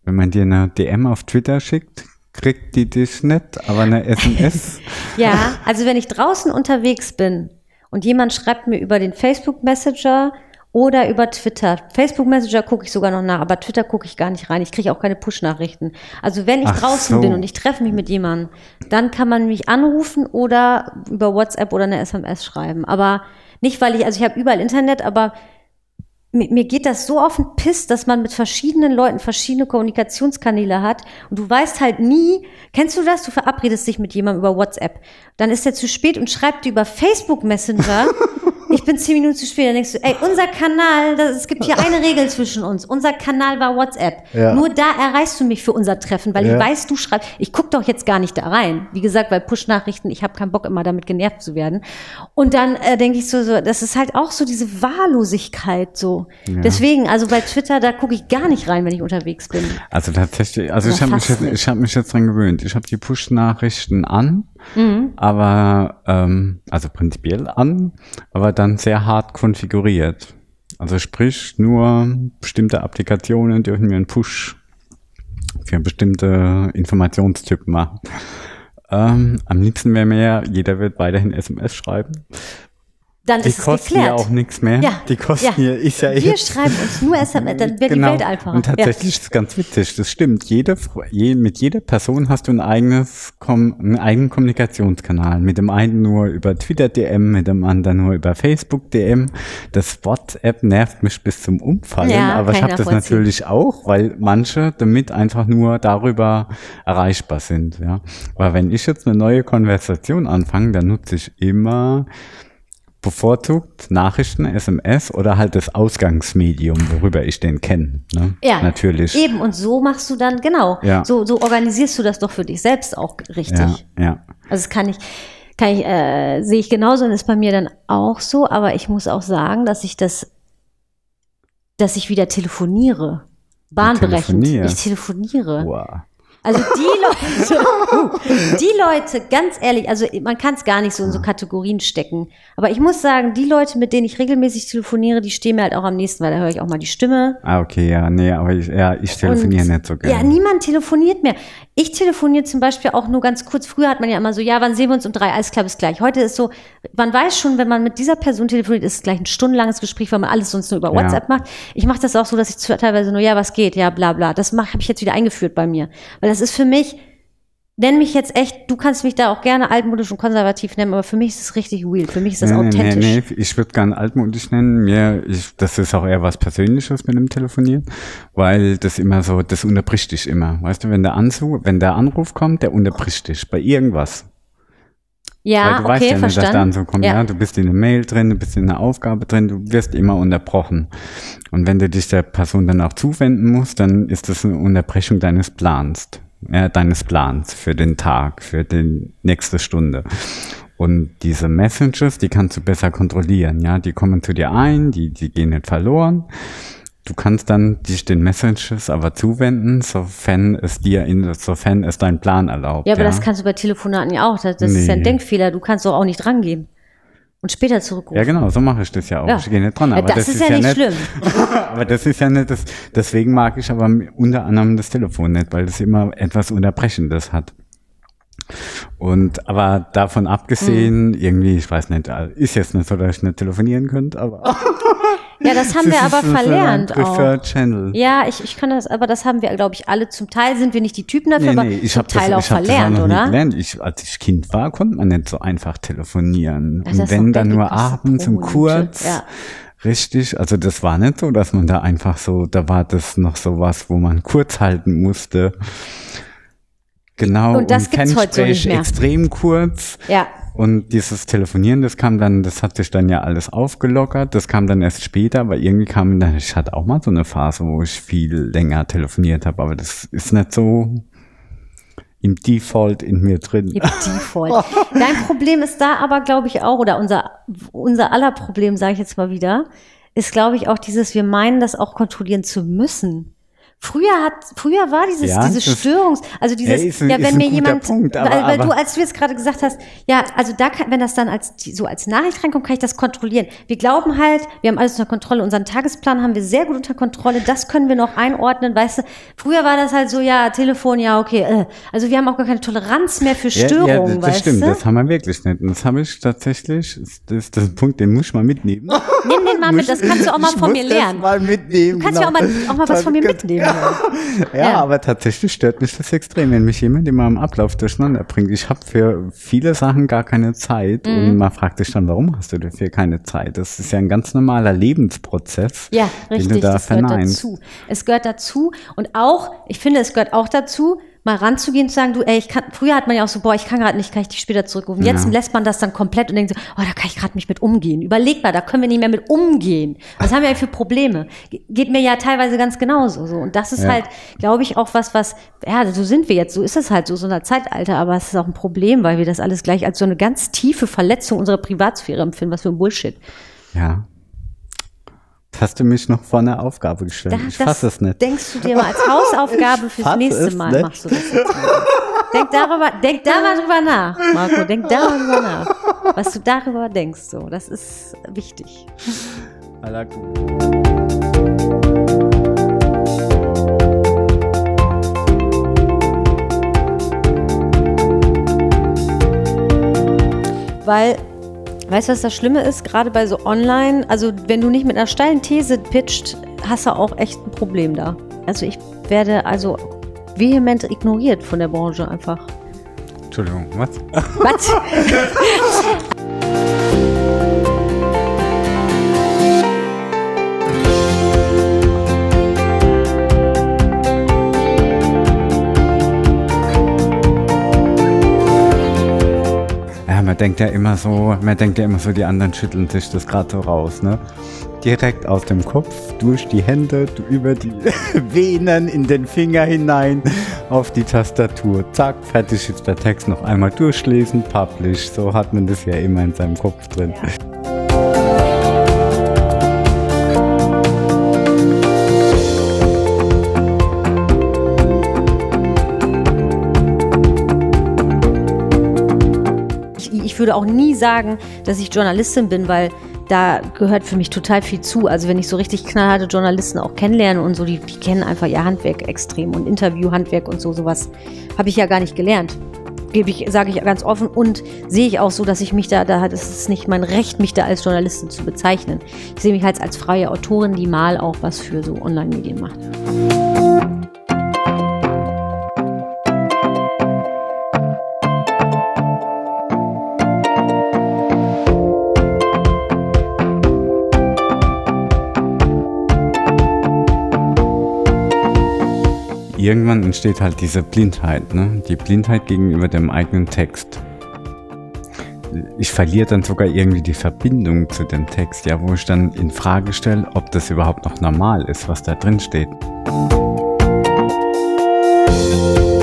Wenn man dir eine DM auf Twitter schickt, kriegt die dich nicht, aber eine SMS. Ja, also wenn ich draußen unterwegs bin und jemand schreibt mir über den Facebook Messenger oder über Twitter. Facebook Messenger gucke ich sogar noch nach, aber Twitter gucke ich gar nicht rein. Ich kriege auch keine Push-Nachrichten. Also wenn ich Ach draußen so. bin und ich treffe mich mit jemandem, dann kann man mich anrufen oder über WhatsApp oder eine SMS schreiben. Aber nicht, weil ich, also ich habe überall Internet, aber mir, geht das so auf den Piss, dass man mit verschiedenen Leuten verschiedene Kommunikationskanäle hat und du weißt halt nie, kennst du das? Du verabredest dich mit jemandem über WhatsApp. Dann ist er zu spät und schreibt dir über Facebook Messenger. Ich bin zehn Minuten zu spät. Dann denkst du, ey, unser Kanal, das, es gibt hier eine Regel zwischen uns. Unser Kanal war WhatsApp. Ja. Nur da erreichst du mich für unser Treffen, weil Ja. ich weiß, du schreibst. Ich guck doch jetzt gar nicht da rein. Wie gesagt, weil Push-Nachrichten, ich habe keinen Bock, immer damit genervt zu werden. Und dann äh, denke ich so, so, das ist halt auch so diese Wahllosigkeit so. Deswegen, also bei Twitter, da gucke ich gar nicht rein, wenn ich unterwegs bin. Also tatsächlich, also ich Oder habe mich, jetzt- ich hab mich jetzt dran gewöhnt. Ich habe die Push-Nachrichten an, Mhm. aber ähm, also prinzipiell an, aber dann sehr hart konfiguriert. Also sprich, nur bestimmte Applikationen dürfen mir einen Push für bestimmte Informationstypen machen. Ähm, am liebsten wäre mir jeder wird weiterhin SMS schreiben. Dann Die ist es kosten geklärt. ja auch nichts mehr. Ja, Die kosten ja. ja, ist ja Wir schreiben uns nur SMS, dann wäre Genau. die Welt einfacher. Und tatsächlich ist es ganz witzig, das stimmt. Jede, je, mit jeder Person hast du ein eigenes, einen eigenen Kommunikationskanal. Mit dem einen nur über Twitter DM, mit dem anderen nur über Facebook DM. Das WhatsApp nervt mich bis zum Umfallen, Ja, aber ich habe das natürlich auch, weil manche damit einfach nur darüber erreichbar sind. Ja. Aber wenn ich jetzt eine neue Konversation anfange, dann nutze ich immer bevorzugt Nachrichten, SMS oder halt das Ausgangsmedium, worüber ich den kenne. Ne? Ja, natürlich. Eben, und so machst du dann, genau, Ja. so, so organisierst du das doch für dich selbst auch richtig. Ja, ja. Also das kann ich, kann ich, äh, sehe ich genauso und ist bei mir dann auch so, aber ich muss auch sagen, dass ich das, dass ich wieder telefoniere. Bahnbrechend. Ich telefoniere. Wow. Also die Leute, die Leute, ganz ehrlich, also man kann es gar nicht so in so Kategorien stecken. Aber ich muss sagen, die Leute, mit denen ich regelmäßig telefoniere, die stehen mir halt auch am nächsten, weil da höre ich auch mal die Stimme. Ah, okay, ja, nee, aber ich, ja, ich telefoniere Und- nicht so gerne. Ja, niemand telefoniert mehr. Ich telefoniere zum Beispiel auch nur ganz kurz. Früher hat man ja immer so, ja, wann sehen wir uns um drei? Alles klar, bis gleich. Heute ist so, man weiß schon, wenn man mit dieser Person telefoniert, ist es gleich ein stundenlanges Gespräch, weil man alles sonst nur über Ja. WhatsApp macht. Ich mache das auch so, dass ich teilweise nur, ja, was geht? Ja, bla bla. Das habe ich jetzt wieder eingeführt bei mir. Weil das ist für mich, nenn mich jetzt echt, du kannst mich da auch gerne altmodisch und konservativ nennen, aber für mich ist es richtig real. Für mich ist das nee, authentisch. nee, nee, ich würde gerne altmodisch nennen. Mir, ich, das ist auch eher was Persönliches mit dem Telefonieren, weil das immer so, das unterbricht dich immer. Weißt du, wenn der Anzug, wenn der Anruf kommt, der unterbricht dich bei irgendwas. Weil Ja, du weißt okay, ja nicht, dass der verstanden. Anzug kommt. Ja. du bist in einer Mail drin, du bist in einer Aufgabe drin, du wirst immer unterbrochen. Und wenn du dich der Person dann auch zuwenden musst, dann ist das eine Unterbrechung deines Plans, ja, deines Plans für den Tag, für die nächste Stunde. Und diese Messages, die kannst du besser kontrollieren, ja, die kommen zu dir ein, die, die gehen nicht verloren. Du kannst dann dich den Messages aber zuwenden, sofern es dir sofern es dein Plan erlaubt. Ja, aber das kannst du bei Telefonaten ja auch. Das, das ist ja ein Nee. Denkfehler. Du kannst doch auch nicht rangehen. Und später zurückrufen. Ja, genau, so mache ich das ja auch. Ja. Ich gehe nicht dran. Ja, Aber das, ist ja nicht schlimm. aber das ist ja nicht das, deswegen mag ich aber unter anderem das Telefon nicht, weil das immer etwas Unterbrechendes hat. Und aber davon abgesehen, Hm. irgendwie, ich weiß nicht, ist jetzt nicht so, dass ich nicht telefonieren könnte, aber Ja, das haben wir aber verlernt auch. Channel. Ja, ich, ich kann das, aber das haben wir, glaube ich, alle. Zum Teil sind wir nicht die Typen dafür, Nee, aber nee, ich zum habe das, Teil auch ich das verlernt, nie oder? gelernt. Ich, als ich Kind war, konnte man nicht so einfach telefonieren. Das Und wenn dann nur abends und kurz. Ja. Richtig, also das war nicht so, dass man da einfach so, da war das noch so was, wo man kurz halten musste. Genau, Und das gibt's heute so nicht mehr. extrem kurz. Ja. Und dieses Telefonieren, das kam dann, das hat sich dann ja alles aufgelockert. Das kam dann erst später, aber irgendwie kam dann, ich hatte auch mal so eine Phase, wo ich viel länger telefoniert habe, aber das ist nicht so im Default in mir drin. Im Default. Dein Problem ist da aber, glaube ich, auch, oder unser, unser aller Problem, sage ich jetzt mal wieder, ist, glaube ich, auch dieses, wir meinen, das auch kontrollieren zu müssen. Früher hat, früher war dieses, Ja, dieses das- Störungs, also dieses, Ja, ist ja, wenn mir jemand, Punkt, aber- weil, weil aber- du, als du jetzt gerade gesagt hast, ja, also da kann, wenn das dann als, so als Nachricht reinkommt, kann ich das kontrollieren. Wir glauben halt, wir haben alles unter Kontrolle, unseren Tagesplan haben wir sehr gut unter Kontrolle, das können wir noch einordnen, weißt du. Früher war das halt so, ja, Telefon, ja, okay, äh. also wir haben auch gar keine Toleranz mehr für Störungen, ja, ja, das weißt stimmt, du. das haben wir wirklich nicht. Und das habe ich tatsächlich, das ist das ein Punkt, den muss ich mal mitnehmen. Nimm den mal mit, das kannst du auch mal Ich von mir lernen. mal mitnehmen. Du kannst ja auch mal, auch mal was von mir mitnehmen. Ja, Ja. aber tatsächlich stört mich das extrem, wenn mich jemand immer im Ablauf durcheinander bringt. Ich habe für viele Sachen gar keine Zeit Mhm. und man fragt sich dann, warum hast du dafür keine Zeit? Das ist ja ein ganz normaler Lebensprozess, Ja, den richtig, du da das gehört verneinst. dazu. Es gehört dazu und auch, ich finde, es gehört auch dazu, mal ranzugehen und zu sagen, du, ey, ich kann, früher hat man ja auch so, boah, ich kann gerade nicht, kann ich dich später zurückrufen. Jetzt Ja. lässt man das dann komplett und denkt so, oh, da kann ich gerade nicht mit umgehen. Überleg mal, da können wir nicht mehr mit umgehen. Was haben wir für Probleme? Ge- Geht mir ja teilweise ganz genauso so. Und das ist Ja. halt, glaube ich, auch was, was, ja, so sind wir jetzt, so ist es halt so, so ein Zeitalter, aber es ist auch ein Problem, weil wir das alles gleich als so eine ganz tiefe Verletzung unserer Privatsphäre empfinden, was für ein Bullshit. Ja. Jetzt hast du mich noch vor einer Aufgabe gestellt. Da, ich fasse es nicht. Denkst du dir mal als Hausaufgabe fürs nächste Mal nicht. machst du das jetzt mal. Denk darüber, denk darüber nach, Marco. Denk darüber nach, was du darüber denkst. So, das ist wichtig. Weil weißt du, was das Schlimme ist? Gerade bei so Online, also wenn du nicht mit einer steilen These pitcht, hast du auch echt ein Problem da. Also ich werde also vehement ignoriert von der Branche einfach. Entschuldigung, was? Was? man denkt ja immer so, man denkt ja immer so, die anderen schütteln sich das gerade so raus, ne? Direkt aus dem Kopf, durch die Hände, über die Venen in den Finger hinein, auf die Tastatur. Zack, fertig ist der Text noch einmal durchlesen, publish. So hat man das ja immer in seinem Kopf drin. Ich, würde auch nie sagen, dass ich Journalistin bin, weil da gehört für mich total viel zu. Also wenn ich so richtig knallharte Journalisten auch kennenlerne und so, die, die kennen einfach ihr Handwerk extrem und Interviewhandwerk und so, sowas habe ich ja gar nicht gelernt. Gebe ich, sage ich ganz offen und sehe ich auch so, dass ich mich da, da ist nicht mein Recht, mich da als Journalistin zu bezeichnen. Ich sehe mich halt als freie Autorin, die mal auch was für so Online-Medien macht. Irgendwann entsteht halt diese Blindheit, ne? Die Blindheit gegenüber dem eigenen Text. Ich verliere dann sogar irgendwie die Verbindung zu dem Text, ja, wo ich dann in Frage stelle, ob das überhaupt noch normal ist, was da drin steht. Und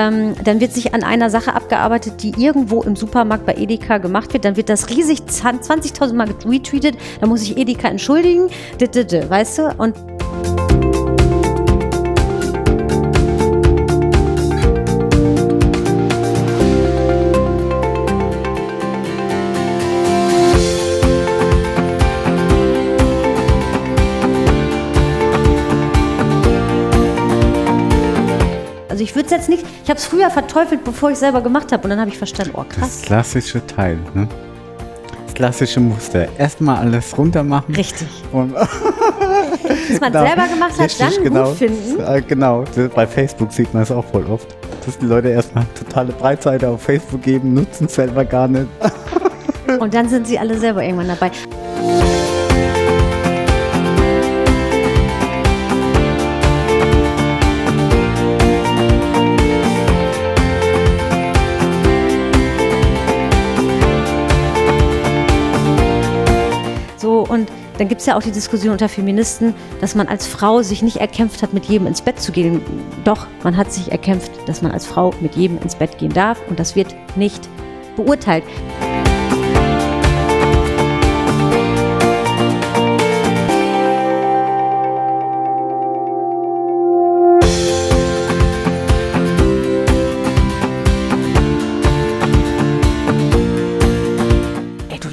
ähm, dann wird sich an einer Sache abgearbeitet, die irgendwo im Supermarkt bei Edeka gemacht wird. Dann wird das riesig 20.000 Mal retweetet. Da muss ich Edeka entschuldigen. Weißt du? Und jetzt nicht, ich habe es früher verteufelt, bevor ich es selber gemacht habe und dann habe ich verstanden, oh Das krass. klassische Teil, ne? Das klassische Muster. Erstmal alles runter machen. Richtig. Und Was man Genau. selber gemacht hat, Richtig, dann genau. gut finden. Äh, Genau, Das- bei Facebook sieht man es auch voll oft. Dass die Leute erstmal totale Breitseite auf Facebook geben, nutzen es selber gar nicht. Und dann sind sie alle selber irgendwann dabei. Dann gibt es ja auch die Diskussion unter Feministen, dass man als Frau sich nicht erkämpft hat, mit jedem ins Bett zu gehen. Doch, man hat sich erkämpft, dass man als Frau mit jedem ins Bett gehen darf und das wird nicht beurteilt.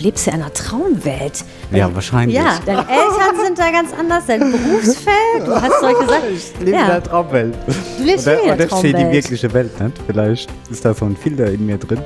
Lebst ja in einer Traumwelt. Ja, wahrscheinlich. Ja, deine Eltern sind da ganz anders, dein Berufsfeld, du hast solche Sachen. Ich lebe in Ja. der Traumwelt. Du lebst Oder, hier in der oder steht die Traumwelt. wirkliche Welt nicht? Vielleicht ist da so ein Filter in mir drin,